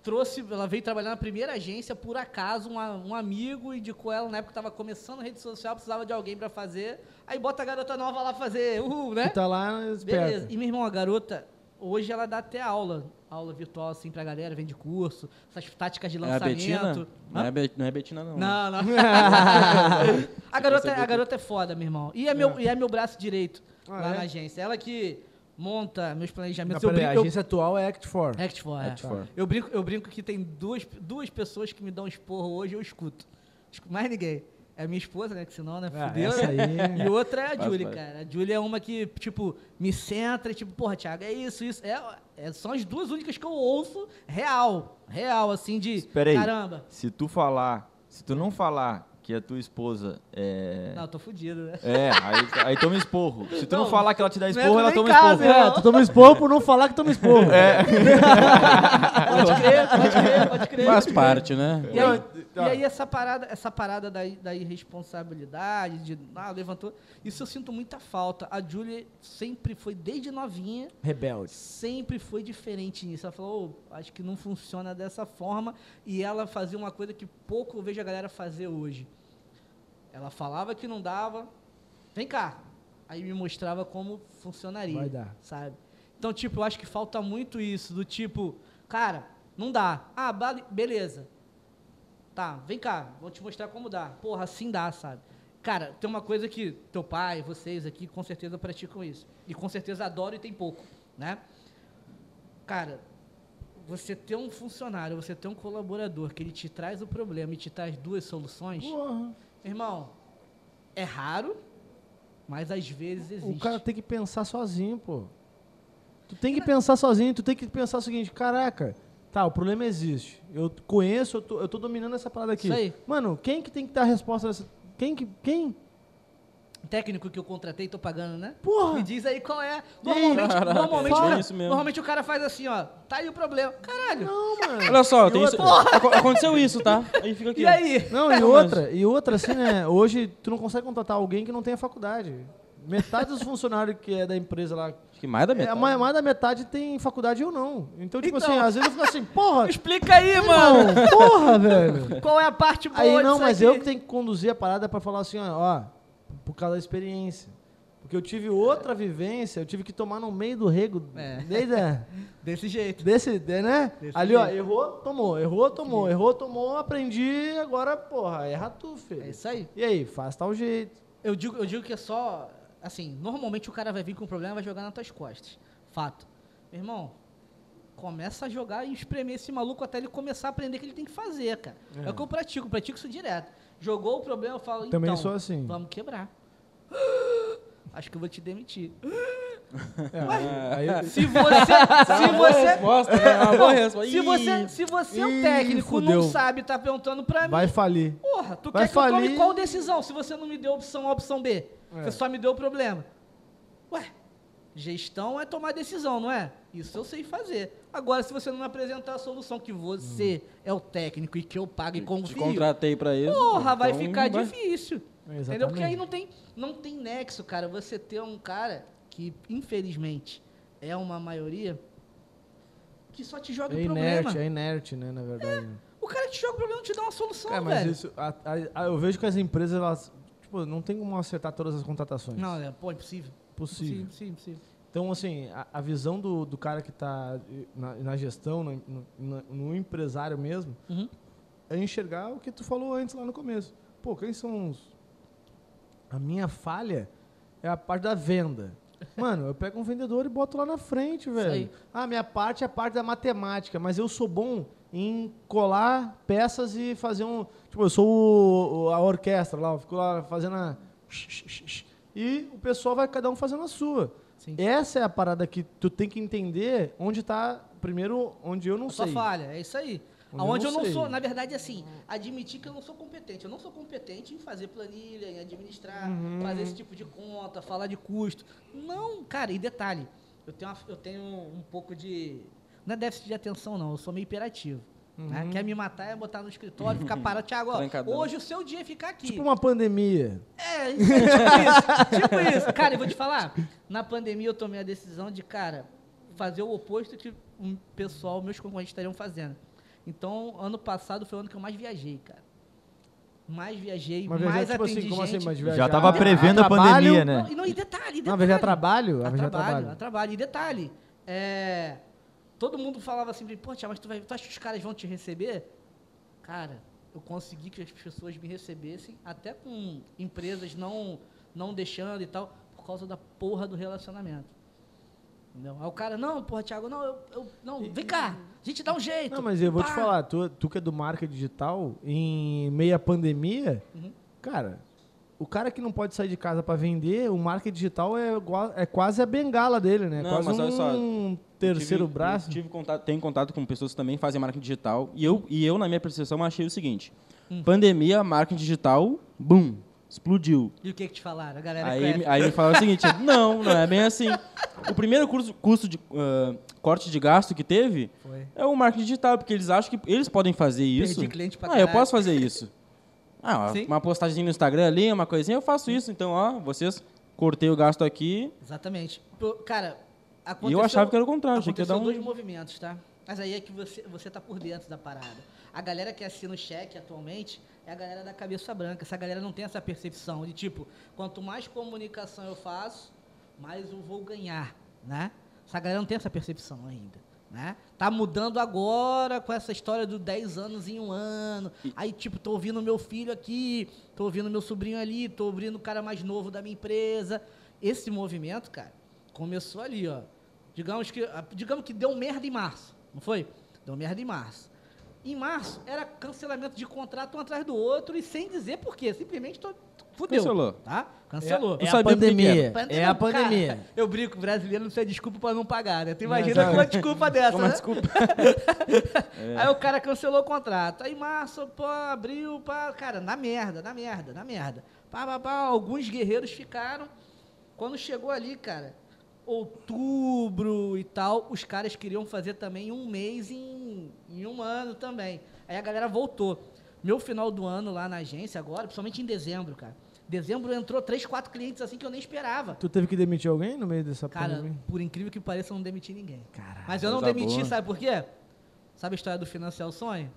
Trouxe, ela veio trabalhar na primeira agência, por acaso, uma- um amigo indicou ela, na época estava começando a rede social, precisava de alguém para fazer. Aí bota a garota nova lá fazer, uhul, né? Que tá lá Beleza. esperto. E, meu irmão, a garota, hoje ela dá até aula, aula virtual, assim, pra galera, vende curso, essas táticas de é a lançamento. Betina? Não é, Be- não é Betina, não. Não, não. a, garota, a garota é foda, meu irmão. E é meu, e é meu braço direito Ah, lá é? na agência. Ela que monta meus Não, planejamentos. peraí, eu a brinco, agência atual é Act for. eu, Act for, é. Act for. Eu brinco, eu brinco que tem duas, duas pessoas que me dão esporro hoje, eu escuto. Escuto Mais ninguém. É a minha esposa, né? Que senão, né? Ah, Fudeu, essa né? aí- E outra é a parte. cara. A Julie é uma que, tipo, me centra, e, tipo, porra, Thiago, é isso, isso. É, é- são as duas únicas que eu ouço real. Real, assim, de. Espera aí. Caramba. Se tu falar, se tu não falar que a tua esposa é. Não, eu tô fudido, né? É, aí, aí toma esporro. Se tu não, Não, falar que ela te dá esporro, ela toma casa, esporro. É, tu toma esporro por não falar que toma esporro. É. Pode crer, pode crer, pode crer. Faz parte, né? E aí, Não, e aí essa parada, essa parada da, da irresponsabilidade, de ah, levantou. Isso eu sinto muita falta. A Julie sempre foi, desde novinha, Rebelde. sempre foi diferente nisso. Ela falou, "Ô, acho que não funciona dessa forma. E ela fazia uma coisa que pouco eu vejo a galera fazer hoje. Ela falava que não dava, vem cá. Aí me mostrava como funcionaria. Vai dar. Sabe? Então, tipo, eu acho que falta muito isso, do tipo, cara, não dá. Ah, beleza. Tá, vem cá, vou te mostrar como dá. Porra, assim dá, sabe? Cara, tem uma coisa que teu pai, vocês aqui, com certeza praticam isso. E com certeza adoram e tem pouco, né? Cara, você ter um funcionário, você ter um colaborador que ele te traz o problema e te traz duas soluções, Porra. Irmão, é raro, mas às vezes existe. O cara tem que pensar sozinho, pô. Tu tem que pensar sozinho, tu tem que pensar o seguinte, caraca, tá, o problema existe. Eu conheço, eu tô, eu tô dominando essa parada aqui. Isso aí. Mano, quem que tem que dar a resposta dessa... Quem que... Quem? Técnico que eu contratei, tô pagando, né? Porra! Me diz aí qual é. Normalmente, Caraca, normalmente, cara, mesmo. normalmente o cara faz assim, ó. Tá aí o problema. Caralho. Não, mano. Olha só, tem isso, aconteceu isso, tá? Aí fica aqui. E aí? Não, e outra, e outra, assim, né? Hoje tu não consegue contratar alguém que não tenha faculdade. Metade dos funcionários que é da empresa lá, Acho que mais da é, metade. mais, mais da metade tem faculdade ou não. Então, tipo Então. assim, às vezes eu fico assim, porra, Explica aí, mano. irmão, porra, velho. Qual é a parte boa Aí não, disso mas aqui? eu que tenho que conduzir a parada pra falar assim, ó, ó, por causa da experiência. Porque eu tive outra vivência, eu tive que tomar no meio do rego, É. desde Desse jeito. desse, de- né? Desse Ali, ó, jeito. errou, tomou, errou, tomou, errou, tomou, aprendi, agora, porra, erra tu, filho. É isso aí. E aí, faz tal jeito. Eu digo, eu digo que é só. Assim, normalmente o cara vai vir com um problema e vai jogar nas tuas costas. Fato. Meu irmão, começa a jogar e espremer esse maluco até ele começar a aprender o que ele tem que fazer, cara. É, o que eu pratico, pratico isso direto. Jogou o problema, eu falo, Também então, sou assim. vamos quebrar. Acho que eu vou te demitir. É, Se você. se Boa você. resposta, né? Resposta. Se você, se você é o técnico, fudeu. não sabe, tá perguntando pra mim. vai falir. Porra, tu Vai quer que eu falir. tome qual decisão se você não me deu opção A, opção B? É. Você só me deu o problema. Ué, gestão é tomar decisão, não é? Isso eu sei fazer. Agora, se você não me apresentar a solução que você é o técnico e que eu pago e Te confio, contratei pra isso. porra, vai então ficar vai- difícil. Entendeu? Exatamente. Porque aí não tem, não tem nexo, cara. Você ter um cara que, infelizmente, é uma maioria que só te joga É o problema. inerte, é inerte, né, na verdade. O cara te joga o problema não te dá uma solução, É, mas velho. isso, a- a- a- eu vejo que as empresas, elas, tipo, não tem como acertar todas as contratações. Não, é, pô, impossível. Possível. Impossível, impossível. Então, assim, a, a visão do, do cara que está na, na gestão, no, no- no- no empresário mesmo, Uhum. é enxergar o que tu falou antes lá no começo. Pô, quem são os... A minha falha é a parte da venda. Mano, eu pego um vendedor e boto lá na frente, velho. aí. Ah, minha parte é a parte da matemática, mas eu sou bom em colar peças e fazer um... Tipo, eu sou o- o- a orquestra lá, eu fico lá fazendo a... E o pessoal vai cada um fazendo a sua. Sim. Essa é a parada que tu tem que entender onde tá, primeiro, onde eu não A sua sei. falha, é isso aí. Onde eu Aonde eu não não, sei. sou, na verdade, assim, admitir que eu não sou competente. Eu não sou competente em fazer planilha, em administrar, Uhum. fazer esse tipo de conta, falar de custo. Não, cara, e detalhe, eu tenho, uma- eu tenho um pouco de. Não é déficit de atenção, não, eu sou meio hiperativo. Uhum. né? Quer me matar é botar no escritório, ficar parado. Trancadão. hoje o seu dia é ficar aqui. Tipo uma pandemia. É, é tipo isso. tipo isso. Cara, eu vou te falar. Na pandemia eu tomei a decisão de, cara, fazer o oposto que o pessoal, meus concorrentes estariam fazendo. Então, ano passado foi o ano que eu mais viajei, cara. Mais viajei, Mas mais tipo atendi assim, como assim, gente. mas viajar? Já tava prevendo a pandemia, né? Não, e não, e detalhe, detalhe. Não, viajar a trabalho? A A viajar a trabalho, trabalho. a trabalho. E detalhe, é, todo mundo falava assim, pô, Tia, mas tu, vai, tu acha que os caras vão te receber? Cara, eu consegui que as pessoas me recebessem, até com empresas não, não deixando e tal, por causa da porra do relacionamento. Entendeu? Aí o cara, não, porra, Thiago, não, eu, eu- não, vem cá, a gente dá um jeito. Não, mas eu vou te Pá. falar, tu, tu que é do marketing digital, em meia pandemia, Uhum. cara, o cara que não pode sair de casa pra vender, o marketing digital é, igual- é quase a bengala dele, né? Não, quase mas um olha só, Eu terceiro tive- braço. eu tive contato, tenho contato com pessoas que também fazem marketing digital. E eu, e eu na minha percepção, achei o seguinte: Hum. pandemia, marketing digital, boom, explodiu. E o que que te falaram? A galera Aí, conhece. aí me falaram o seguinte: não, não é bem assim. O primeiro curso, custo de ah, corte de gasto que teve Foi. é o marketing digital, porque eles acham que eles podem fazer isso. Perdi cliente pra ah, eu posso fazer isso. Ah, Sim. uma postagem no Instagram ali, uma coisinha, eu faço isso. Então, ó, vocês cortei o gasto aqui. Exatamente. Cara, E aconteceu... eu achava que era o contrário, achei que ia dar um. dois movimentos, tá? Mas aí é que você, você tá por dentro da parada. A galera que assina o cheque atualmente é a galera da cabeça branca. Essa galera não tem essa percepção de tipo, quanto mais comunicação eu faço, mais eu vou ganhar, né? Essa galera não tem essa percepção ainda. Né? Tá mudando agora com essa história do 10 anos em um ano. Aí, tipo, tô ouvindo meu filho aqui, tô ouvindo meu sobrinho ali, tô ouvindo o cara mais novo da minha empresa. Esse movimento, cara, começou ali, ó. Digamos que, ah, digamos que deu merda em março, não foi? Deu merda em março. Em março, era cancelamento de contrato um atrás do outro e sem dizer por quê. Simplesmente tô, fudeu. Cancelou. Tá? Cancelou. É, é a pandemia. Pandemia, É a cara, pandemia. eu brinco, brasileiro não tem desculpa pra não pagar, né? Tu imagina é. com uma desculpa dessa, Uma né? desculpa. Aí o cara cancelou o contrato. Aí março, pô, abril, pá, cara, na merda, na merda, na merda. Pá, pá, pá, alguns guerreiros ficaram. Quando chegou ali, cara, outubro e tal, os caras queriam fazer também um mês em, em um ano também. Aí a galera voltou. Meu final do ano lá na agência agora, principalmente em dezembro, cara. Dezembro entrou três, quatro clientes assim que eu nem esperava. Tu teve que demitir alguém no meio dessa Cara, pandemia? por incrível que pareça, eu não demiti ninguém. Caralho. Mas eu não demiti, boa. sabe por quê? Sabe a história do financiar o sonho?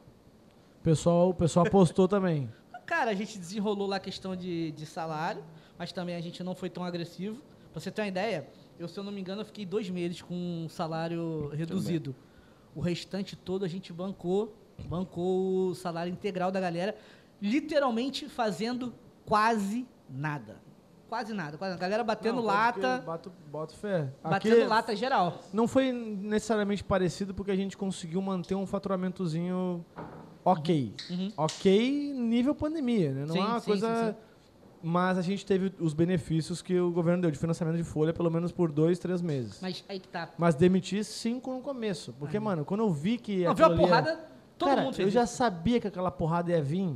O pessoal, o pessoal apostou também. Cara, a gente desenrolou lá a questão de, de salário, mas também a gente não foi tão agressivo. Pra você ter uma ideia, eu, se eu não me engano, eu fiquei dois meses com um salário reduzido. O restante todo a gente bancou, bancou o salário integral da galera, literalmente fazendo quase nada. Quase nada. Quase nada. A galera batendo Não, lata, Bato, boto fé. batendo Aqui lata geral. Não foi necessariamente parecido porque a gente conseguiu manter um faturamentozinho ok. Uhum. Ok nível pandemia, né? Não Sim, é uma sim, coisa... sim. Mas a gente teve os benefícios que o governo deu de financiamento de folha, pelo menos por dois, três meses. Mas, Mas aí que tá. demitir cinco no começo. Porque, mano, quando eu vi que. Não, viu a ali era- porrada, todo Cara, mundo fez eu já sabia que aquela porrada ia vir.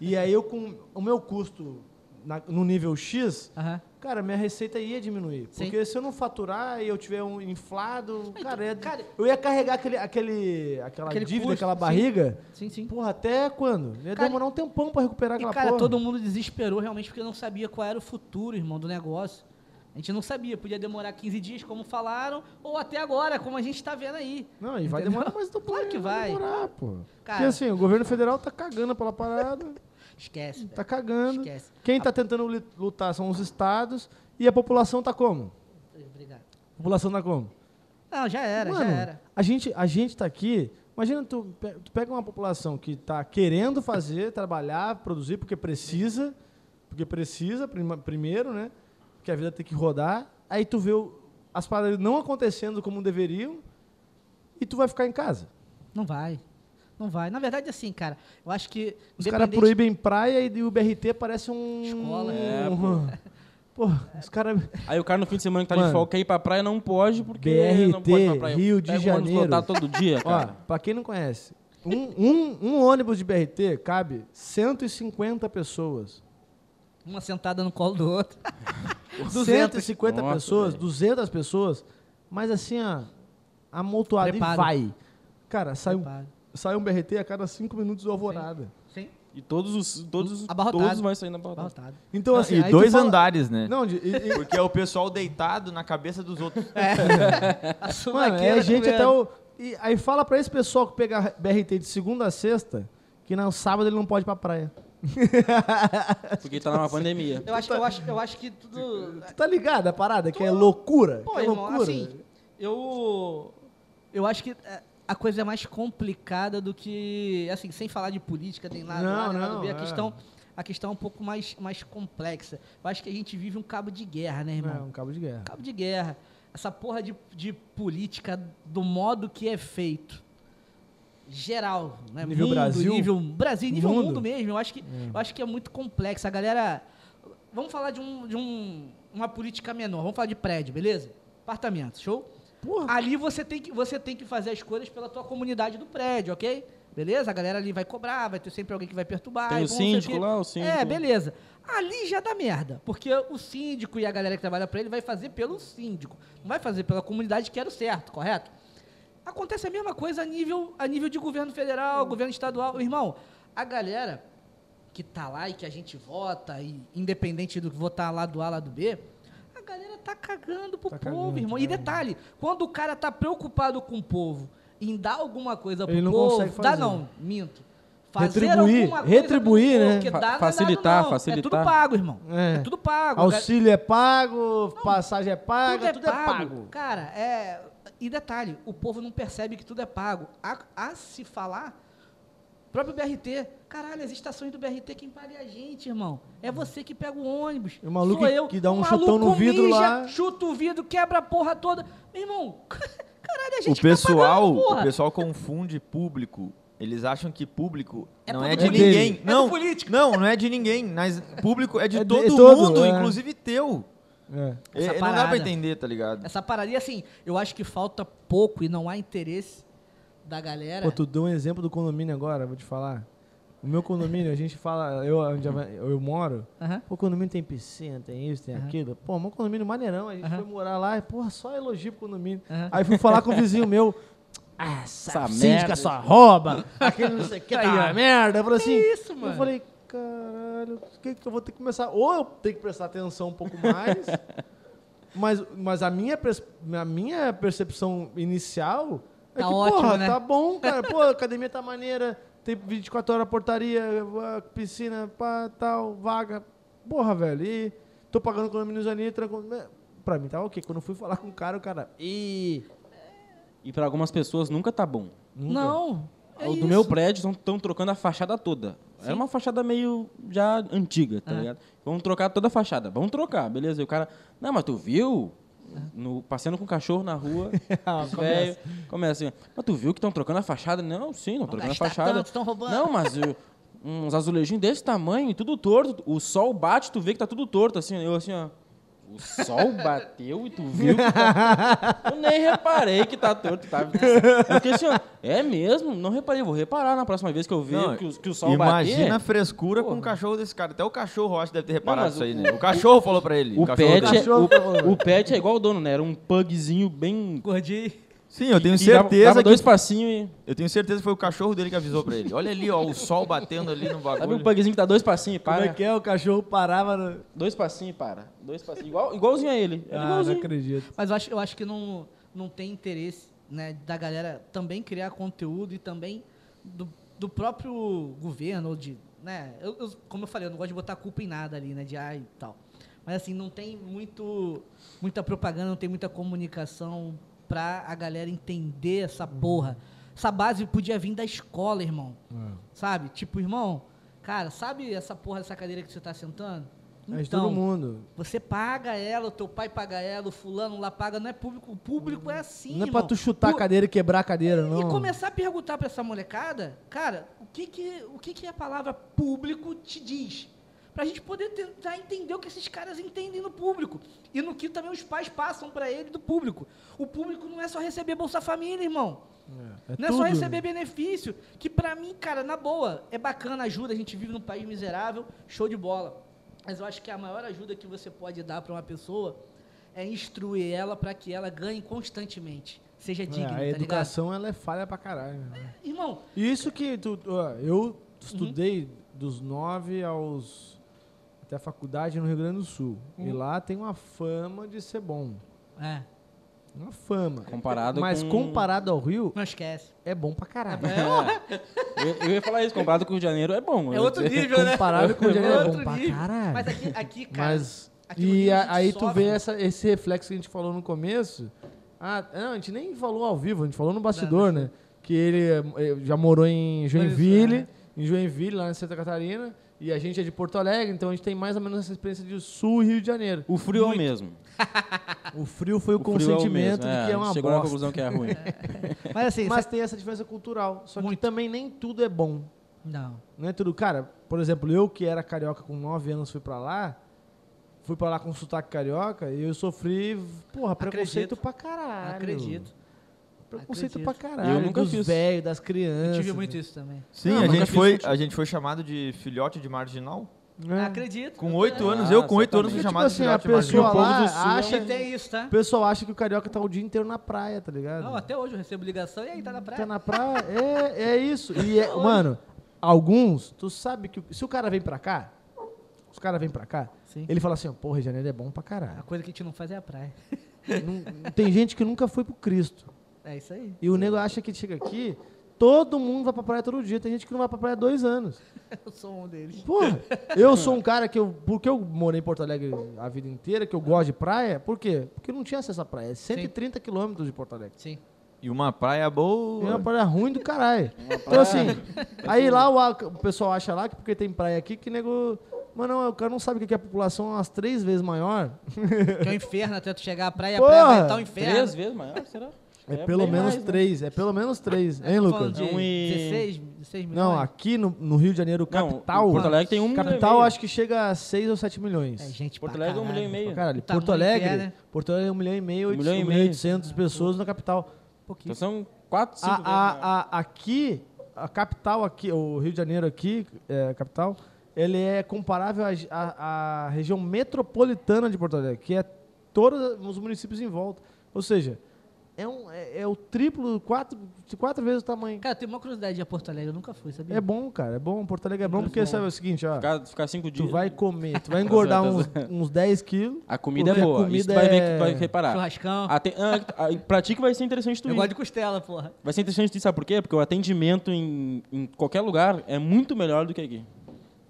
E aí eu, com o meu custo na- no nível X, Aham. Cara, minha receita ia diminuir. Sim. Porque se eu não faturar e eu tiver um inflado, Então, cara, ia- cara- eu ia carregar aquele, aquele, aquela Aquele dívida, custo, aquela barriga. Sim, sim. Porra, até quando? Ia Cara, demorar um tempão pra recuperar E, aquela cara, porra. todo mundo desesperou realmente porque não sabia qual era o futuro, irmão, do negócio. A gente não sabia, podia demorar 15 dias, como falaram, ou até agora, como a gente tá vendo aí. Não, e vai Entendeu? demorar mais do Claro que vai. demorar, pô. Cara- Porque assim, o governo federal tá cagando pela parada, Esquece, velho. tá cagando. Esquece. Quem tá tentando lutar são os estados e a população tá como? Obrigado. A população tá como? Não, já era, Mano, já era. A gente, a gente tá aqui. Imagina tu, tu pega uma população que tá querendo fazer, trabalhar, produzir, porque precisa, porque precisa, prima- primeiro, né? Porque a vida tem que rodar. Aí tu vê o- as paradas não acontecendo como deveriam e tu vai ficar em casa. Não vai. Não vai. Na verdade, assim, cara, eu acho que. Os caras proíbem praia e o BRT parece um. Escola. É, pô. os caras. Aí o cara no fim de semana que tá Mano. de folga quer ir pra praia, não pode, porque BRT, não pode ir pra praia. Rio de Pega um Janeiro. lotado todo dia, Ó, cara. pra quem não conhece, um, um, um ônibus de BRT cabe 150 pessoas. Uma sentada no colo do outro. 150 Nossa, pessoas, velho. 200 pessoas, mas assim, ó, amontoado e vai. Cara, sai um. Sai um BRT a cada 5 minutos do alvorada. Sim. E todos os. Todos, Abarrotado. todos vão sair na abarrotado. Abarrotado. Então, assim, e tu dois fala- andares, né? Não, de- e- e- Porque é o pessoal deitado na cabeça dos outros. A Mano, é gente até o. E aí fala pra esse pessoal que pega BRT de segunda a sexta que no sábado ele não pode ir pra praia. Porque tá numa pandemia. Eu acho, eu, acho, eu acho que tudo. Tu tá ligado a parada? Que é loucura? Pô, que é irmão, loucura. assim, eu. Eu acho que é, a coisa é mais complicada do que. Assim, sem falar de política, nem nada, Não, nada, não, a ver, a é. questão. A questão é um pouco mais, mais complexa. Eu acho que a gente vive um cabo de guerra, né, É, irmão? um cabo de guerra. Cabo de guerra. Essa porra de, de política do modo que é feito. Geral, né? Nível mundo, Brasil? Nível Brasil, nível Mundo? mundo, mesmo. Eu acho, que, eu acho que é muito complexo. A galera. Vamos falar de, um, de um, uma política menor. Vamos falar de prédio, beleza? Apartamento, show? Porra. Ali você tem, que, você tem que fazer as coisas pela tua comunidade do prédio, ok? Beleza? A galera ali vai cobrar, vai ter sempre alguém que vai perturbar. Tem o síndico lá, o síndico. É, beleza. Ali já dá merda. Porque o síndico e a galera que trabalha pra ele vai fazer pelo síndico. Não vai fazer pela comunidade que era o certo, correto? Acontece a mesma coisa a nível, a nível de governo federal, governo estadual. Irmão, a galera que tá lá e que a gente vota, e independente do que votar lá do A, lá do B, tá cagando pro Tá povo, cagando, irmão. tá E detalhe, quando o cara tá preocupado com o povo em dar alguma coisa pro Ele não povo, consegue dá fazer. não, minto. Fazer Retribuir, alguma coisa retribuir, povo, né? dá não é facilitar, dado, não. É facilitar. tudo pago, irmão. É. É, tudo pago. Auxílio é pago, passagem é paga, tudo é pago. Cara, é. E detalhe, o povo não percebe que tudo é pago. A, a se falar, próprio BRT. Caralho, as estações do BRT quem paga é a gente, irmão. É você que pega o ônibus. E o maluco Sou eu. que dá um O chutão no vidro mija, lá. Chuta o vidro, quebra a porra toda. Meu irmão, caralho, a O gente pessoal, tá pagando, porra. o pessoal confunde público. Eles acham que público É não é de ninguém. É não, político. não, não é de ninguém. Mas público é de É de- todo, é todo, mundo, é. inclusive teu. É. Essa É, não dá parada. pra entender, tá ligado? Essa parada, e assim, eu acho que falta pouco e não há interesse da galera. Pô, tu deu um exemplo do condomínio agora, vou te falar. O meu condomínio, a gente fala, eu onde eu, eu moro, pô, o condomínio tem piscina, tem isso, tem Aham. aquilo. Pô, meu condomínio maneirão, a gente Aham. foi morar lá, e, porra, só elogio pro condomínio. Aí fui falar com o vizinho meu, ah, essa, Essa síndica merda. só rouba, aquele não sei o que, tá Aí, uma merda. Eu falei assim, isso, mano? eu falei, caralho, o que que eu vou ter que começar? Ou eu tenho que prestar atenção um pouco mais, mas, mas a, minha, a minha percepção inicial Tá que, ótimo, porra, né? tá bom, cara. Pô, a academia tá maneira, tem 24 horas portaria, a piscina, pá, tal, vaga. Porra, velho, e tô pagando condomínio ali, tranquilo. Pra mim tá ok. Quando eu fui falar com o cara, o cara, ih, E pra algumas pessoas nunca tá bom. nunca. Não. É o do isso. meu prédio estão trocando a fachada toda. Era uma fachada meio já antiga, tá Ah. ligado? Vamos trocar toda a fachada. Vamos trocar, beleza? E o cara, não, mas tu viu? No, passeando com o cachorro na rua, Ah, os assim, mas tu viu que estão trocando a fachada? Não, sim, estão trocando a fachada. tanto, roubando. Não, mas eu- uns azulejinhos desse tamanho, e tudo torto. O sol bate, tu vê que tá tudo torto, assim. Eu assim, ó. O sol bateu e tu viu que tá... Eu nem reparei que tá torto. Tá... Eu fiquei assim, ó. É mesmo? Não reparei. Vou reparar na próxima vez que eu ver Não, que, o, que o sol Imagina bater. a frescura com Porra. o cachorro desse cara. Até o cachorro, eu acho, deve ter reparado mas isso o- aí, né? O cachorro falou pra ele. O cachorro pet, dele. é, Cachorro, o, o pet é igual o dono, né? Era um pugzinho bem... Gordinho. Sim, eu tenho dava- certeza dava que... dois passinhos e... Eu tenho certeza que foi o cachorro dele que avisou pra ele. Olha ali, ó, o sol batendo ali no Sabe bagulho. o pugzinho que dá dois passinhos e Como para? é que é? O cachorro parava no... Dois passinhos e para. Dois passinhos. Igual, igualzinho a ele. Era Ah, não igualzinho. acredito. Mas eu acho, eu acho que não, não tem interesse né, da galera também criar conteúdo e também do, do próprio governo, ou de. Né, eu, eu- como eu falei, eu não gosto de botar culpa em nada ali, né? De ai e tal. Mas assim, não tem muito, muita propaganda, não tem muita comunicação pra a galera entender essa porra. Essa base podia vir da escola, irmão. Sabe? Tipo, irmão, cara, sabe essa porra dessa cadeira que você tá sentando? É de todo mundo. Você paga ela, o teu pai paga ela, o fulano lá paga, não é público. O público é assim, não é irmão. pra tu chutar a Pu- cadeira e quebrar a cadeira, não. E começar a perguntar pra essa molecada, cara, o que que, o que que a palavra público te diz? Pra gente poder tentar entender o que esses caras entendem no público. E no que também os pais passam pra ele do público. O público não é só receber Bolsa Família, irmão. É Não é só tudo. receber benefício, que pra mim, cara, na boa, é bacana, ajuda, a gente vive num país miserável, show de bola. Mas eu acho que a maior ajuda que você pode dar pra uma pessoa é instruir ela pra que ela ganhe constantemente, seja É, digna, a tá ligado? educação, ela é falha pra caralho. né? Irmão, Isso que tu, eu estudei Uhum. dos 9 aos até a faculdade no Rio Grande do Sul. E Uhum. lá tem uma fama de ser bom. é, Uma fama. Comparado Mas com- comparado ao Rio, não esquece. é bom pra caralho. Eu, eu ia falar isso, comparado com o Rio de Janeiro é bom. É outro nível, né? Comparado com o Rio de Janeiro, é Outro bom pra nível. caralho. Mas aqui, aqui cara, Mas. E a aí tu vê essa- esse reflexo que a gente falou no começo. Ah, não, a gente nem falou ao vivo, a gente falou no bastidor, né? Que ele eh, já morou em Joinville, é. em Joinville, lá em Santa Catarina. E a gente é de Porto Alegre, então a gente tem mais ou menos essa experiência de Sul e Rio de Janeiro. O frio é o mesmo. O frio foi o, O frio é o consentimento mesmo, de que é uma Chegou na bosta. conclusão que é ruim. Mas assim, Mas tem essa diferença cultural. Só que Muito. também nem tudo é bom. não. Não é tudo. Cara, por exemplo, eu que era carioca com 9 anos fui pra lá, fui pra lá com sotaque carioca e eu sofri, porra, preconceito Acredito. pra caralho. Acredito. Preconceito Acredito. pra caralho. Eu nunca dos fiz. velhos, das Eu crianças. tive muito isso também. Sim, Não, a, gente foi, a gente foi chamado de filhote de marginal. É. Acredito. Com oito também. anos, Ah, eu com oito anos fui Tipo chamado assim, de a pessoa lá povo do Sul é acha... Tem isso, tá? O pessoal acha que o carioca tá o dia inteiro na praia, tá ligado? Não, até hoje eu recebo ligação e aí tá na praia. Tá na praia, é, é isso. E, é- mano, alguns, tu sabe que se o cara vem pra cá, os caras vêm pra cá, Sim. ele fala assim, ó, porra, Rio de Janeiro é bom pra A caralho. coisa que a gente não faz é a praia. Não- tem gente que nunca foi pro Cristo. É isso aí. E o nego acha que chega aqui, todo mundo vai pra praia todo dia. Tem gente que não vai pra praia há dois anos. Eu sou um deles. Porra, eu sou um cara que eu. Porque eu morei em Porto Alegre a vida inteira, que eu gosto de praia, por quê? Porque não tinha acesso à praia. É 130 quilômetros de Porto Alegre. Sim. E uma praia E é boa. uma praia ruim do caralho. Então assim, aí lá o, o pessoal acha lá que porque tem praia aqui, que nego. Mano, não, o cara não sabe que a população é umas três vezes maior. Que é o inferno até tu chegar à praia, a Porra! praia vai estar o inferno. Três vezes maior, será? É, pelo bem menos mais, né? três. É pelo menos três. Hein, Tô falando Lucas? de Um e- 16, 16 milhões. Não, aqui no, no Rio de Janeiro, Não, capital. Porto Alegre tem um milhão Capital, acho que chega a 6 ou 7 milhões. É gente Porto Alegre é um milhão e meio. Caralho. Porto Alegre, é, né? Porto Alegre é um milhão e meio, Um 800, milhão e um meio. milhão e 800 pessoas na capital. Então são quatro, cinco A, vezes maior. a, a, aqui, a capital aqui, o Rio de Janeiro aqui, é, a capital, ele é comparável à região metropolitana de Porto Alegre, que é todos os municípios em volta. Ou seja, é, um, é, é o triplo, quatro, quatro vezes o tamanho. Cara, eu tenho uma curiosidade de Porto Alegre, eu nunca fui, sabia? É bom, cara, é bom. Porto Alegre é bom porque sabe o seguinte, ó. Ficar, ficar cinco dias. Tu vai comer, tu vai engordar uns, uns 10 quilos. A comida é boa. comida Isso tu vai ver é- que tu vai reparar. Churrascão. Ah, tem- ah, ah, pra ti que vai ser interessante tu eu ir. gosto de costela, porra. Vai ser interessante tu ir, sabe por quê? Porque o atendimento em, em qualquer lugar é muito melhor do que aqui.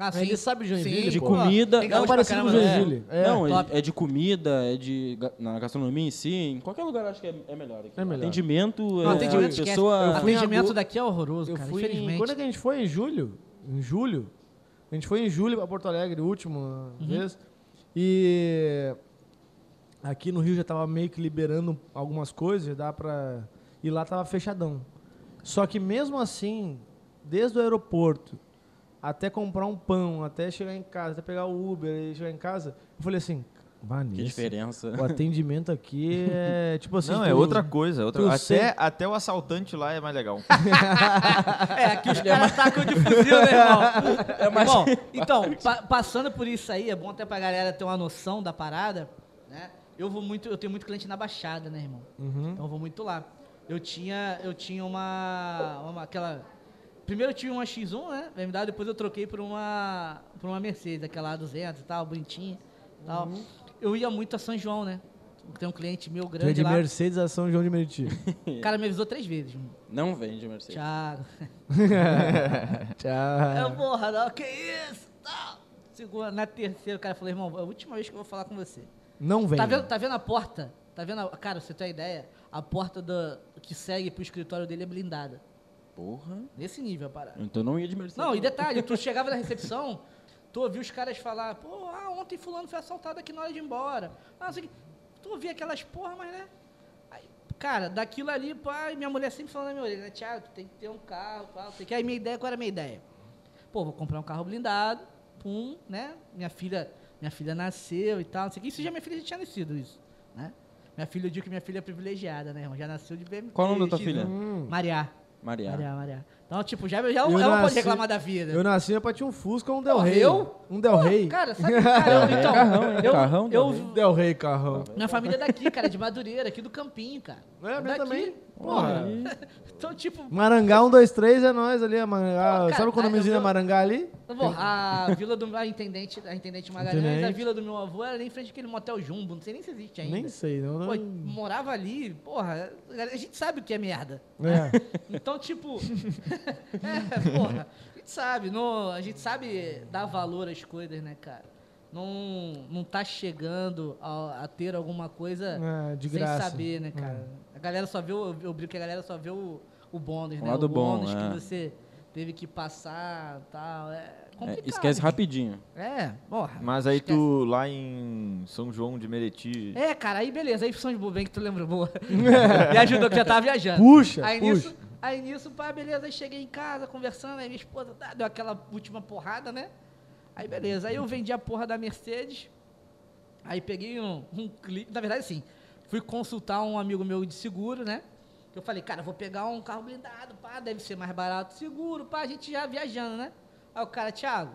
Ah, Ele sabe de Joinville, Sim, de pô, comida. tem É gaúcho pra parecido com caramba, né? Joinville. É, não, top. é, é de comida, é de ga- na gastronomia em si, em qualquer lugar eu acho que é, é melhor. Aqui. É melhor. Atendimento, Não, é, atendimento esquece. pessoa... Eu fui em atendimento agosto- daqui é horroroso, Eu cara, fui em, infelizmente. quando é que a gente foi? Em julho? Em julho? A gente foi em julho pra Porto Alegre, última vez. E aqui no Rio já tava meio que liberando algumas coisas, dá pra... E lá tava fechadão. Só que mesmo assim, desde o aeroporto até comprar um pão, até chegar em casa, até pegar o Uber e chegar em casa, eu falei assim, Que Vanessa, diferença. o atendimento aqui é tipo assim... Não, tu- é outra coisa. é outra- Até, sei- até o assaltante lá é mais legal. É, aqui os caras tacam de fuzil, né, irmão? É mais- Bom, então, pa- passando por isso aí, é bom até pra galera ter uma noção da parada, né? Eu vou muito, eu tenho muito cliente na Baixada, né, irmão? Uhum. Então eu vou muito lá. Eu tinha, eu tinha uma, uma aquela Primeiro eu tive uma X1, né? BMW, depois eu troquei por uma por uma Mercedes, aquela A200 e tal, bonitinha, e tal. Eu ia muito a São João, né? Tem um cliente meu é grande de lá. Mercedes a São João de Meriti. O cara me avisou três vezes. irmão. Não vende Mercedes. Thiago. Eu, Tchau. porra, não, que isso? Não. Segunda, na terceira, o cara falou, irmão, é a última vez que eu vou falar com você. Não vem. Tá vendo, tá vendo a porta? Tá vendo? A, cara, você tem uma ideia? A porta do, que segue pro escritório dele é blindada. Porra. Nesse nível a parada. Então não ia de Mercedes. Não, e detalhe, tu chegava na recepção, tu ouvia os caras falar, pô, ah, ontem fulano foi assaltado aqui na hora de ir embora. Ah, não sei o quê. Tu ouvia aquelas porra, mas né? Aí, cara, daquilo ali, pá, minha mulher sempre falando na minha orelha, né, Thiago, tu tem que ter um carro, pá, sei o quê. Aí minha ideia, qual era a minha ideia? Pô, vou comprar um carro blindado, pum, né? Minha filha, minha filha nasceu e tal, não sei o quê. Isso já minha filha já tinha nascido, isso, né? Minha filha, eu digo que minha filha é privilegiada, né, irmão? Já nasceu de BMW. Qual o nome da tua X1. filha? Hum. Maria. Maria. Maria, Maria. Então, tipo, já, já Eu ela pode nasci- reclamar da vida. Eu nasci é pra ter um Fusca ou um Del Porra, Rey. eu? Um Del Rey. Cara, sabe, cara, então, Carrão, hein? eu, Carrão, eu, Del Del Rey, carrão. minha família é daqui, cara, de Madureira, aqui do Campinho, cara. É, a minha daqui, também. Porra. Então, tipo, Marangá 1, 2, 3 é nós ali, a Marangá. Pô, cara, Sabe o condomíniozinho eu- da Marangá ali? bom, a vila do a intendente, a intendente Magalhães, a Intendente. vila do meu avô era ali em frente àquele motel Jumbo, não sei nem se existe ainda. Nem sei, não. Pô, não... morava ali, porra, a gente sabe o que é merda. É. Então, tipo. É, porra. A gente sabe, não, a gente sabe dar valor às coisas, né, cara? Não, não tá chegando a, a ter alguma coisa É, de sem graça. saber, né, cara? A galera só vê, o, eu brinco que a galera só vê o, o bônus, O né? lado o bom, bônus é. que você teve que passar tal. É É, esquece rapidinho. É, porra. Mas aí esquece. tu, lá em São João de Meriti... É, cara, aí beleza, aí São de bem que tu lembrou, boa. Me ajudou que já tava viajando. Puxa, Aí puxa. nisso, aí nisso, pá, beleza, aí cheguei em casa conversando, aí minha esposa tá, deu aquela última porrada, né? Aí beleza, aí eu vendi a porra da Mercedes, aí peguei um, um clipe, na verdade assim, fui consultar um amigo meu de seguro, né? Eu falei, cara, vou pegar um carro blindado, pá, deve ser mais barato seguro, pá, a gente já viajando, né? Aí o cara, Thiago,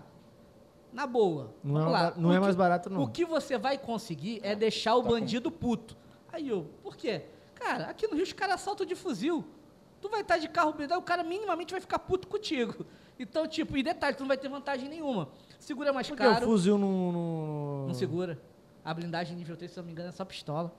na boa, Não, vamos é, lá. não o é que- mais barato, não. o que você vai conseguir é deixar o bandido puto. Aí eu, por quê? Cara, aqui no Rio os caras assaltam de fuzil. Tu vai estar de carro blindado, o cara minimamente vai ficar puto contigo. Então, tipo, e detalhe, tu não vai ter vantagem nenhuma. Segura é mais Por que o caro, fuzil não... Não, não segura. A blindagem nível 3, se eu não me engano, é só pistola.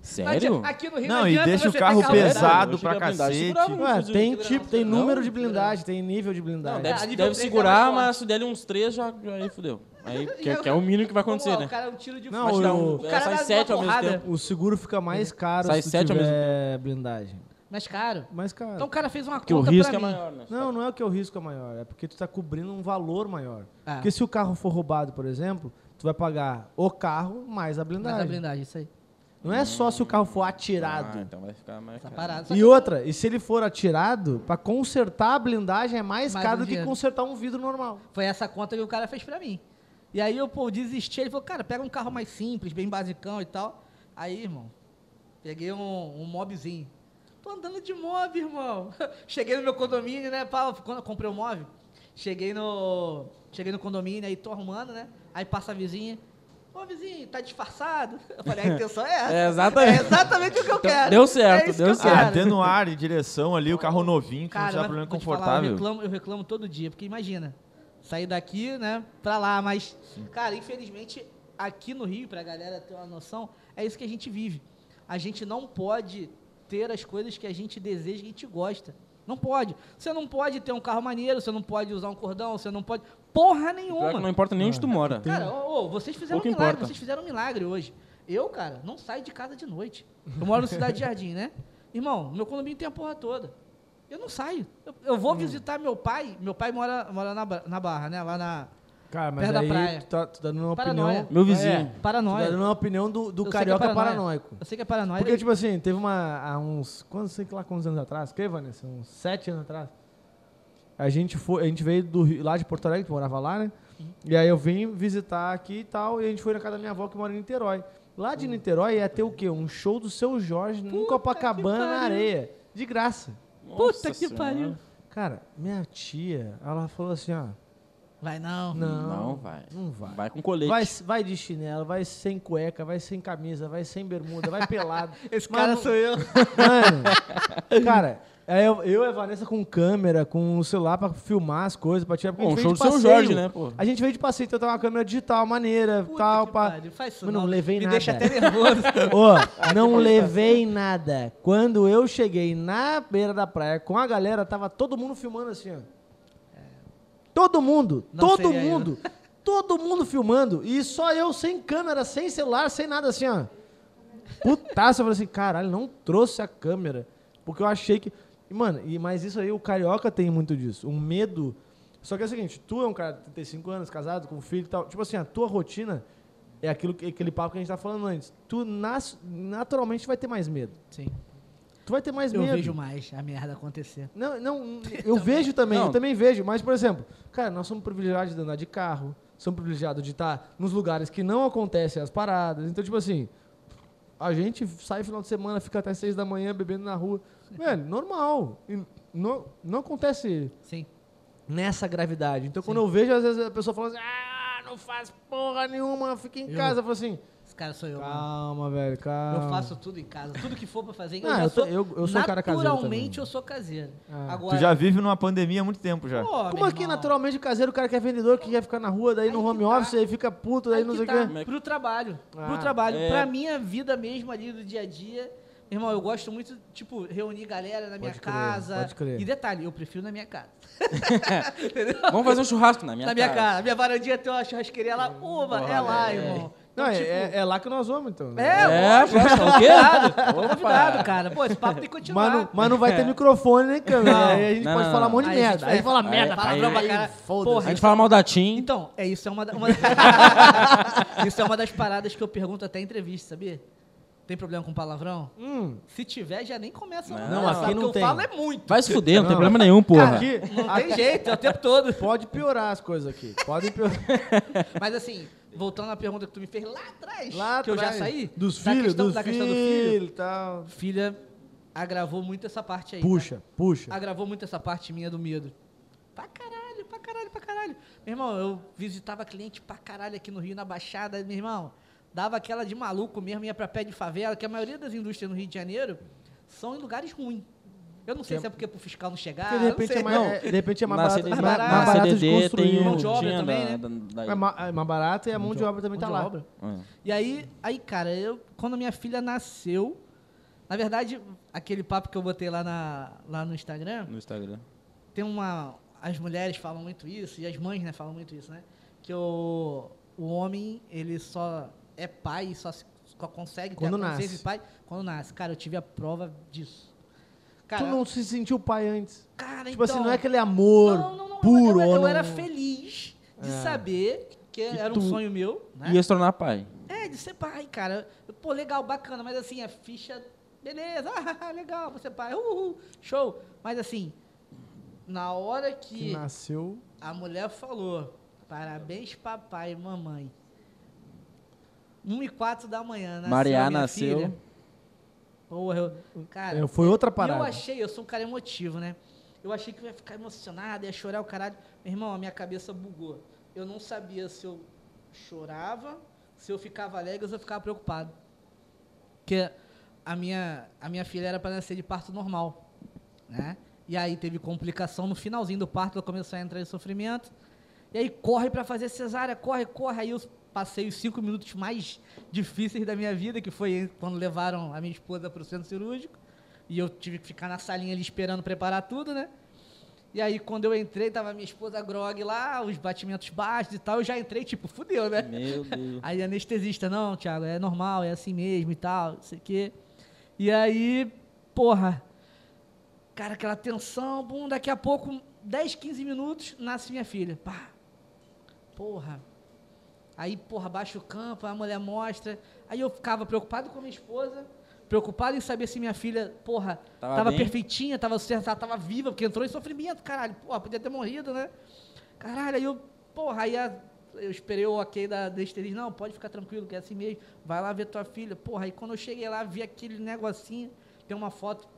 Sério? Aqui no Rio Não, não, e deixa o carro ter pesado pra cacete. um Ué, fuzil. tem, tipo, tem número de blindagem, tem nível de blindagem. Não, Ah, deve, nível deve é segurar, mas se der uns três, já, já aí fudeu. Aí, que, E que é o mínimo que vai acontecer, né? O cara é um tiro de Não, Mas o- o é, cara sai dá sete ao mesmo tempo. O seguro fica mais caro Sai se sete ao mesmo tiver blindagem. Mais caro. Mais caro. Então o cara fez uma Porque o conta risco pra é mim. maior, né? Não, não é o que o risco é maior, é porque tu tá cobrindo um valor maior. Ah. Porque se o carro for roubado, por exemplo, tu vai pagar o carro mais a blindagem. Mas a blindagem, isso aí. Não é só se o carro for Ah, atirado. então vai ficar mais Tá caro. parado. E outra, e se ele for atirado, pra consertar a blindagem é mais, Mais caro um do que consertar um vidro normal. Foi essa conta que o cara fez pra mim. E aí eu, pô, desisti. Ele falou, cara, pega um carro mais simples, bem basicão e tal. Aí, irmão, peguei um, um mobzinho. Tô andando de mob, irmão. Cheguei no meu condomínio, né? Pá, quando eu comprei o mob, cheguei no. Cheguei no condomínio, aí tô arrumando, né? Aí passa a vizinha. Ô, vizinho, tá disfarçado? Eu falei, a intenção é essa. É, exatamente. É exatamente o que eu Então, quero. deu certo, É deu certo. Ah, quero. tendo ar e direção ali, o carro novinho, que não Cara, mas problema te falar, eu confortável. reclamo, eu reclamo todo dia, porque imagina, sair daqui, né, pra lá, mas, cara, infelizmente, aqui no Rio, pra galera ter uma noção, é isso que a gente vive. A gente não pode ter as coisas que a gente deseja, que a gente gosta. Não pode. Você não pode ter um carro maneiro, você não pode usar um cordão, você não pode. Porra nenhuma. não importa nem onde tu mora. Cara, ô, ô, vocês fizeram um milagre, importa. vocês fizeram um milagre hoje. Eu, cara, não saio de casa de noite. Eu moro no Cidade Jardim, né? Irmão, meu condomínio tem a porra toda. Eu não saio. Eu, eu vou visitar meu pai. Meu pai mora, mora na, na Barra, né? Lá na Cara, mas Perto da aí praia. tu tá, tu tá dando uma Paranoia. opinião... Meu vizinho. É, tu tá Paranoia. dando uma opinião do, do é carioca paranoia. paranoico. Eu sei que é paranoia. Porque, tipo assim, teve uma. Há uns. Quantos, sei lá quantos anos atrás? Que, Vanessa? Uns sete anos atrás. A gente, foi, a gente veio do, Rio- lá de Porto Alegre, que morava lá, né? E aí eu vim visitar aqui e tal, e a gente foi na casa da minha avó que mora em Niterói. Lá de Niterói ia ter o quê? Um show do Seu Jorge no Copacabana na areia. De graça. Puta Nossa que Senhora. pariu. Cara, minha tia, ela falou assim, ó. Vai não. Não, Não vai. Não vai. Vai com colete. Vai, vai de chinelo, vai sem cueca, vai sem camisa, vai sem bermuda, vai pelado. Esse Mas cara não- sou eu. Mano, cara, é eu, eu e a Vanessa com câmera, com o celular pra filmar as coisas, pra tirar. Bom, gente show veio do de Seu passeio. Jorge, né, pô? A gente veio de passeio, então tava uma câmera digital, maneira, Puta tal, pá. pariu, Faz isso Mas não não. levei Me nada. deixa até nervoso. Ô, não levei nada. Quando eu cheguei na beira da praia com a galera, tava todo mundo filmando assim, ó. Todo mundo, Não todo eu. mundo, todo mundo filmando. E só eu sem câmera, sem celular, sem nada assim, ó. Putaça, eu falei assim, caralho, não trouxe a câmera. Porque eu achei que. Mano, e, mas isso aí, o carioca tem muito disso. Um medo. Só que é o seguinte, tu é um cara de 35 anos, casado, com filho e tal. Tipo assim, a tua rotina é aquilo, que- aquele papo que a gente tá falando antes. Tu nas- naturalmente vai ter mais medo. Sim. Tu vai ter mais Eu medo. vejo mais a merda acontecer. Não, não, eu vejo também, Não. eu também vejo. Mas, por exemplo, cara, nós somos privilegiados de andar de carro, somos privilegiados de estar nos lugares que não acontecem as paradas. Então, tipo assim, a gente sai final de semana, fica até seis da manhã bebendo na rua. Velho, normal. E Não, não acontece Sim. nessa gravidade. Então, quando eu vejo, às vezes a pessoa falando assim, ah, não faz porra nenhuma, fica em Eu- casa. Eu falo assim, cara sou eu. mano. calma, velho, calma. Eu faço tudo em casa. Tudo que for pra fazer. Eu, Ah, já eu tô- sou, eu- eu sou cara caseiro Naturalmente eu sou caseiro. Ah. Agora, Tu já vive numa pandemia há muito tempo já. Pô, Como aqui, irmão, naturalmente, caseiro, o cara que é vendedor, que quer ficar na rua, daí Aí no home tá. office, aí fica puto, daí Aí não sei o tá, quê. Pro trabalho. Ah. Pro trabalho. É. Pra minha vida mesmo ali do dia a dia. Irmão, eu gosto muito, tipo, reunir galera na minha Pode crer, casa. pode crer. E detalhe, eu prefiro na minha casa. Vamos fazer um churrasco na minha na minha casa. casa. Minha varandinha tem uma churrasqueria lá. Uva, é lá, é. irmão. Não, Então, é, tipo, é- é lá que nós vamos, então. É, É, próximo, o quê? Convidado, convidado, cara. Pô, esse papo tem que continuar. Mas não, mas não vai ter microfone nem câmera. Não. aí a gente Não, pode não, falar um não. monte de Aí a gente merda. vai- Aí fala Aí- merda, palavrão pra aí foda-se. Porra, A gente fala mal da Tim. Então, é isso é uma, uma Isso é uma das paradas que eu pergunto até em entrevista, sabia? Tem problema com palavrão? Hum, Se tiver, já nem começa Não, conversar, aqui não eu tem. falo é muito. Vai se fuder, não, tem Não. problema nenhum, porra. aqui, Não tem jeito, é o tempo todo. pode piorar as coisas aqui. Pode piorar. Mas assim, voltando à pergunta que tu me fez lá atrás, Lá que eu já atrás, saí. Dos filhos, questão, dos da questão do filho. tal. Filha agravou muito essa parte aí. Puxa, puxa. tá? Agravou muito essa parte minha do medo. Pra caralho, pra caralho, pra caralho. Meu irmão, eu visitava cliente pra caralho aqui no Rio, na Baixada, meu irmão. Dava aquela de maluco mesmo, ia pra pé de favela, que a maioria das indústrias no Rio de Janeiro são em lugares ruins. Eu não sei é- se é porque pro fiscal não chegar. Porque de não repente, sei. é mais, Não. é- de repente é mais na barato, CDD, mais, mais mais barato barato de CDD construir. Mão de obra tinha também, da- né? da- da- É, ma- é mais barato e a mão de obra também tá de lá. obra. É. E aí, aí, cara, eu, quando minha filha nasceu, na verdade, aquele papo que eu botei lá, na, lá no Instagram, No Instagram. tem uma. As mulheres falam muito isso, e as mães, né, falam muito isso, né? Que o, o homem, ele só é pai e só, se- só consegue ter Quando a consciência nasce. de pai quando nasce. Cara, eu tive a prova disso. Cara, Tu não se sentiu pai antes. cara Tipo assim, então- não é aquele amor Não, não, não, puro. Eu, eu, eu era feliz de É. saber que, era um sonho meu, né? Ia se tornar pai. É, de ser pai, cara. Pô, legal, bacana, mas assim, a ficha, beleza, ah, legal, você pai, uhul, show. Mas assim, na hora Que que nasceu. a mulher falou, parabéns papai e mamãe. 1 e 4 da manhã, nasceu Maria nasceu. filha. Porra, eu, cara, É, foi outra parada. eu achei, eu sou um cara emotivo, né? Eu achei que eu ia ficar emocionado, ia chorar o caralho. Meu irmão, a minha cabeça bugou. Eu não sabia se eu chorava, se eu ficava alegre ou se eu ficava preocupado. Porque a minha, a minha filha era para nascer de parto normal, né? E aí teve complicação no finalzinho do parto, ela começou a entrar em sofrimento. E aí corre para fazer cesárea, corre, corre. Aí eu passei os cinco minutos mais difíceis da minha vida, que foi quando levaram a minha esposa para o centro cirúrgico. E eu tive que ficar na salinha ali esperando preparar tudo, né? E aí, quando eu entrei, tava minha esposa grog lá, os batimentos baixos e tal. Eu já entrei, tipo, fudeu, né? Meu Deus. Aí anestesista, não, Thiago, é normal, é assim mesmo e tal, não sei o quê. E aí, porra, cara, aquela tensão, bum, daqui a pouco, 10, 15 minutos, nasce minha filha. Pá. Porra. Aí, porra, baixa o campo, a mulher mostra. Aí eu ficava preocupado com a minha esposa, preocupado em saber se minha filha, porra, Tava tava, perfeitinha, tava certa, tava viva, porque entrou em sofrimento, caralho. Porra, podia ter morrido, né? Caralho, aí eu, porra, aí a- eu esperei o ok da anestesia. Não, pode ficar tranquilo, que é assim mesmo. Vai lá ver tua filha. Porra, aí quando eu cheguei lá, vi aquele negocinho, tem uma foto,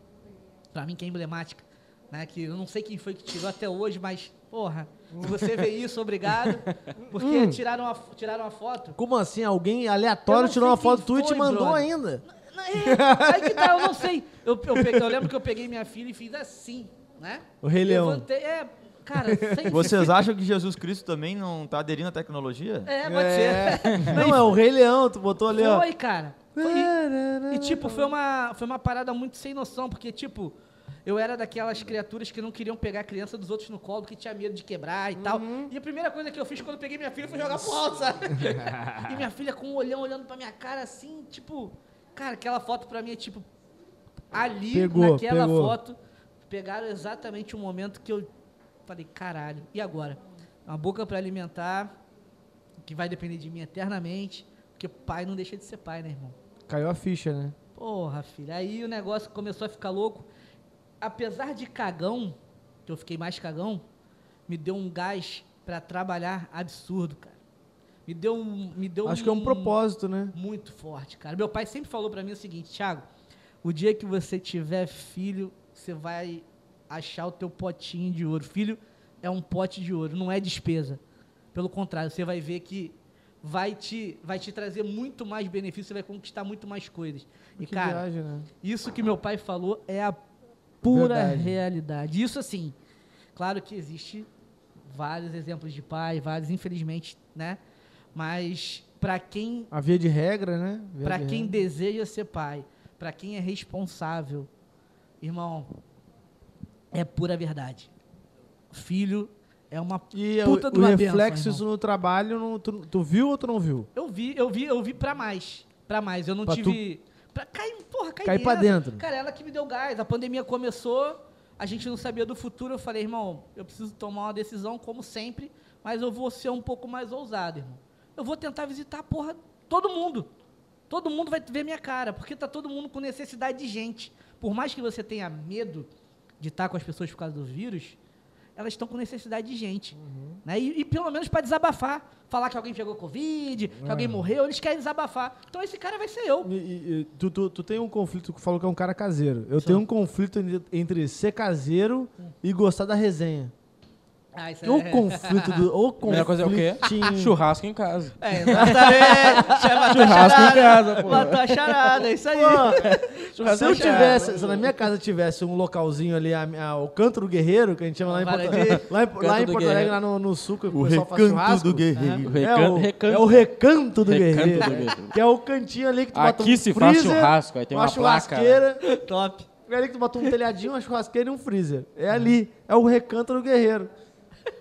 pra mim que é emblemática, né? Que eu não sei quem foi que tirou até hoje, mas, porra, se você vê isso, obrigado. Porque tiraram, a, tiraram a foto. Como assim? Alguém aleatório tirou uma foto tua e te mandou brother. ainda? É, aí que tá, eu não sei. Eu, eu, peguei- eu lembro que eu peguei minha filha e fiz assim, né? O Rei Leão. Levantei, é, cara, sem, Vocês acham que Jesus Cristo também não tá aderindo à tecnologia? É, pode ser. Não, é o Rei Leão, tu botou ali, ó. Foi, cara. Foi. E, e, tipo, foi uma, foi uma parada muito sem noção, porque, tipo, eu era daquelas criaturas que não queriam pegar a criança dos outros no colo, que tinha medo de quebrar e tal. E a primeira coisa que eu fiz quando eu peguei minha filha foi jogar pro alto, sabe? e minha filha com um olhão olhando pra minha cara assim, tipo... Cara, aquela foto pra mim é tipo... Ali, Pegou, naquela pegou. foto, pegaram exatamente o momento que eu falei, caralho, e agora? Uma boca pra alimentar, que vai depender de mim eternamente, porque pai não deixa de ser pai, né, irmão? Caiu a ficha, né? Porra, filho. Aí o negócio começou a ficar louco. Apesar de cagão, que eu fiquei mais cagão, me deu um gás pra trabalhar absurdo, cara. Me deu um. Me deu Acho que é um propósito, né? Muito forte, cara. Meu pai sempre falou pra mim o seguinte, Thiago, o dia que você tiver filho, você vai achar o teu potinho de ouro. Filho é um pote de ouro, não é despesa. Pelo contrário, você vai ver que vai te, vai te trazer muito mais benefício, você vai conquistar muito mais coisas. E, que cara, viagem, né? isso que meu pai falou é a pura Verdade. realidade. Isso assim, claro que existe vários exemplos de pai, vários, infelizmente, né? Mas para quem A via de regra, né? Para quem regra. deseja ser pai, para quem é responsável, irmão, é pura verdade. Filho é uma E puta o, de o reflexo isso no trabalho, não- tu, tu viu ou tu não viu? Eu vi, eu vi, eu vi pra mais. Pra mais. Eu não Pra tive. Pra cair, porra, cair, Cair pra dentro. Cara, ela que me deu gás. A pandemia começou, a gente não sabia do futuro. Eu falei, irmão, eu preciso tomar uma decisão, como sempre, mas eu vou ser um pouco mais ousado, irmão. Eu vou tentar visitar, porra, todo mundo. Todo mundo vai ver minha cara, porque tá todo mundo com necessidade de gente. Por mais que você tenha medo de estar com as pessoas por causa do vírus, elas estão com necessidade de gente. Né? E, e pelo menos para desabafar. Falar que alguém pegou Covid, que alguém morreu, eles querem desabafar. Então esse cara vai ser eu. E- e- tu, tu, tu tem um conflito, tu falou que é um cara caseiro. Eu tenho um conflito en- entre ser caseiro e gostar da resenha. Ah, isso O conflito do. O melhor coisa é o quê? Churrasco em casa. É, exatamente. Chama Churrasco em casa, pô. Matou a charada, é isso aí. Pô, se eu tivesse, se na minha casa tivesse um localzinho ali, a- a- o Canto do Guerreiro, que a gente chama lá em Porto, Varadinho. lá em, lá em Porto Alegre, lá no, no sul, que o, O pessoal faz churrasco. do guerreiro. O É o, recanto. é o recanto do Recanto guerreiro. do guerreiro. Que é o cantinho ali que tu bota Aqui um se faz freezer, churrasco, aí tem uma placa. churrasqueira. Top. É ali que tu bota um telhadinho, uma churrasqueira e um freezer. É ali. É o recanto do guerreiro.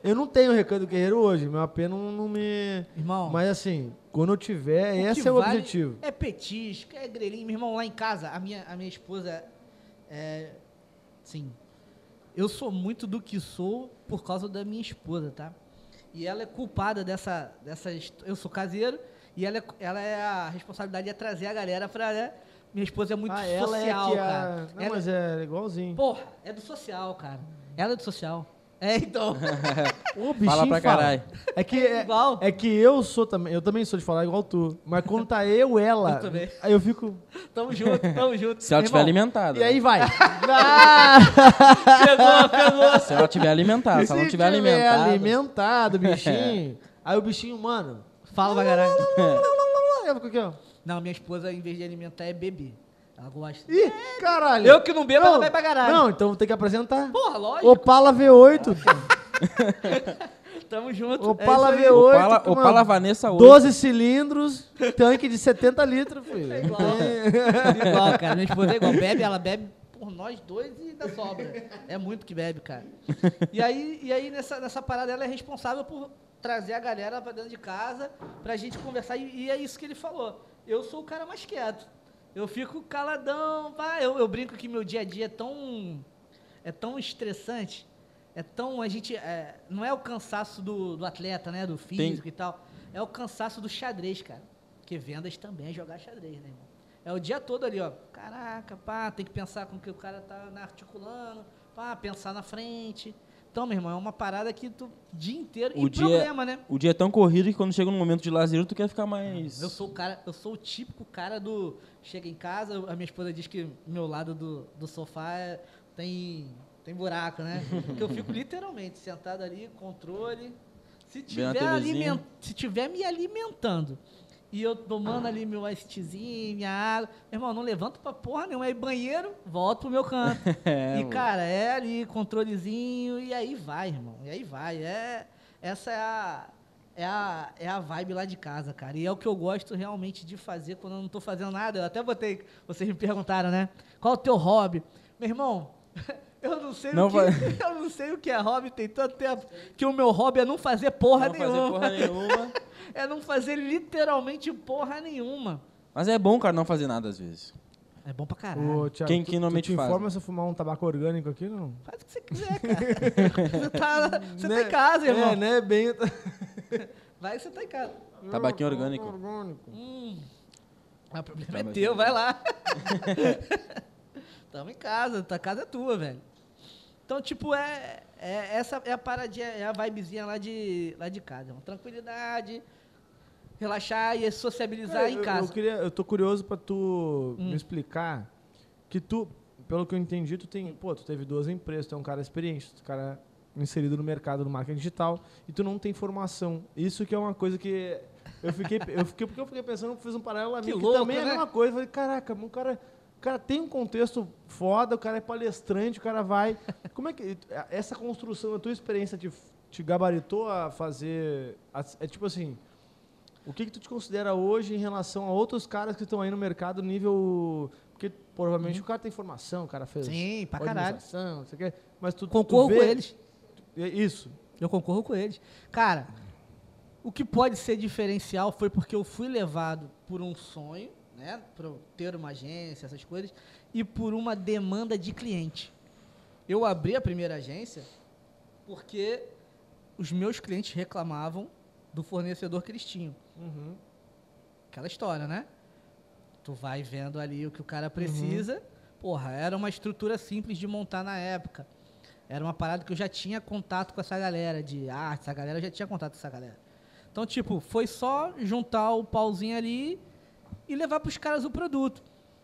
Eu não tenho recanto do guerreiro hoje. Meu AP não, não me... Irmão. Mas assim, quando eu tiver, o esse é o vale objetivo. É petisco, é grelhinho. Meu irmão, lá em casa, a minha, a minha esposa é. Sim. Eu sou muito do que sou por causa da minha esposa, tá? E ela é culpada dessa. dessa eu sou caseiro e ela é, ela é a responsabilidade é trazer a galera pra. Né? Minha esposa é muito ah, ela social, é cara. Não, Ela- mas é igualzinho. Porra, é do social, cara. Ela é do social. É, então. O bichinho Fala pra caralho. É que, é, Igual. é que eu sou também, eu também sou de falar igual tu. Mas quando tá eu, ela, Eu também. aí eu fico. tamo junto, tamo junto. Se ela estiver Irmão, alimentada. E aí vai. Pegou, pegou. Se ela estiver alimentada. Se ela não estiver tiver alimentada. alimentado, bichinho. aí o bichinho, mano. Fala pra caralho. Eu fico aqui, ó. Não, minha esposa, em vez de alimentar, é beber. Ela gosta. Ih, caralho. Eu que não bebo, ela vai pra caralho. Não, então tem que apresentar. Porra, lógico. Opala V8. Tamo junto. Opala é aí. V8. Opala, Opala Vanessa 8. 12 cilindros, tanque de 70 litros, filho. É igual. É igual, cara. Minha esposa é igual. Bebe, ela bebe por nós dois e ainda sobra. É muito que bebe, cara. E aí, e aí nessa, nessa parada, ela é responsável por trazer a galera pra dentro de casa pra gente conversar. E, e é isso que ele falou. Eu sou o cara mais quieto. Eu fico caladão, pá. Eu, eu brinco que meu dia a dia é tão. É tão estressante. É tão. A gente. é, não é o cansaço do, do atleta, né? Do físico e tal. É o cansaço do xadrez, cara. Porque vendas também é jogar xadrez, né, irmão? É o dia todo ali, ó. Caraca, pá, tem que pensar com o que o cara tá articulando, pá, pensar na frente. Então, meu irmão, é uma parada que tu o dia inteiro. O e dia- problema, né? O dia é tão corrido que quando chega no momento de lazer, tu quer ficar mais. Eu sou o cara, eu sou o típico cara do. Chega em casa, a minha esposa diz que meu lado do, do sofá é- tem, tem buraco, né? Porque eu fico literalmente sentado ali, controle. Se tiver, aliment, se tiver me alimentando e eu tomando ali meu icezinho, minha água, meu irmão, não levanto pra porra nenhuma. Aí banheiro, volto pro meu canto. É, e, cara, é ali, controlezinho, e aí vai, irmão. E aí vai. É, essa é a, é, a, é a vibe lá de casa, cara. E é o que eu gosto realmente de fazer quando eu não tô fazendo nada. Eu até botei, vocês me perguntaram, né? Qual o teu hobby? Meu irmão, eu não sei, Não o, que, vai- eu não sei o que é hobby, tem tanto tempo que o meu hobby é não fazer porra não fazer nenhuma. porra nenhuma. É não fazer literalmente porra nenhuma. Mas é bom, cara, não fazer nada às vezes. É bom pra caralho. Ô, Thiago, Quem- tu- quem normalmente tu te faz, informa se eu fumar um tabaco orgânico aqui, não? Faz o que você quiser, cara. você tá, você tá Né? em casa, irmão. É, né? Bem... Vai que você tá em casa. Tabaquinho orgânico. orgânico. Hum. Ah, o problema Tá, é teu, vai lá. Tamo em casa, tua casa é tua, velho. Então, tipo, é, é- essa é a paradinha, é a vibezinha lá de, lá de casa. irmão. Tranquilidade, relaxar e sociabilizar em eu- casa. Eu, queria, eu tô curioso pra tu Hum. me explicar que tu, pelo que eu entendi, tu tem, pô, tu teve duas empresas, tu é um cara experiente, tu é um cara inserido no mercado do marketing digital e tu não tem formação. Isso que é uma coisa que eu fiquei, eu fiquei porque eu fiquei pensando, eu fiz um paralelo a mim, Que que, louco, também é a né? mesma coisa. Eu falei, caraca, o cara, o cara tem um contexto foda, o cara é palestrante, o cara vai. Como é que essa construção, a tua experiência te, te gabaritou a fazer, a- é tipo assim, o que, que tu te considera hoje em relação a outros caras que estão aí no mercado nível. Porque provavelmente o cara tem formação, o cara fez. Uhum. Sim, pra caralho. não sei o quê, Mas tu, tu Concorro vê- com eles. É Isso. Eu concorro com eles. Cara, o que pode ser diferencial foi porque eu fui levado por um sonho, né? Para ter uma agência, essas coisas, e por uma demanda de cliente. Eu abri a primeira agência porque os meus clientes reclamavam do fornecedor que eles tinham. Uhum. Aquela história, né? Tu vai vendo ali o que o cara precisa. Porra, era uma estrutura simples de montar na época. Era uma parada que eu já tinha contato com essa galera de arte, essa galera eu já tinha contato com essa galera. Então, tipo, foi só juntar o pauzinho ali e levar pros caras o produto.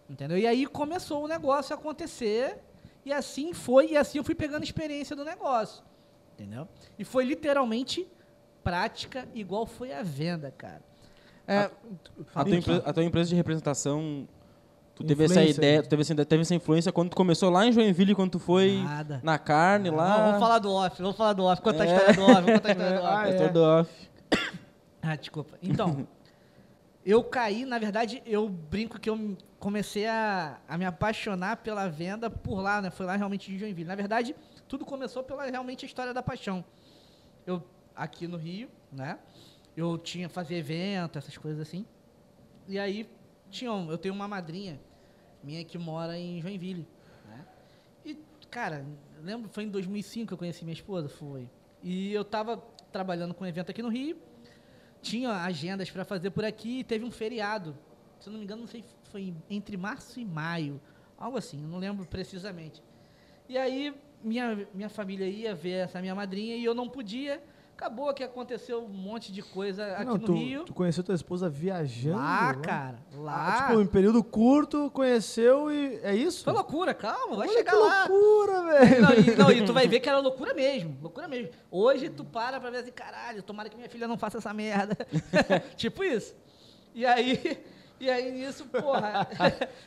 Entendeu? E aí começou o negócio a acontecer. E assim foi, e assim eu fui pegando experiência do negócio. Entendeu? E foi literalmente prática, igual foi a venda, cara. É, A tua, empre- a tua empresa de representação, tu teve essa ideia, tu teve essa, teve essa influência quando tu começou lá em Joinville, quando tu foi Nada. na carne Não, lá. vamos falar do off, vamos falar do off. Conta a É. história do off, conta a história do Ah, off. é. Doutor do off. Ah, desculpa. Então, eu caí, na verdade, eu brinco que eu comecei a, a me apaixonar pela venda por lá, né? Foi lá realmente de Joinville. Na verdade, tudo começou pela realmente a história da paixão. Eu, aqui no Rio, né? Eu tinha, fazia evento, essas coisas assim. E aí, tinha, eu tenho uma madrinha minha que mora em Joinville, né? E, cara, lembro, foi em 2005 que eu conheci minha esposa, foi. E eu tava trabalhando com um evento aqui no Rio, tinha agendas para fazer por aqui e teve um feriado. Se não me engano, não sei, foi entre março e maio, algo assim, não lembro precisamente. E aí minha, minha família ia ver essa minha madrinha e eu não podia. Acabou que aconteceu um monte de coisa aqui Não, no tu, Rio. tu conheceu tua esposa viajando? Lá, né? cara, Ah, lá. tipo, em período curto, conheceu e. É isso? Foi loucura, calma, vai Olha chegar que lá. loucura, velho. Não e, não, e tu vai ver que era loucura mesmo, loucura mesmo. Hoje tu para pra ver assim, caralho, tomara que minha filha não faça essa merda. tipo isso. E aí, e aí nisso, porra,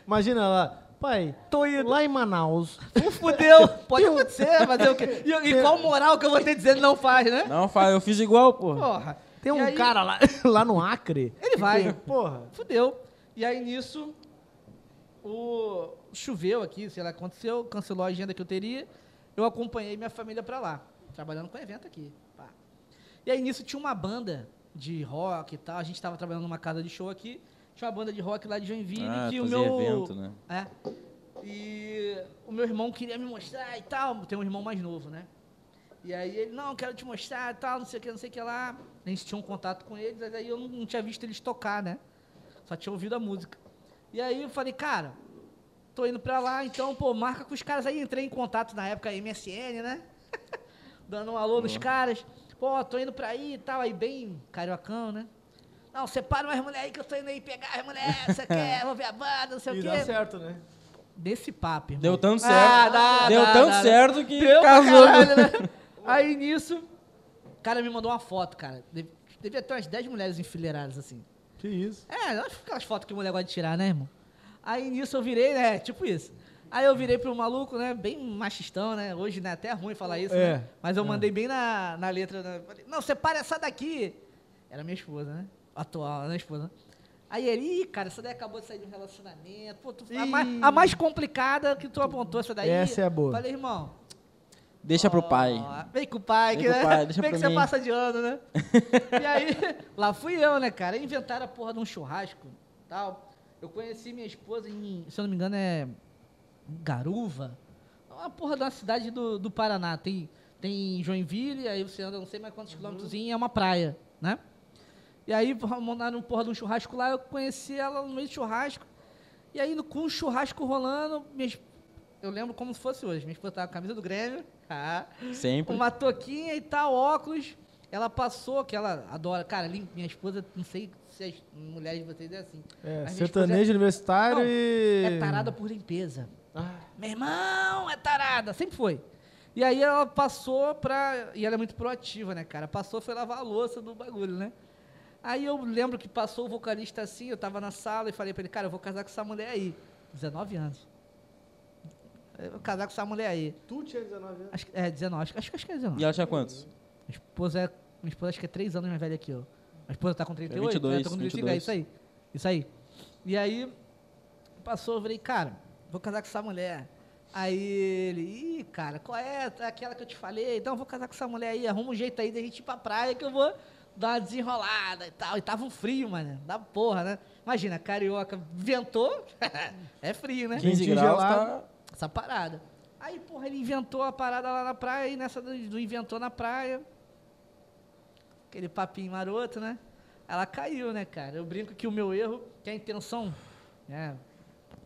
Imagina lá, pai, tô indo. lá em Manaus. Fudeu, pode acontecer, fazer o quê? E, e qual moral que eu vou ter dizendo não faz, né? Não, fala, eu fiz igual, pô. Porra. Tem um aí, cara lá, lá no Acre. Ele vai. Porra. Fudeu. E aí nisso, o choveu aqui, sei lá, aconteceu, cancelou a agenda que eu teria. Eu acompanhei minha família pra lá, trabalhando com evento aqui. pá. E aí nisso tinha uma banda de rock e tal. A gente tava trabalhando numa casa de show aqui. Tinha uma banda de rock lá de Joinville Ah, que o meu evento, né? É. E o meu irmão queria me mostrar e tal. Tem um irmão mais novo, né? E aí ele, não, quero te mostrar e tal, não sei o que, não sei o que lá. A gente tinha um contato com eles, mas aí eu não, não tinha visto eles tocar, né? Só tinha ouvido a música. E aí eu falei, cara, tô indo pra lá, então, pô, marca com os caras aí. Entrei em contato na época MSN, né? Dando um alô nos caras. Pô, tô indo pra aí e tal. Aí bem cariocão, né? Não, separa umas mulheres aí que eu tô indo aí pegar as mulheres, você quer, vou ver a banda, não sei E o dá quê. certo, né? Desse papo, irmão. Deu tanto certo. Ah, dá, deu dá, tanto dá, certo que Deu casou. caralho, né? Aí nisso, o cara me mandou uma foto, cara. Deve- Devia ter umas 10 mulheres enfileiradas assim. Que isso. É, aquelas fotos que mulher gosta de tirar, né, irmão? Aí nisso eu virei, né? Tipo isso. Aí eu virei pro maluco, né? Bem machistão, né? Hoje né, até é ruim falar isso, É. né? Mas eu mandei bem na, na letra. Né? Falei, Não, separa essa daqui. Era minha esposa, né? Atual, né, esposa? Aí ele, ih, cara, essa daí acabou de sair de um relacionamento. Pô, tu, a, mais, a mais complicada que tu apontou, essa daí. Essa é a boa. Falei, irmão, Deixa pro pai. Vem com o pai, Vem que, né? pai, deixa Vem que você mim. passa de ano, né? e aí, lá fui eu, né, cara? Inventaram a porra de um churrasco tal. Eu conheci minha esposa em, se eu não me engano, é Garuva. É Uma porra da cidade do, do Paraná. Tem, tem Joinville, aí você anda não sei mais quantos quilômetros e é uma praia, né? E aí, mandaram um porra de um churrasco lá, eu conheci ela no meio do churrasco. E aí, com o churrasco rolando, minha eu lembro como se fosse hoje. Minha esposa tava com a camisa do Grêmio, ah, Sempre. uma touquinha e tal, óculos. Ela passou, que ela adora. Cara, minha esposa, não sei se as mulheres de vocês é assim. É, sertanejo esposa universitário Não, e. É, é tarada por limpeza. Ah, Meu irmão, é tarada. Sempre foi. E aí ela passou pra. E ela é muito proativa, né, cara? Passou, foi lavar a louça do bagulho, né? Aí eu lembro que passou o vocalista assim, eu tava na sala e falei pra ele, cara, eu vou casar com essa mulher aí. 19 anos. Eu vou casar com essa mulher aí. tu tinha 19 anos. Acho, é, 19, acho, que- acho que acho que é 19. E ela tinha quantos? Minha esposa, é, minha esposa acho que é 3 anos mais velha que eu. Minha esposa tá com 38? 22, eu tô com 25, é 22. isso aí. Isso aí. E aí, passou, eu falei, cara, vou casar com essa mulher. Aí ele, ih, cara, qual é? É Aquela que eu te falei. Então, eu vou casar com essa mulher aí, arruma um jeito aí da gente ir pra praia que eu vou dar uma desenrolada e tal. E tava um frio, mano, da porra, né? Imagina, carioca ventou, é frio, né? 15 Quentinho graus tá... essa parada. Aí, porra, ele inventou a parada lá na praia, e nessa do, do inventou na praia, aquele papinho maroto, né? Ela caiu, né, cara? Eu brinco que o meu erro, que a intenção, né,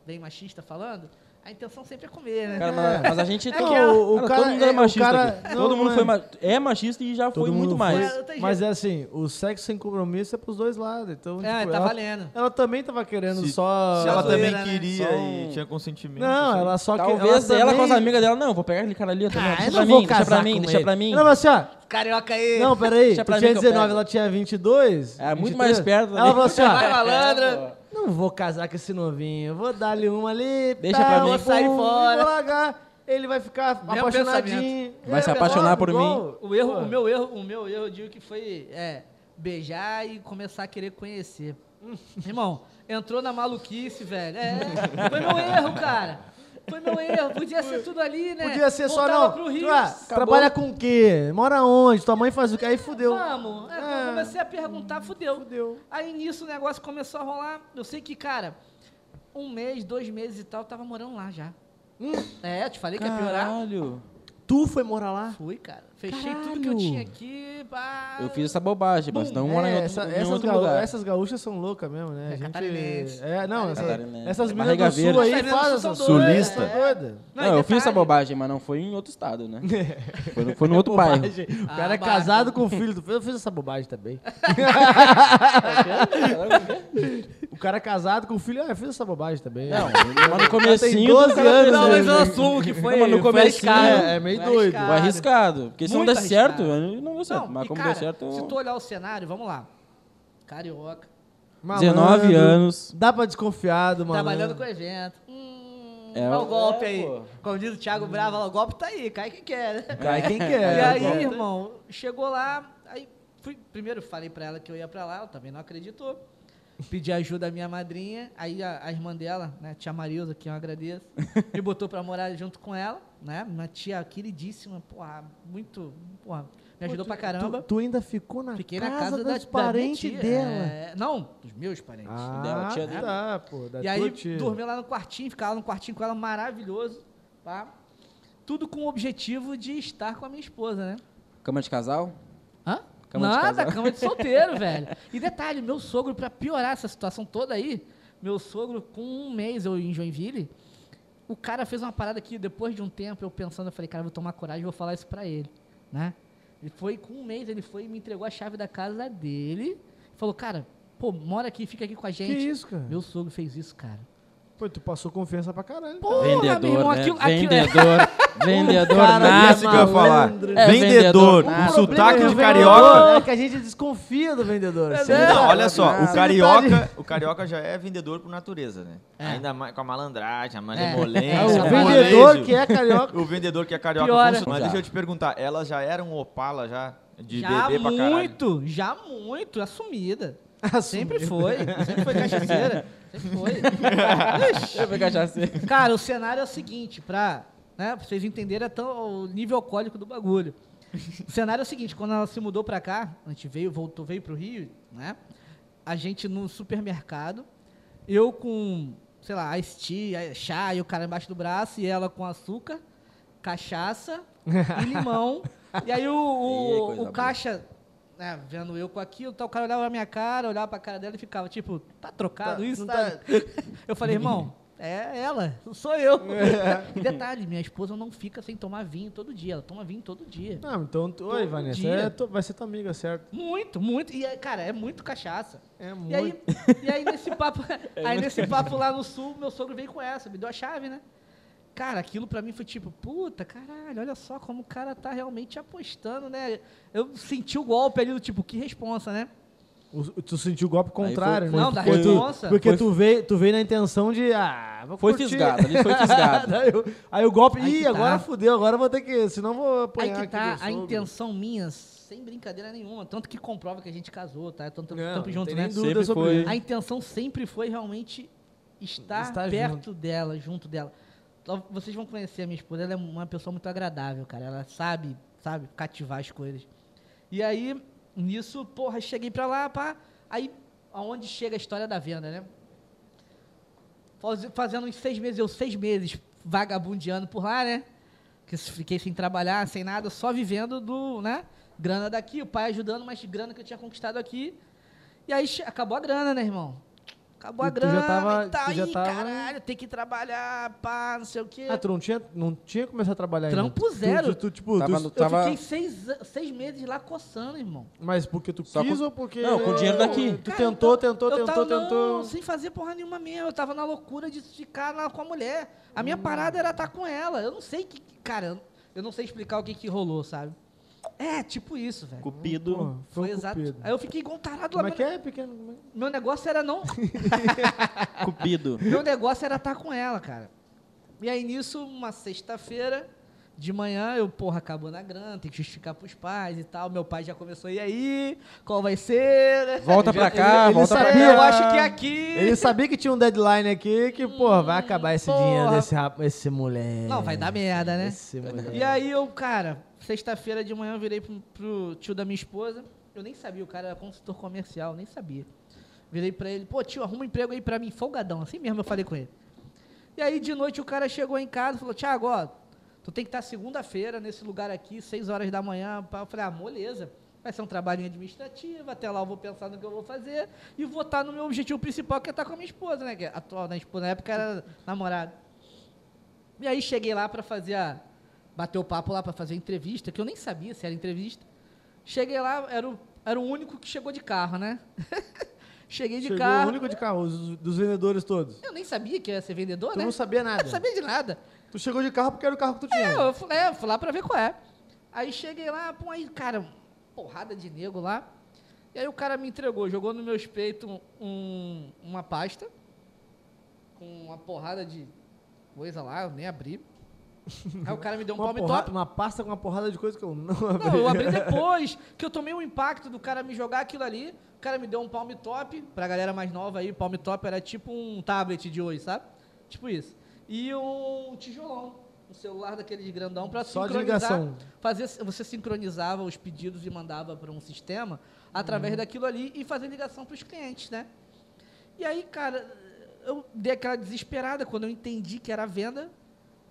bem machista falando, a intenção sempre é comer, né? Cara, mas, mas a gente... É todo, o- o cara, cara- todo mundo é, é machista cara- aqui. não, todo mundo foi é. ma- é machista e já Todo foi muito foi. mais. Mas é assim, o sexo sem compromisso é pros dois lados. Então, É, tipo, tá ela, valendo. ela também tava querendo Se- só. Se ela zoeira, também né? queria Só e tinha consentimento. Não, assim. ela só que. Talvez ela, também... com as amigas dela, não, vou pegar aquele cara ali também. Ah, deixa eu pra mim, deixa pra mim, deixa pra mim. Não, mas assim, ó. Carioca aí. Não, peraí. Deixa Tu pra tinha mim que eu 19, pego. ela tinha 22. É, muito 23. mais perto. Ela falou assim, Vai, ó. malandra. Não vou casar com esse novinho. Vou dar-lhe uma ali. Deixa pra mim. vou Sair pum, fora. Vou largar. Ele vai ficar Mesmo apaixonadinho. Vai se apaixonar por igual- O erro, Pô. o meu erro, o meu erro, eu digo que foi é, beijar e começar a querer conhecer. Irmão, entrou na maluquice, velho. É, foi meu erro, cara. Foi meu erro. Podia ser tudo ali, né? Podia ser só Voltava não. Pro Rio. Ah, trabalha com o quê? Mora onde? Tua mãe faz o quê? Aí fudeu. Vamos. É, É. Eu comecei a perguntar, fudeu. Fudeu. Aí nisso o negócio começou a rolar. Eu sei que, cara, um mês, dois meses e tal, eu tava morando lá já. Hum. É, eu te falei que ia piorar. Caralho. Tu foi morar lá? Fui, cara. Fechei tudo que eu Caralho. tinha aqui. Pá. Eu fiz essa bobagem, mas não É, mora em outro, essa- em essas, outro gaú- lugar. essas gaúchas são loucas mesmo, né? É, A gente- catarinense. É, não, essa- Catarinense. essas É do sul verde. aí fazem doidas, Sulista. É. doida. Não, Não, eu fiz essa bobagem, mas não foi em outro estado, né? Foi, no- foi no outro bairro. O Ah, cara é barra. casado com o filho do filho. Eu fiz essa bobagem também. o cara é casado com o filho. Ah, eu fiz essa bobagem também. Não, mas no comecinho... 12 do cara anos, fez- Não, mas eu né? assumo que foi. Não, mas no arriscado. É, é meio doido. Foi arriscado. Porque se não der certo, não deu certo. Não, mas e como cara, deu certo... se tu olhar o cenário, vamos lá. Carioca, 19 anos. Dá pra desconfiar do malandro. trabalhando com evento. Hum, É, o golpe é, aí. pô. Como diz o Thiago Bravo, olha, o golpe tá aí, cai quem quer, né? Cai quem E quer. aí, Bom. irmão, chegou lá, aí fui, primeiro falei pra ela que eu ia pra lá, ela também não acreditou. Pedi ajuda à minha madrinha, aí a, a irmã dela, né, tia Marilza, que eu agradeço, me botou pra morar junto com ela, né, uma tia queridíssima, porra, muito, porra, me ajudou Tu- pra caramba. Tu, tu ainda ficou na Fiquei casa na casa da, dos da parentes tia, dela. é, não, dos meus parentes. Ah, Dela, tia dele. tá, pô. Da E aí, tia. dormi lá no quartinho, ficava no quartinho com ela, maravilhoso, tá? Tudo com o objetivo de estar com a minha esposa, né? Cama de casal? Cama de Nada, casal. cama de solteiro, velho. E detalhe, meu sogro, pra piorar essa situação toda aí, meu sogro, com um mês eu em Joinville, o cara fez uma parada que depois de um tempo eu pensando, eu falei, cara, eu vou tomar coragem e vou falar isso pra ele, né? Ele foi, com um mês, ele foi e me entregou a chave da casa dele. Falou, cara, pô, mora aqui, fica aqui com a Que gente. isso, cara? Meu sogro fez isso, cara. Pô, tu passou confiança pra caralho. Porra, Vendedor, meu irmão, né? aquilo- aquilo é- vendedor, vendedor cara nada. Isso que eu ia falar. É, vendedor, vendedor, nada. sotaque de vendedor carioca. É que a gente desconfia do vendedor. É, tá- Não, olha só, o carioca, o carioca já é vendedor por natureza, né? É. Ainda mais com a malandragem, a É. malemolência, É, o vendedor que é carioca. O vendedor que é carioca. Mas Já. deixa eu te perguntar, elas já eram Opala já? De já beber pra caralho? muito, já muito, assumida. Assumida. Sempre foi, sempre foi cachaceira. Sempre foi. Ixi. Eu. Cara, o cenário é o seguinte, pra, né, pra vocês entenderem até o nível alcoólico do bagulho. O cenário é o seguinte, quando ela se mudou pra cá, a gente veio, voltou, veio pro Rio, né? A gente no supermercado, eu com, sei lá, ice tea, chá e o cara embaixo do braço, e ela com açúcar, cachaça e limão. e aí o, o, coisa o boa. caixa, né, vendo eu com aquilo, o cara olhava pra minha cara, olhava pra cara dela e ficava, tipo, tá trocado Tá, isso, tá? tá- Eu falei, irmão, é ela, não sou eu. E detalhe, minha esposa não fica sem tomar vinho todo dia, ela toma vinho todo dia. Não, então, tu- oi, Vanessa, é tu- vai ser tua amiga, certo? Muito, muito. E, é, cara, é muito cachaça. É E aí, muito. e aí nesse papo, aí nesse papo lá no sul, meu sogro veio com essa, me deu a chave, né? Cara, aquilo pra mim foi tipo, puta, caralho, olha só como o cara tá realmente apostando, né? Eu senti o golpe ali do tipo, que responsa, né? O- tu sentiu o golpe contrário, foi- né? Não, da responsa. Porque Foi- tu, veio, tu veio na intenção de. Ah, vou Foi curtir. fisgado, ali foi fisgado. aí, o- aí o golpe. Aí Ih, que tá. agora fudeu, agora eu vou ter que. Senão eu vou Aí apanhar que aqui tá a sogro. intenção minha, sem brincadeira nenhuma, tanto que comprova que a gente casou, tá? Tanto Não, tempo não junto, né? dúvida sobre foi. isso. A intenção sempre foi realmente estar, Estar perto dela, junto dela. Vocês vão conhecer a minha esposa, ela é uma pessoa muito agradável, cara. Ela sabe, sabe, cativar as coisas. E aí, nisso, porra, cheguei pra lá, pá. Aí, aonde chega a história da venda, né? Faz- Fazendo uns seis meses, eu seis meses vagabundeando por lá, né? Que fiquei sem trabalhar, sem nada, só vivendo do, né? Grana daqui, o pai ajudando, mas grana que eu tinha conquistado aqui. E aí acabou a grana, né, irmão? Acabou a E tu já grana tava- e tá tu já aí, tava- caralho, tem que trabalhar, pá, não sei o quê. Ah, tu não tinha, não tinha começado a trabalhar ainda? Trampo Tu- zero. Tu, tu, tipo, Tava tu- no- eu tava- fiquei seis, seis meses lá coçando, irmão. Mas porque tu Só quis com- ou porque... Não, com o dinheiro daqui. Tu Cara, tentou, eu- tentou, tentou, tava, tentou. Não, sem fazer porra nenhuma mesmo. Eu tava na loucura de ficar lá com a mulher. A minha parada era estar com ela. Eu não sei que. Cara, eu- eu não sei explicar o que, que rolou, sabe? É, tipo isso, velho. Cupido. Pô, Foi um exato. cupido. Aí eu fiquei igual um tarado lá. Como é que é, pequeno? Meu negócio era não. Cupido. Meu negócio era estar com ela, cara. E aí nisso, uma sexta-feira, de manhã, eu, porra, acabou na grana, tem que justificar pros pais e tal. Meu pai já começou, e aí? Qual vai ser? Volta pra cá, ele volta pra sabia, cá. Eu acho que é aqui. Ele sabia que tinha um deadline aqui que, porra, vai acabar esse porra. dinheiro desse rap- esse moleque. Não, vai dar merda, né? Esse moleque. E aí eu, cara, sexta-feira de manhã eu virei pro, pro tio da minha esposa. Eu nem sabia, o cara era consultor comercial, nem sabia. Virei pra ele, pô, tio, arruma um emprego aí pra mim, folgadão. Assim mesmo eu falei com ele. E aí de noite o cara chegou em casa e falou, Thiago, ó, tu tem que estar segunda-feira nesse lugar aqui, seis horas da manhã. Eu falei, ah, moleza. Vai ser um trabalhinho administrativo, até lá eu vou pensar no que eu vou fazer e vou estar no meu objetivo principal, que é estar com a minha esposa, né? Que é atual? Esposa, na época era namorada. E aí cheguei lá pra fazer a. Bater o papo lá pra fazer entrevista, que eu nem sabia se era entrevista. Cheguei lá, era o, era o único que chegou de carro, né? Cheguei de Chegou carro. o único de carro, os- dos vendedores todos. Eu nem sabia que ia ser vendedor, Tu né? não sabia Eu nada. não sabia de nada. Tu chegou de carro porque era o carro que tu tinha. É, eu fui, é, eu fui lá pra ver qual é. Aí cheguei lá, pô, aí, cara, porrada de nego lá. E aí o cara me entregou, jogou no meus peitos um, uma pasta com uma porrada de coisa lá, eu nem abri. Aí o cara me deu um uma, palme porrada- top. uma pasta com uma porrada de coisa que eu não abri. Não, eu abri depois, que eu tomei o impacto do cara me jogar aquilo ali. O cara me deu um palm top, pra galera mais nova aí, palm top era tipo um tablet de hoje, sabe? Tipo isso. E um tijolão, um celular daqueles grandão pra Só de sincronizar. ligação. Fazer, você sincronizava os pedidos e mandava para um sistema Uhum. através daquilo ali e fazer ligação para os clientes, né? E aí, cara, eu dei aquela desesperada quando eu entendi que era venda.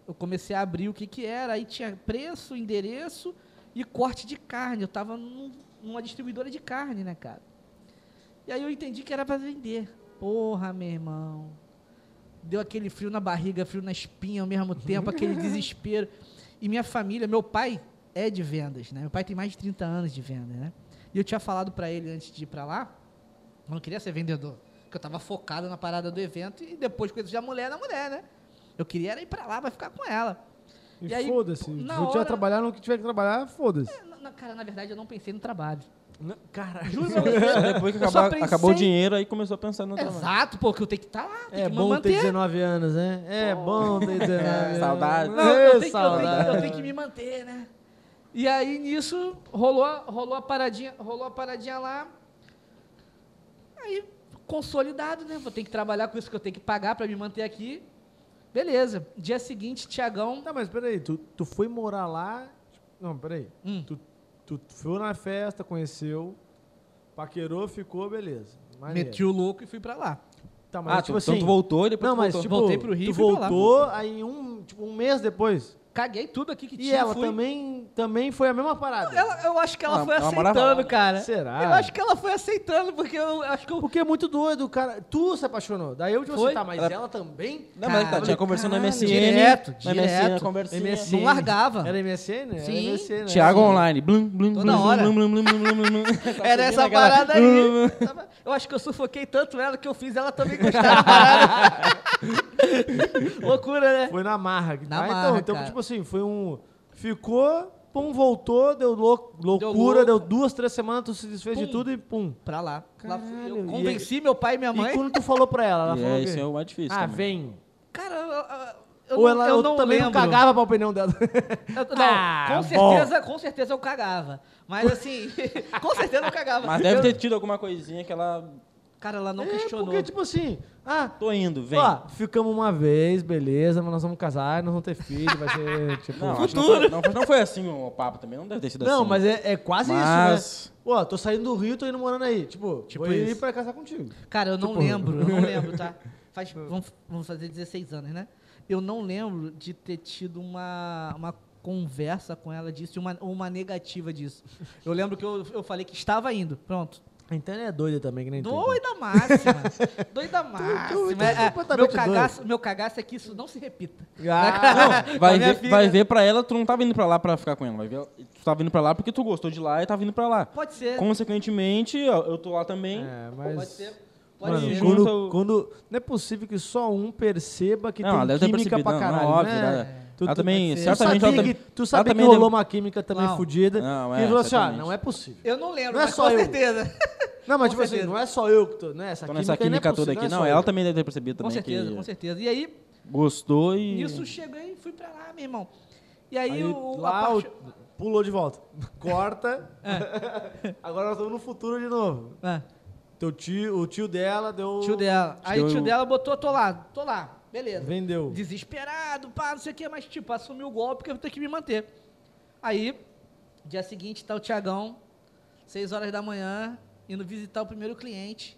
Eu comecei a abrir o que que era, aí tinha preço, endereço e corte de carne. Eu tava num- numa distribuidora de carne, né, cara? E aí eu entendi que era para vender. Porra, meu irmão. Deu aquele frio na barriga, frio na espinha ao mesmo tempo, aquele desespero. E minha família, meu pai é de vendas, né? Meu pai tem mais de 30 anos de venda, né? E eu tinha falado pra ele antes de ir pra lá, eu não queria ser vendedor, porque eu tava focado na parada do evento e depois conhecer a mulher na mulher, né? Eu queria era ir pra lá pra ficar com ela. E, E aí, foda-se. eu tiver hora- trabalhar no que tiver que trabalhar, foda-se. Na- cara, na verdade eu não pensei no trabalho. Caralho. Juro pra você. Depois que Eu acabar- pensei- acabou o dinheiro, aí começou a pensar no trabalho. Exato, pô, que eu tenho que estar lá, tenho É que bom me ter manter. 19 anos, né? É bom ter 19 anos. Saudade. Não, eu, tenho que, eu, tenho, que- saudade. eu tenho que me manter, né? E aí, nisso, rolou, rolou, a paradinha, rolou a paradinha lá. Aí, consolidado, né? Vou ter que trabalhar com isso que eu tenho que pagar pra me manter aqui. Beleza. Dia seguinte, Tiagão... Tá, mas peraí, tu, tu foi morar lá. Não, peraí. Hum. Tu, tu foi na festa, conheceu, paquerou, ficou, beleza. Maneiro. Meti o louco e fui pra lá. Tá, mas Ah, tipo tu, assim. então tu voltou e depois não, tu mas voltou. tipo, Voltei pro Rio tu e lá. voltou, aí um, tipo, um mês depois. Caguei tudo aqui que E tinha. ela fui. também, também foi a mesma parada. Ela, eu acho que ela Ah, foi ela morava aceitando, cara. Será? Eu acho que ela foi aceitando, porque eu acho que eu... Porque é muito doido, cara. Tu se apaixonou. Daí eu, Foi? assim, tá, mas Ela- ela, também? Não, mas tá, tinha conversando no. MSN. Direto, na direto. MSN, conversinha. MSN. Não largava. Era MSN? Era Sim. MSN, né? Thiago Online. Blum, blum, Toda blum, hora. blum, blum, blum, blum, blum, blum. Era essa parada aí. Eu acho que eu sufoquei tanto ela que eu fiz ela também gostar da parada. Loucura, né? Foi na marra. Na Ah, então, marra, então cara. tipo assim, foi um... Ficou, pum, voltou, deu lou- loucura, louco. deu, duas, três semanas, tu se desfez de Pum. tudo e pum. Pra lá. Caralho, eu e convenci meu pai e minha mãe. E quando tu falou pra ela, ela E falou é, o esse quê? é o mais difícil. Ah, também. vem. Cara, eu, eu- eu Ou não, ela eu ou não também lembro. não cagava pra opinião dela. Eu- não, Ah, com bom. certeza, com certeza eu cagava. Mas assim, com certeza eu cagava. Mas deve Eu- ter tido alguma coisinha que ela... Cara, ela não É, questionou. porque, tipo assim, ah, Tô indo, vem. ó, ficamos uma vez, beleza, mas nós vamos casar, nós vamos ter filho, vai ser, tipo... Não, acho que não, foi, não, não foi assim o papo também, não deve ter sido Não, assim. mas é, é quase Mas- isso, né? Pô, tô saindo do Rio, tô indo morando aí. Tipo, Tipo vou ir isso. pra casar contigo. Cara, eu não Tipo- lembro, eu não lembro, tá? Faz, vamos, vamos fazer 16 anos, né? Eu não lembro de ter tido uma, uma conversa com ela disso, uma, uma negativa disso. Eu lembro que eu, eu falei que estava indo, pronto. Então ele é doida também, que nem tu. então. Doida máxima. Doida máxima. tu É, é é, meu, cagaço, meu cagaço é que isso não se repita. Ah, Vai a minha ver, filha. vai ver pra ela, tu não tá vindo pra lá pra ficar com ela. Vai ver, tu tá vindo pra lá porque tu gostou de lá e tá vindo pra lá. Pode ser. Consequentemente, eu tô lá também. é, mas... Pode ser. Pode Mano, ser. quando, quando- Não é possível que só um perceba que Não, tem química pra Não, caralho, não, óbvio, né? Tu, Ela tu- também, tu tu certamente, sabia ela que, tu sabia que também rolou deve- uma química também Não. fodida. Não, e é, falou assim, ah, certamente. não é possível. Eu não lembro, Não é mas só com eu. certeza. Não, mas Com tipo assim, certeza. não é só eu que tô, né? Essa Tô química, nessa é química toda aqui. é Não, só ela também deve ter percebido Com também certeza, que com certeza. E aí, gostou e... nisso cheguei e fui pra lá, meu irmão. E aí, Aí, o, lá, o- pulou de volta. Corta. Agora nós estamos no futuro de novo. Ah, Teu tio, o tio dela deu... tio dela. Aí o tio dela botou, tô lá, tô lá. Beleza. Vendeu. Desesperado, pá, não sei o que, mas tipo, assumiu o golpe que eu vou ter que me manter. Aí, dia seguinte, tá o Tiagão, 6 horas da manhã, indo visitar o primeiro cliente.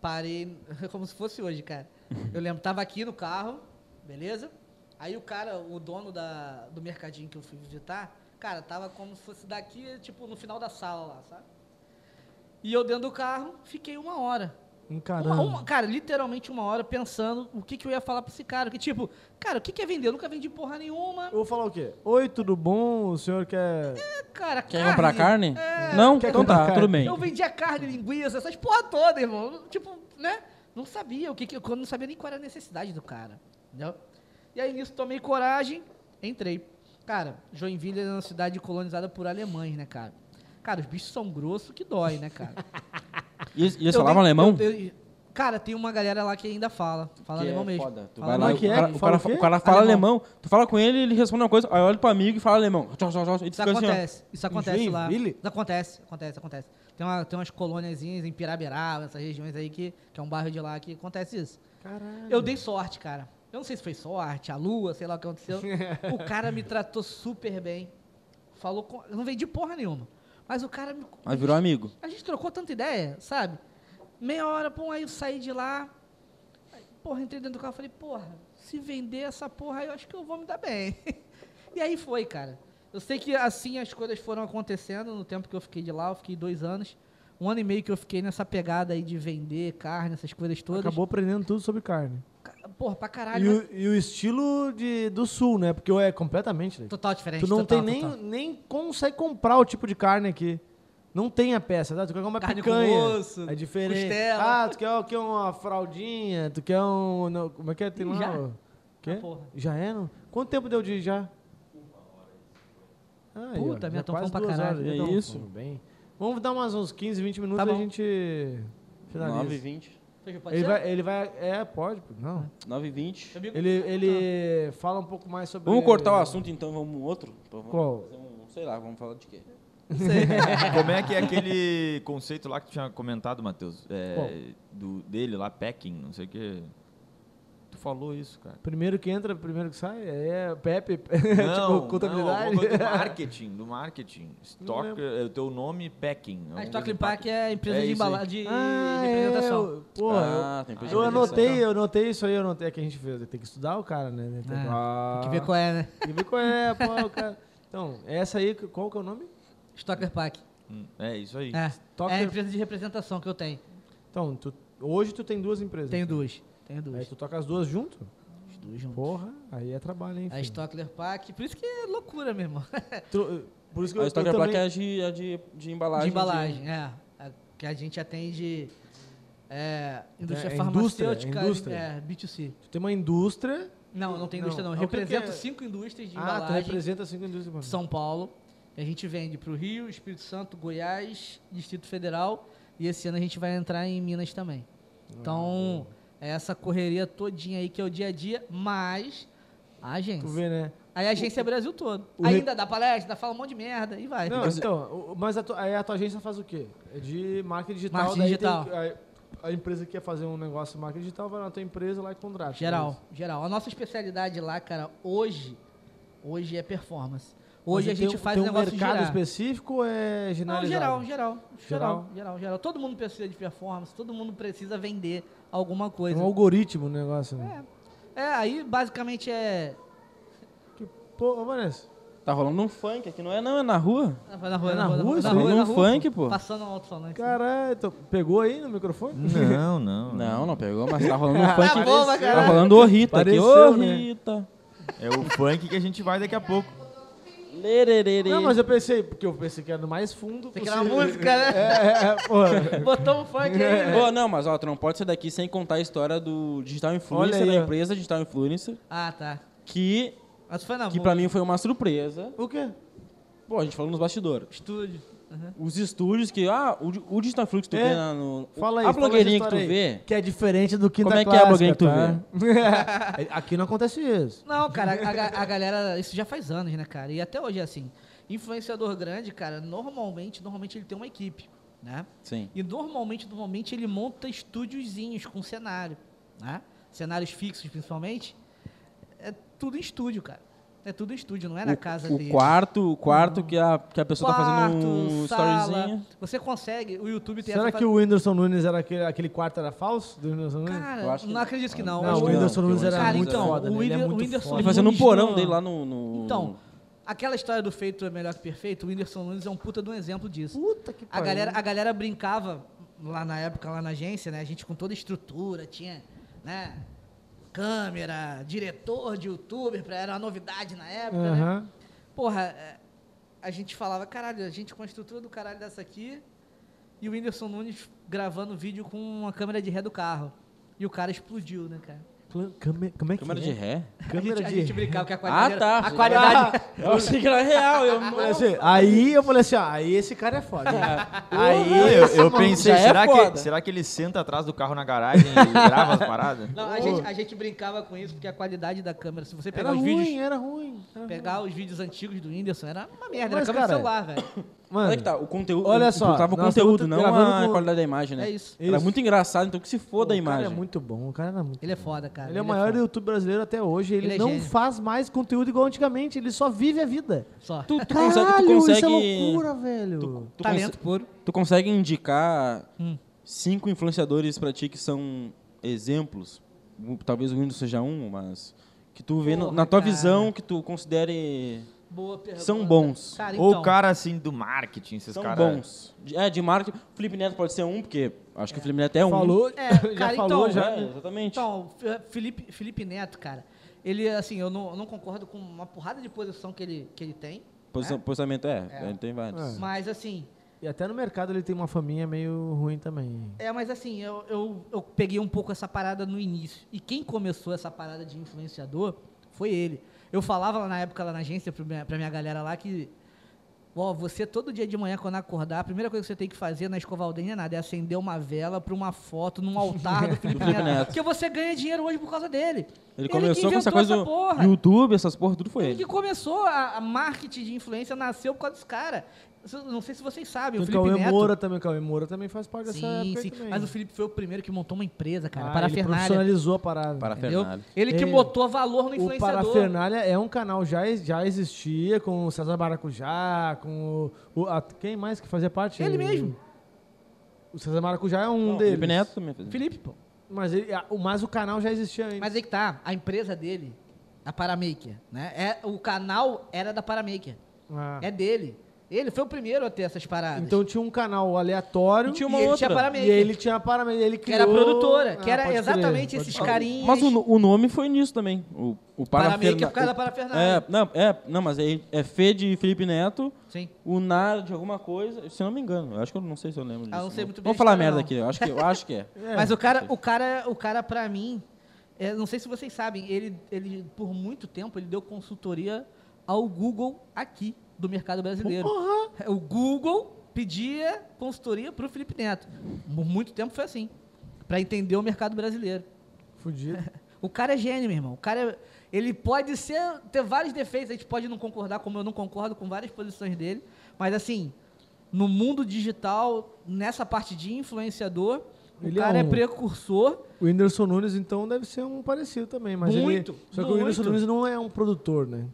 Parei, como se fosse hoje, cara. Eu lembro, tava aqui no carro, beleza? Aí o cara, o dono da, do mercadinho que eu fui visitar, cara, tava como se fosse daqui, tipo, no final da sala lá, sabe? E eu dentro do carro, fiquei uma hora. Uma- Caramba. uma- cara, literalmente uma hora pensando o que, que eu ia falar pra esse cara. Que tipo, cara, o que, que é vender? Eu nunca vendi porra nenhuma. Eu vou falar o quê? Oi, tudo bom? O senhor quer... Cara, Quer comprar carne? É, não? Quer então comprar tá, carne? tudo bem. Eu vendia carne, linguiça, essas porra toda, irmão. Tipo, né? Não sabia o que, que eu não sabia nem qual era a necessidade do cara. Entendeu? E aí nisso tomei coragem, entrei. Cara, Joinville é uma cidade colonizada por alemães, né, cara? Cara, os bichos são grossos que dói, né, cara? E eles, e eles Eu falavam nem- alemão? eu- eu- cara, tem uma galera lá que ainda fala. Fala Que alemão é mesmo. foda. Tu Fala vai lá, é o que é? cara, o fala cara, o quê? o cara fala Alemão. alemão. tu fala com ele, ele responde uma coisa, aí olha pro amigo e fala alemão. Tchau, tchau, tchau, e Isso assim, acontece, isso acontece lá. Isso acontece, acontece, acontece. Tem, uma, tem umas colôniazinhas em Piraberaba, essas regiões aí que, que é um bairro de lá que acontece isso. Caralho. Eu dei sorte, cara. Eu não sei se foi sorte, a lua, sei lá o que aconteceu. o cara me tratou super bem. Falou com. Eu não vendi porra nenhuma. Mas o cara me. Mas virou amigo. A gente trocou tanta ideia, sabe? Meia hora, pô, aí eu saí de lá. Aí, Porra, entrei dentro do carro e falei, porra, se vender essa porra aí, eu acho que eu vou me dar bem. e aí foi, cara. Eu sei que assim as coisas foram acontecendo no tempo que eu fiquei de lá, eu fiquei dois anos. um ano e meio que eu fiquei nessa pegada aí de vender carne, essas coisas todas. Acabou aprendendo tudo sobre carne. Porra, pra caralho. E né? o, e o estilo de, do sul, né? Porque é completamente. né? Total diferente. Tu não total, tem nem, total. nem consegue comprar o tipo de carne aqui. Não tem a peça, tá? Tu quer uma Carne com picanha. osso, é diferente. costela. Ah, tu quer, quer uma fraldinha, tu quer um. não, como é que é? Tem lá. já? o- Quê? Ah, porra. já é? Não? Quanto tempo deu de já? Ah, aí, ó, Puta, minha, fome pra duas caralho. horas, É um isso. Bem. Vamos dar mais uns 15, 20 minutos Tá e a gente finaliza. 9 e 20. Pode Ele ser? vai, ele vai. É, pode. Não. 9 e 20. Amigo- Ele, ele fala um pouco mais sobre. Vamos cortar o assunto então, vamos um outro? Vamos Qual? fazer um- sei lá, vamos falar de quê? Como é que é aquele conceito lá que tu tinha comentado, Matheus? É, do, dele lá, packing, não sei o que. Tu falou isso, cara. Primeiro que entra, primeiro que sai, é Pepe, Não, tipo, contabilidade. Não, do marketing, do marketing. Stock, é o teu nome, packing. A Stock Pack é a empresa É de embalagem de Ah, representação. é, eu- pô, Ah, tem empresa eu, de eu anotei, representação. eu anotei isso aí, eu anotei é que a gente fez. Tem que estudar o cara, né? Tem que, Ah, Tem que ver qual é, né? Tem que ver qual é, pô, o cara. Então, essa aí, qual que é o nome? Stocker Pack. Hum, É isso aí. É. Stocker- É a empresa de representação que eu tenho. Então, tu- hoje tu tem duas empresas. Tenho duas. Tenho Aí duas. tu toca as duas junto? As duas juntas. Porra, aí é trabalho, hein? A? Stockler Pack. Por isso que é loucura, meu irmão. Tu- por isso que eu, A eu história também... placa é a de, a de, de embalagem. de embalagem, é. A- Que a gente atende é, indústria É, é farmacêutica. indústria, é É, B2C. Tu tem uma indústria... Não, não tem indústria não. Não, Eu represento é? cinco indústrias de Ah, tu embalagem. representa cinco indústrias. mano. São Paulo. A gente vende para o Rio, Espírito Santo, Goiás, Distrito Federal. E esse ano a gente vai entrar em Minas também. Então, é essa correria todinha aí que é o dia a dia, mas a agência. Tu vê, né? Aí a agência é Brasil todo. o re- Ainda dá palestra, fala um monte de merda e vai. Não, então, o- mas a tua, aí a tua agência faz o quê? É de marketing digital. Marketing digital. tem- a, a empresa que quer fazer um negócio de marketing digital vai na tua empresa lá e contrata. Geral, geral. A nossa especialidade lá, cara, hoje, hoje é performance. Hoje a gente tem, faz tem o um negócio mercado girar. específico ou é Não, generalizado? geral, geral, Geral? geral, geral, geral. Todo mundo precisa de performance, todo mundo precisa vender alguma É coisa. um algoritmo o negócio, né? É, aí basicamente é. Que, pô, ô, Vanessa, Tá rolando um funk aqui, não é não, é na rua. Na rua, É na na rua, rua, na rua, na Um rua, funk, pô. Passando um alto-falante. caralho, então, pegou aí no microfone? Não, não. Não, não pegou, mas tá rolando um funk. Tá bom, tá rolando o Rita aqui. Ô, Pareceu, né? Rita. É o funk que a gente vai daqui a pouco. Lererê. Não, mas eu pensei, porque eu pensei que era no mais fundo Você quer uma possível. música, né? É, é, porra. Botou um funk É. aí. Pô, não, mas ó, tu não pode sair daqui sem contar a história do Digital Influencer, da empresa Digital Influencer, Ah, tá. que, Mas foi na que boa. pra mim foi uma surpresa. O quê? Pô, a gente falou nos bastidores. Estúdio. Uhum. Os estúdios que, ah, o, o Digital que tu É. vê na, no... Fala aí, A blogueirinha que tu aí. vê... Que é diferente do Quinta Como é que é a blogueirinha que tu tá? Aqui não acontece isso. Não, cara, a, a galera, isso já faz anos, né, cara? E até hoje é assim. Influenciador grande, cara, normalmente, normalmente ele tem uma equipe, né? Sim. E normalmente, normalmente ele monta estúdiozinhos com cenário, né? Cenários fixos, principalmente. É tudo em estúdio, cara. É tudo em estúdio, não é na casa o dele. quarto, o quarto que a, que a pessoa tá fazendo um Quarto, sala. storyzinho. Você consegue, o YouTube tem Será essa que o Whindersson Nunes era aquele, aquele quarto era falso? Do Whindersson Nunes? Cara, Eu acho que não acredito que não. não, o Whindersson. Nunes era Cara, muito então, foda. o né? Ele é muito o Whindersson foda. Ele fazendo um Nunes porão dele lá no... no- Então, aquela história do feito é melhor que perfeito, o Whindersson Nunes é um puta de um exemplo disso. Puta que A pariu. galera, a galera brincava lá na época, lá na agência, né? A gente com toda a estrutura, tinha, né? Câmera, diretor de youtuber, era uma novidade na época, né? Aham. Porra, é, a gente falava, caralho, a gente com a estrutura do caralho dessa aqui e o Whindersson Nunes gravando vídeo com uma câmera de ré do carro. E o cara explodiu, né, cara? Clã- câmera- Como é que Câmera é? de ré? Câmera a gente, a de gente brincava que a qualidade Ah, era- tá. a qualidade, Eu achei que era real. Eu, Eu assim, aí eu falei assim, ó, aí esse cara é foda. aí Eu, eu pensei, já é será, foda. que, será que ele senta atrás do carro na garagem e grava as paradas? Não, a gente, a gente brincava com isso porque a qualidade da câmera, se você pegar Era os ruim, vídeos, era ruim. era ruim. pegar os vídeos antigos do Whindersson, era uma merda, Mas, era câmera cara, celular, velho. Mano, que tá, o conteúdo. Olha o- só, Tava o conteúdo, não gravando a com- qualidade da imagem, né? É isso. Era Isso. muito engraçado, então que se foda a o cara imagem. é muito bom, o cara é muito Ele é foda, cara. Ele é o é maior foda. youtuber brasileiro até hoje. Ele, Ele é não gênio. faz mais conteúdo igual antigamente. Ele só vive a vida. Só. Tu, tu Caralho, consegue, tu consegue, isso é loucura, velho. tu Talento puro. Tu consegue indicar Hum. cinco influenciadores pra ti que são exemplos? O- Talvez o Windows seja um, mas que tu vê no- Porra, na tua cara. visão que tu considere Boa pergunta. São bons. Cara, Ou então, o cara, assim, do marketing, esses São caras... bons. É, de marketing. O Felipe Neto pode ser um, porque acho que o Felipe Neto é um. Falou, É, já cara, falou, então, já. É, exatamente. Então, Felipe, Felipe Neto, cara, ele, assim, eu não, não concordo com uma porrada de posição que ele, que ele tem, Posição- Posicionamento é, É. ele tem vários. É. mas, assim, E até no mercado ele tem uma faminha meio ruim também. é, mas assim, eu, eu, eu peguei um pouco essa parada no início. E quem começou essa parada de influenciador foi ele. Eu falava lá na época, lá na agência, pra minha, pra minha galera lá, que Ó, você todo dia de manhã, quando acordar, a primeira coisa que você tem que fazer na escovar o dente é nada, é acender uma vela pra uma foto num altar do Felipe Neto. Porque você ganha dinheiro hoje por causa dele. Ele que começou com essa coisa essa do. YouTube, essas porra, tudo foi Ele ele. que começou a, a marketing de influência, nasceu por causa desse cara. Não sei se vocês sabem, Tem o o Felipe Cauê Neto. Moura também. O Cauê Moura também faz parte dessa Sim, época aí sim. também. Mas o Felipe foi o primeiro que montou uma empresa, cara, ah, para a ele profissionalizou a parada. Para Entendeu? Fernália. Ele que botou valor no O influenciador. Parafernália é um canal já já existia com o César Maracujá, com o, o- a- quem mais que fazia parte? Ele mesmo. O César Maracujá é um o deles. Felipe Neto também fez. Felipe, pô. Mas, ele, o- mas o canal já existia ainda. Mas aí que tá, a empresa dele, a Paramaker, né? É, o canal era da Paramaker. Ah. É dele. Ele foi o primeiro a ter essas paradas. Então tinha um canal aleatório E tinha e uma ele outra. tinha Paramaker. e ele tinha a Paramaker, ele que criou... era a produtora, que Ah, era crer, exatamente pode esses crer. carinhos. Mas o, o nome foi nisso também. O, o Paramaker Paraferna- por causa da Parafernália. É, não, é, não, mas é, é Fê de Felipe Neto, Sim. o Nar de alguma coisa, se eu não me engano. Eu acho que eu não sei se eu lembro disso. Ah, não sei muito bem Vamos falar merda não. aqui, eu acho que, eu acho que é. É, Mas o cara, o cara, o cara pra mim, é, não sei se vocês sabem, ele, ele por muito tempo ele deu consultoria ao Google aqui do mercado brasileiro. O Google pedia consultoria pro Felipe Neto. Por muito tempo foi assim, Pra entender o mercado brasileiro. Fudido. O cara é gênio, meu irmão. O cara é- ele pode ser ter vários defeitos, a gente pode não concordar, como eu não concordo com várias posições dele, mas assim, no mundo digital, nessa parte de influenciador, Ele o é cara é, um- precursor. O Whindersson Nunes, então, deve ser um parecido também. Mas Muito, ele, Só que o Whindersson muito. Nunes não é um produtor, né?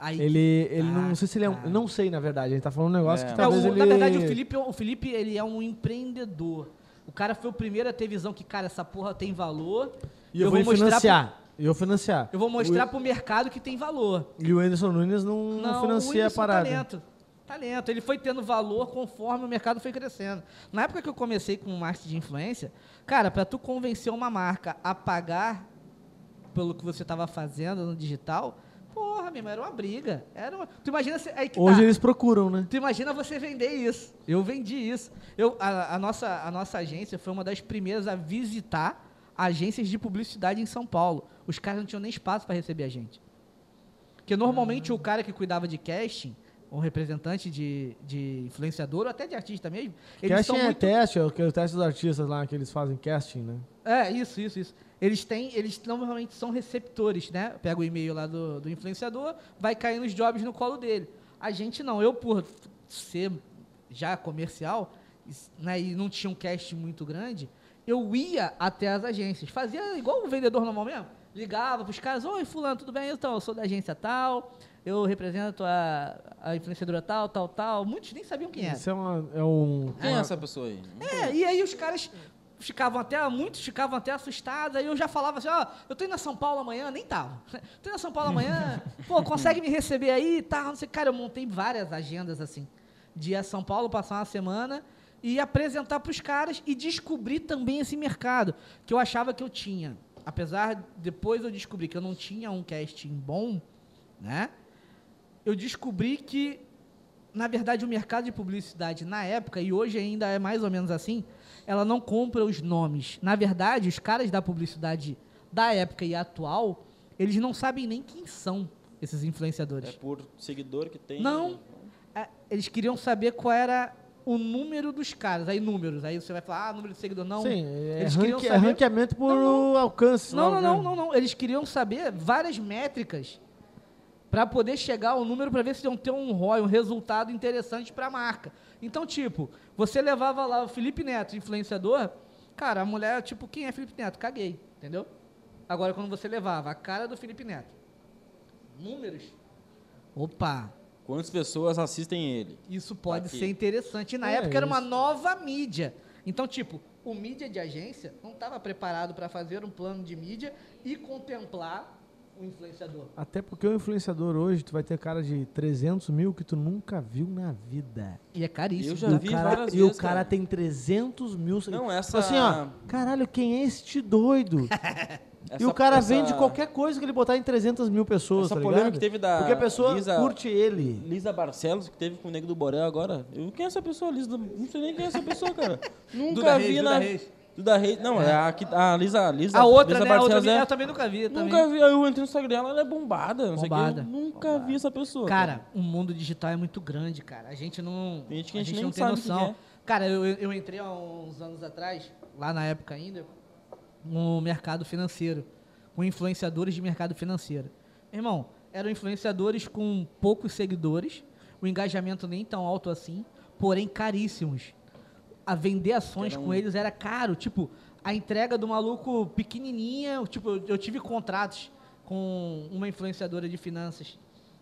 Aí, Ele, ele tá, não sei se ele é um... tá. eu Não sei, na verdade. A gente tá falando um negócio É. que É, talvez o- ele... Na verdade, o Felipe, o Felipe, ele é um empreendedor. O cara foi o primeiro a ter visão que, cara, essa porra tem valor. E eu, vou, mostrar financiar. E eu vou financiar. eu vou mostrar O- pro mercado que tem valor. E o Whindersson Nunes não, não, o financia a é parada. Talento. Talento. Ele foi tendo valor conforme o mercado foi crescendo. Na época que eu comecei com o marketing de influência, cara, para tu convencer uma marca a pagar pelo que você estava fazendo no digital, irmão, era uma briga. Era uma... Tu imagina se... aí que Hoje tá. eles procuram, né? Tu imagina você vender isso. Eu vendi isso. Eu, a, a nossa, a nossa agência foi uma das primeiras a visitar agências de publicidade em São Paulo. Os caras não tinham nem espaço para receber a gente. Porque normalmente o cara que cuidava de casting, um representante de, de influenciador, ou até de artista mesmo, eles casting são é muito... teste, é o teste dos artistas lá que eles fazem casting, né? É, isso, isso, isso. Eles têm, eles normalmente são receptores, né? Pega o e-mail lá do, do influenciador, vai cair nos jobs no colo dele. A gente não. Eu, por ser já comercial, né, e não tinha um cast muito grande, eu ia até as agências. Fazia igual o vendedor normal mesmo. Ligava pros caras, oi, fulano, tudo bem? Então, eu sou da agência tal, eu represento a, a influenciadora tal, tal, tal. Muitos nem sabiam quem era. Isso é, uma, é um... Quem é essa pessoa aí? É, e aí os caras ficavam até, muitos ficavam até assustados, aí eu já falava assim, ó, eu tô indo a São Paulo amanhã, nem tava. Tô indo a São Paulo amanhã, pô, consegue me receber aí e tal, não sei, cara, eu montei várias agendas assim, de ir a São Paulo, passar uma semana e apresentar pros caras e descobrir também esse mercado, que eu achava que eu tinha. Apesar, depois eu descobri que eu não tinha um casting bom, né? Eu descobri que na verdade, o mercado de publicidade na época, e hoje ainda é mais ou menos assim, ela não compra os nomes. Na verdade, os caras da publicidade da época e atual, eles não sabem nem quem são esses É influenciadores. por seguidor que tem. Não. É, eles queriam saber qual era o número dos caras. Aí, números. Aí você vai falar, ah, número de seguidor. Não. Sim, é, Eles queriam ranque- é saber- ranqueamento por Não, alcance. Não, lá, não, não, né? não, não. Eles queriam saber várias métricas para poder chegar ao número para ver se iam ter um ROI, um resultado interessante para a marca. Então, tipo, você levava lá o Felipe Neto, influenciador, cara, a mulher, tipo, quem é Felipe Neto? Caguei, entendeu? Agora, quando você levava a cara do Felipe Neto, números, opa, Quantas pessoas assistem ele? isso pode Aqui. ser interessante. E na É, época era uma isso. nova mídia. Então, tipo, o mídia de agência não estava preparado para fazer um plano de mídia e contemplar um influenciador. Até porque o influenciador hoje, tu vai ter cara de 300 mil que tu nunca viu na vida. E é caríssimo. Eu já E o vi cara, várias E o vezes, cara, cara. tem 300 mil. Não, essa- Tipo Assim, ó, caralho, quem é este doido? e Essa- o cara essa- vende qualquer coisa que ele botar em 300 mil pessoas, Essa tá polêmica ligado? que teve da Porque a pessoa Lisa- curte ele. Lisa Barcelos, que teve com o Nego do Borel agora. Eu, quem é essa pessoa, Lisa? Não sei nem quem é essa pessoa, cara. Nunca Duda vi Reis, na. Reis. Duda Reis. Não, é, a, que- a Lisa, Lisa. A outra, Lisa né? A outra Barcelos menina é- eu também nunca vi. também. Nunca vi. Aí eu entrei no Instagram dela, ela é bombada. Não sei o Bombada. que. Eu nunca vi essa pessoa. Cara, o mundo digital é muito grande, cara. A gente não. Tem gente que a gente nem não tem sabe noção. é. Cara, eu, eu entrei há uns anos atrás, lá na época ainda, no mercado financeiro. Com influenciadores de mercado financeiro. Irmão, eram influenciadores com poucos seguidores, o engajamento nem tão alto assim, porém caríssimos. A vender ações um- com eles era caro. Tipo, a entrega do maluco pequenininha. Tipo, eu, eu tive contratos com uma influenciadora de finanças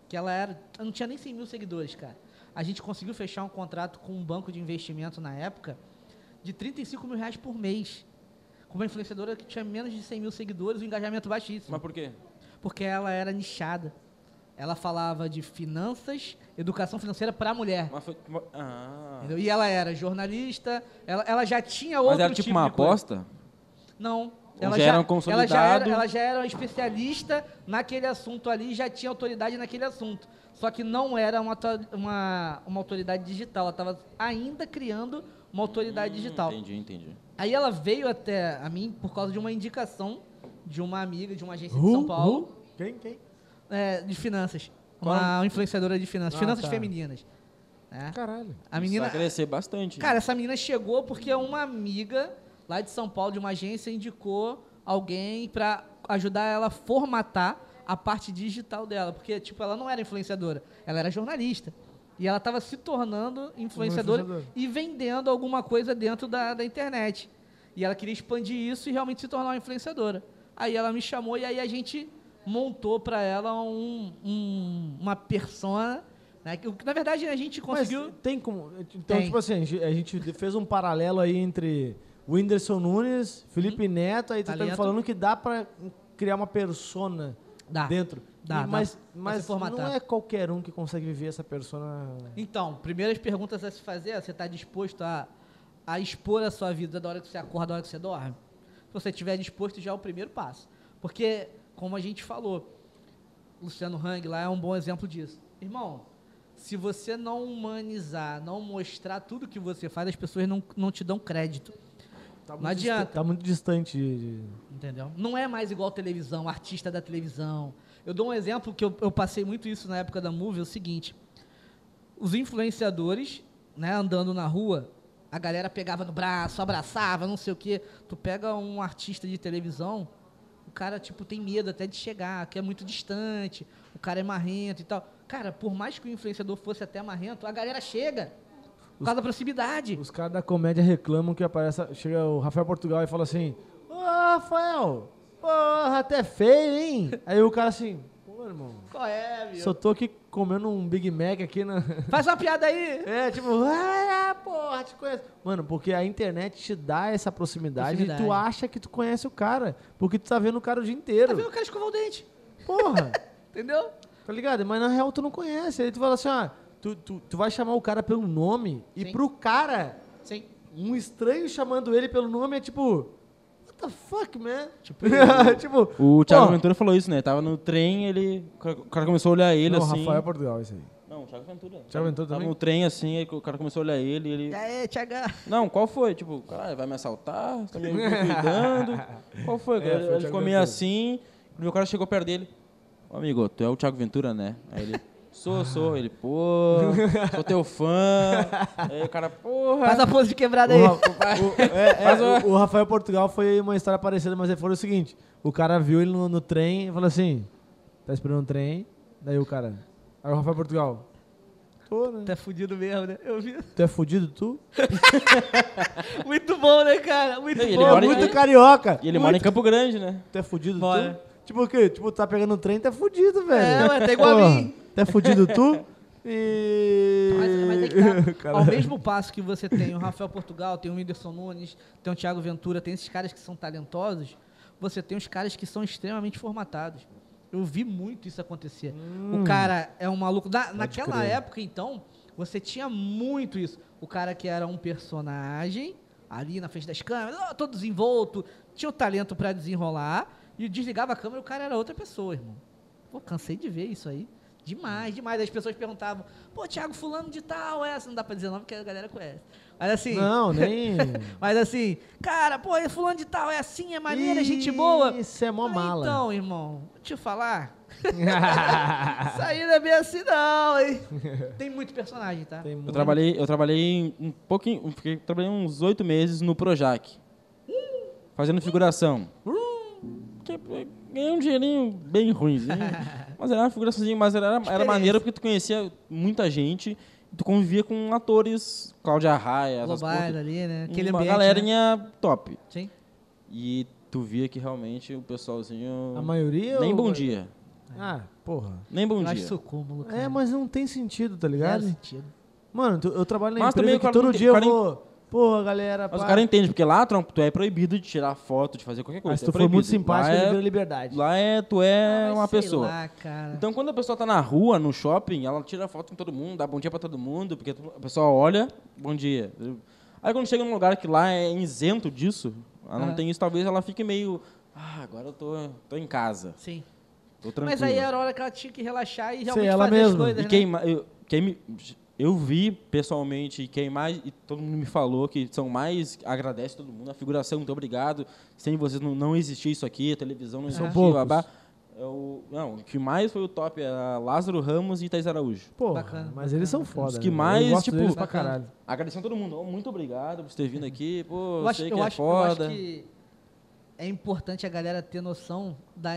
que ela era. eu Não tinha nem 100 mil seguidores, cara. A gente conseguiu fechar um contrato com um banco de investimento na época de 35 mil reais por mês. Com uma influenciadora que tinha menos de 100 mil seguidores, um engajamento baixíssimo. Mas por quê? Porque ela era nichada. Ela falava de finanças, educação financeira para a mulher. Mas foi. Ah. entendeu? E ela era jornalista, ela, ela já tinha Mas outro era tipo tipo uma de aposta? Não. Ou Ela já já, era um ela, já era, ela já era uma especialista naquele assunto ali, já tinha autoridade naquele assunto. Só que não era uma, uma, uma autoridade digital, ela estava ainda criando uma autoridade digital. Entendi, entendi. Aí ela veio até a mim por causa de uma indicação de uma amiga de uma agência de Who? São Paulo, Who? Quem? Quem? É, de finanças. Qual? Uma influenciadora de finanças, Ah, finanças tá. femininas. né? Caralho. A menina, vai crescer bastante. Cara, essa menina chegou porque uma amiga lá de São Paulo, de uma agência, indicou alguém pra ajudar ela a formatar a parte digital dela. Porque, tipo, ela não era influenciadora, ela era jornalista. E ela estava se tornando influenciadora influenciadora. e vendendo alguma coisa dentro da, da internet. E ela queria expandir isso e realmente se tornar uma influenciadora. Aí ela me chamou e aí a gente montou pra ela um, um- uma persona. Né? que, na verdade, a gente conseguiu. Mas tem como. Então, Tem. tipo assim, a gente, fez um paralelo aí entre Whindersson Nunes, Felipe Neto, aí tá me Talento. falando que dá pra criar uma persona Dá. dentro. Dá, E- dá mas mas não é qualquer um que consegue viver essa persona. Então, primeiras perguntas a se fazer é: você está disposto a, a expor a sua vida da hora que você acorda, da hora que você dorme? Se você estiver disposto, já é o primeiro passo. Porque, como a gente falou, Luciano Hang lá é um bom exemplo disso. Irmão, se você não humanizar, não mostrar tudo que você faz, as pessoas não, não te dão crédito. Tá Não adianta. dista- Tá muito distante de. de- Entendeu? Não é mais igual televisão, artista da televisão. Eu dou um exemplo que eu, eu passei muito isso na época da movie, é o seguinte. Os influenciadores, né, andando na rua, a galera pegava no braço, abraçava, não sei o quê. Tu pega um artista de televisão, cara, tipo, tem medo até de chegar, que é muito distante, o cara é marrento e tal. Cara, por mais que o influenciador fosse até marrento, a galera chega. Por causa da proximidade. Os caras da comédia reclamam que aparece. Chega o Rafael Portugal e fala assim: Ô Rafael, porra, até feio, hein? Aí o cara assim, pô, irmão, Qual é, meu? só tô aqui comendo um Big Mac aqui na. Faz uma piada aí. É, tipo, ah, porra, te conheço. Mano, porque a internet te dá essa proximidade, e tu Proximidade. acha que tu conhece o cara. Porque tu tá vendo o cara o dia inteiro. Tá vendo o cara escovar o dente? Porra, Entendeu? tá ligado? Mas na real tu não conhece. Aí tu fala assim, ó, tu, tu, tu vai chamar o cara pelo nome e Sim. pro cara, Sim. um estranho chamando ele pelo nome é tipo, what the fuck, man? Tipo, tipo, O Thiago Ventura falou isso, né? Tava no trem, ele. O cara- o cara começou a olhar ele não, assim. Rafael Portugal, isso aí. O Thiago Ventura. Thiago Ventura Tava também? no trem assim, aí o cara começou a olhar ele e ele. E aí, Thiago? Não, qual foi? Tipo, cara, vai me assaltar? Você tá me cuidando? Qual foi? É, foi o ele ficou meio assim, o cara chegou perto dele. Ô amigo, tu é o Thiago Ventura, né? Aí ele. Sou, sou. Ele, pô, sou teu fã. Aí o cara, porra. Faz a pose de quebrada O, aí. Ra- o- é, é, o- o Rafael Portugal foi uma história parecida, mas ele foi o seguinte: o cara viu ele no, no trem e falou assim: tá esperando o trem. Daí o cara. Aí o Rafael Portugal. Tô, né? Tá fudido mesmo, né? Eu vi. Tu é fudido, tu? Muito bom, né, cara? Muito Ele bom. mora em- muito ele- carioca. E ele muito. mora em Campo Grande, né? Tu é fudido, Mora. tu? Tipo o quê? Tipo, tá pegando o trem, tu é fudido, velho. É, ué, tá igual a Porra, mim. Tu é fudido, tu? E... Mas, mas é que tá. Ao mesmo passo que você tem o Rafael Portugal, tem o Whindersson Nunes, tem o Thiago Ventura, tem esses caras que são talentosos, você tem os caras que são extremamente formatados. Eu vi muito isso acontecer. Hum. O cara é um maluco. Na- naquela crer. época, então, você tinha muito isso. O cara que era um personagem, ali na frente das câmeras, todo desenvolto, tinha o talento pra desenrolar, e desligava a câmera e o cara era outra pessoa, irmão. Pô, cansei de ver isso aí. Demais, demais. As pessoas perguntavam, pô, Thiago, fulano de tal, é essa? Não dá pra dizer nome porque a galera conhece. Mas assim. Não, nem. Mas assim, cara, pô, esse fulano de tal é assim, é maneira, é gente boa. Isso é mó mala. Então, irmão, vou te falar. Isso aí não é bem assim, não, hein? Tem muito personagem, tá? Tem Eu muito- trabalhei, eu trabalhei um pouquinho, fiquei, trabalhei uns oito meses no Projac, fazendo figuração. Que- é, Ganhei um dinheirinho bem ruimzinho, mas era uma figuraçãozinha, mas era, era maneiro porque tu conhecia muita gente, tu convivia com atores, Cláudia Raia, porra, ali, né? Aquele uma ambiente, né? galerinha top. Sim. E tu via que realmente o pessoalzinho... A maioria. nem ou- bom dia, Ah, porra. nem bom Eu acho dia. isso cúmulo, cara. É, mas não tem sentido, tá ligado? sentido. Mano, tu- eu trabalho na Mas também empresa o que cara não todo tem- dia eu vou. Porra, galera. Mas pá. o cara entende, porque lá, Trump, tu é proibido de tirar foto, de fazer qualquer coisa. Mas se é tu for muito simpático, lá ele é, liberdade. Lá é, tu é Ah, uma sei pessoa. Lá, cara. Então, quando a pessoa tá na rua, no shopping, ela tira foto com todo mundo, dá bom dia pra todo mundo, porque a pessoa olha, bom dia. Aí quando chega num lugar que lá é isento disso, ela não tem isso, talvez ela fique meio. Ah, agora eu tô, tô em casa. Sim. Tô tranquilo. Mas aí era a hora que ela tinha que relaxar e realmente ela fazer as mesma. coisas, E né? quem, ma- eu, quem me, eu vi pessoalmente, quem mais, e todo mundo me falou que são mais, agradece todo mundo, a figuração, muito obrigado. Sem vocês não, não existia isso aqui, a televisão não existia, poucos. babá. É o, não, o que mais foi o top era Lázaro Ramos e Thais Araújo. Bacana, mas eles são foda. Os que né? mais, eu gosto tipo, deles pra bacana. caralho. Agradecendo a todo mundo. Oh, muito obrigado por ter vindo aqui. Pô, Eu acho, sei eu, que é acho, eu acho foda. que é importante a galera ter noção da,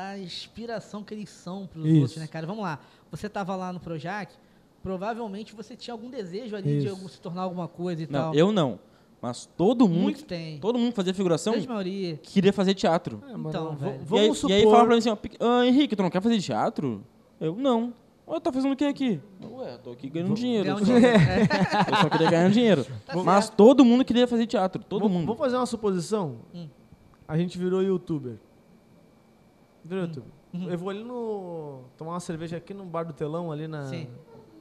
da inspiração que eles são pros Isso. outros, né, cara? Vamos lá. Você tava lá no Projac, provavelmente você tinha algum desejo ali de Isso. algum- se tornar alguma coisa e Não, tal. eu não. Mas todo mundo, Muitos tem. todo mundo fazia figuração Grande maioria. queria fazer teatro. É, Então, velho. vamos e, aí, supor. e aí fala pra mim assim, ó, "Pique- ah, Henrique, tu não quer fazer teatro? Eu, não. Ué, tá fazendo o que aqui? Ué, tô aqui ganhando dinheiro. Ganhar eu só- dinheiro. Eu só queria ganhar dinheiro. Tá Mas certo. todo mundo queria fazer teatro. Todo vamos, mundo. Vamos fazer uma suposição? Hum. A gente virou youtuber. Virou Hum. Uhum. Eu vou ali no. tomar uma cerveja aqui no bar do telão ali na. Sim.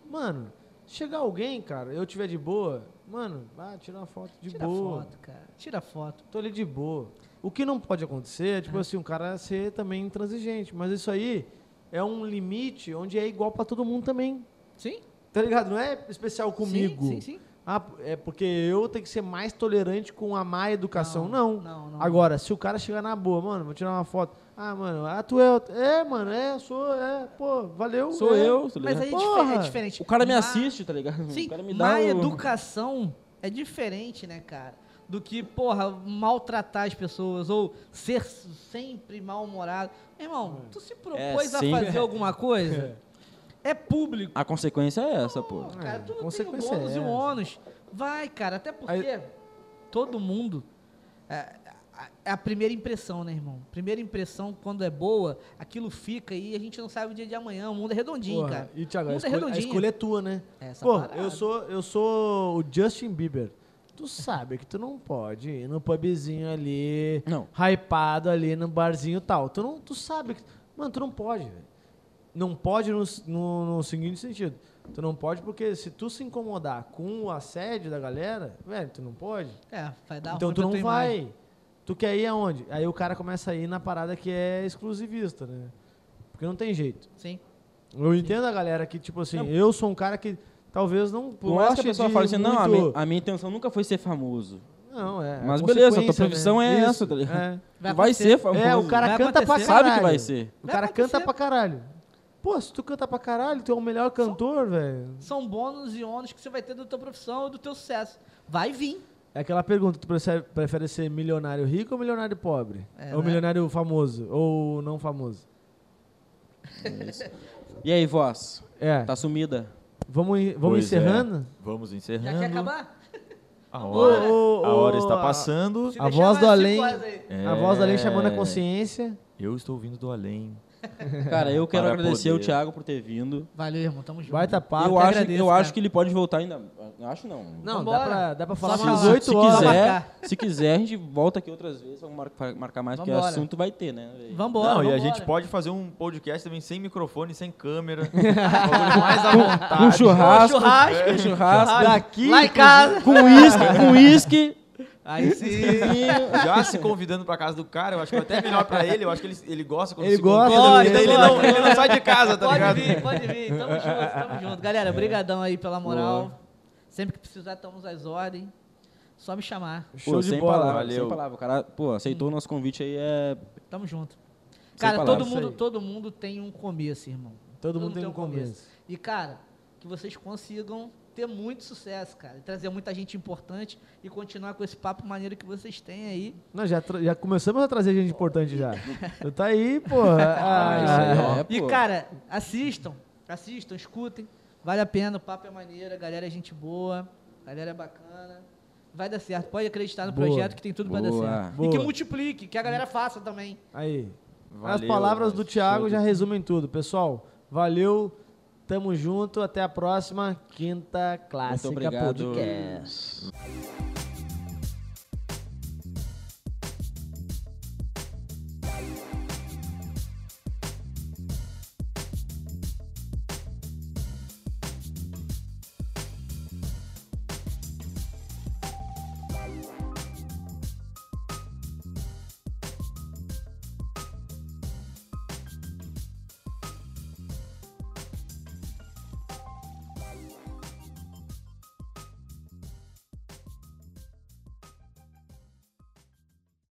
Mano, chegar alguém, cara, eu tiver de boa, mano, vai tirar uma foto de Tira boa. foto, cara. Tira foto. Tô ali de boa. O que não pode acontecer é, tipo É. assim, um cara ser também intransigente. Mas isso aí é um limite onde é igual pra todo mundo também. Sim? Tá ligado? Não é especial comigo. Sim, sim, sim. Ah, é porque eu tenho que ser mais tolerante com a má educação. Não. Não, não. Agora, se o cara chegar na boa, mano, vou tirar uma foto. Ah, mano, ah, tu é. É, mano, é, sou, é, pô, valeu. Sou é. eu, tá Mas aí é, Porra! difer- é diferente. O cara me assiste, tá ligado? Sim, o cara me dá o- educação é diferente, né, cara? Do que, porra, maltratar as pessoas ou ser sempre mal-humorado. Irmão, tu se propôs a sempre. fazer alguma coisa? É público. A consequência é essa, pô. Cara, tu tem o consequência bônus é e o ônus. Vai, cara, até porque Aí- todo mundo. É, é a primeira impressão, né, irmão? Primeira impressão, quando é boa, aquilo fica e a gente não sabe o dia de amanhã. O mundo é redondinho, Porra, cara. E, Thiago, O a mundo é escolha, a redondinho. escolha é tua, né? Essa Pô, parada. eu sou, eu sou o Justin Bieber. Tu sabe que tu não pode ir no pubzinho ali, Não. hypado ali no barzinho e tal. Tu, não, tu sabe que. Mano, tu não pode, velho. Não pode no, no, no seguinte sentido. Tu não pode porque se tu se incomodar com o assédio da galera, velho, tu não pode. É, vai dar então ruim tu pra não tua vai. imagem. Tu quer ir aonde? Aí o cara começa a ir na parada que é exclusivista, né? Porque não tem jeito. Sim. Eu entendo a galera que, tipo assim, eu sou um cara que talvez não Por mais goste que a pessoa de fale assim, não, a muito- minha, a minha intenção nunca foi ser famoso. Não, é. Mas a beleza, tua consequência, profissão é Isso, essa, tá ligado? é. Vai vai ser famoso. É, o cara Vai canta pra acontecer. caralho. Sabe que vai ser. O Vai cara acontecer. canta pra caralho. Pô, se tu canta pra caralho, tu é o melhor cantor, velho. São bônus e ônus que você vai ter da tua profissão e do teu sucesso. Vai vir. É aquela pergunta, tu prefere, prefere ser milionário rico ou milionário pobre? É, ou né? milionário famoso, ou não famoso? E aí, voz? É, Tá sumida? vamos, vamos Pois é. encerrando? Vamos Já encerrando. quer acabar? A hora, ô, a hora está passando. A voz do além-. A voz da lei chamando a É, consciência. Eu estou vindo do além. Cara, eu quero Para agradecer poder. o Thiago por ter vindo. Valeu, irmão. Tamo junto. Baita papo. eu que acho, agradeço, eu cara. acho que ele pode voltar ainda. Acho não. Não, dá Vambora. pra, dá pra falar Só falar. 8 se horas. quiser, marcar. se quiser, a gente volta aqui outras vezes. Vamos mar- marcar mais, porque Vambora. assunto vai ter, né? Vambora, Não, e a vambora. gente pode fazer um podcast também sem microfone, sem câmera. Um mais à vontade. Um churrasco. churrasco, um churrasco. Daqui, Lá em casa. Com uísque, com uísque. Aí sim. Já se convidando pra casa do cara, eu acho que é até melhor pra ele. Eu acho que ele, ele gosta quando Ele se gosta, convida, ele ele, não, ele não sai de casa, tá pode ligado? vir, pode vir. Tamo junto, tamo junto. Galera, brigadão aí pela moral. Sempre que precisar, estamos às ordens. Só me chamar. Show Pô, de sem bola. palavras, valeu. sem palavras. O cara, pô, aceitou o nosso convite aí, é... Tamo junto. Sem Cara, todo mundo, todo mundo tem um começo, irmão. Todo mundo tem um começo. E, cara, que vocês consigam ter muito sucesso, cara. E trazer muita gente importante e continuar com esse papo maneiro que vocês têm aí. Não, já, já começamos a trazer gente importante já. Tu tá aí, porra. Ah, isso aí, ó. É, e, pô. cara, assistam, assistam, escutem. Vale a pena, o papo é maneiro, a galera é gente boa, a galera é bacana. Vai dar certo, pode acreditar no Boa. projeto que tem tudo pra dar certo. Boa. E que multiplique, que a galera faça também. Aí. As Valeu, palavras do Thiago já resumem tudo. Pessoal, valeu. Tamo junto. Até a próxima. Quinta Clássica obrigado. Podcast.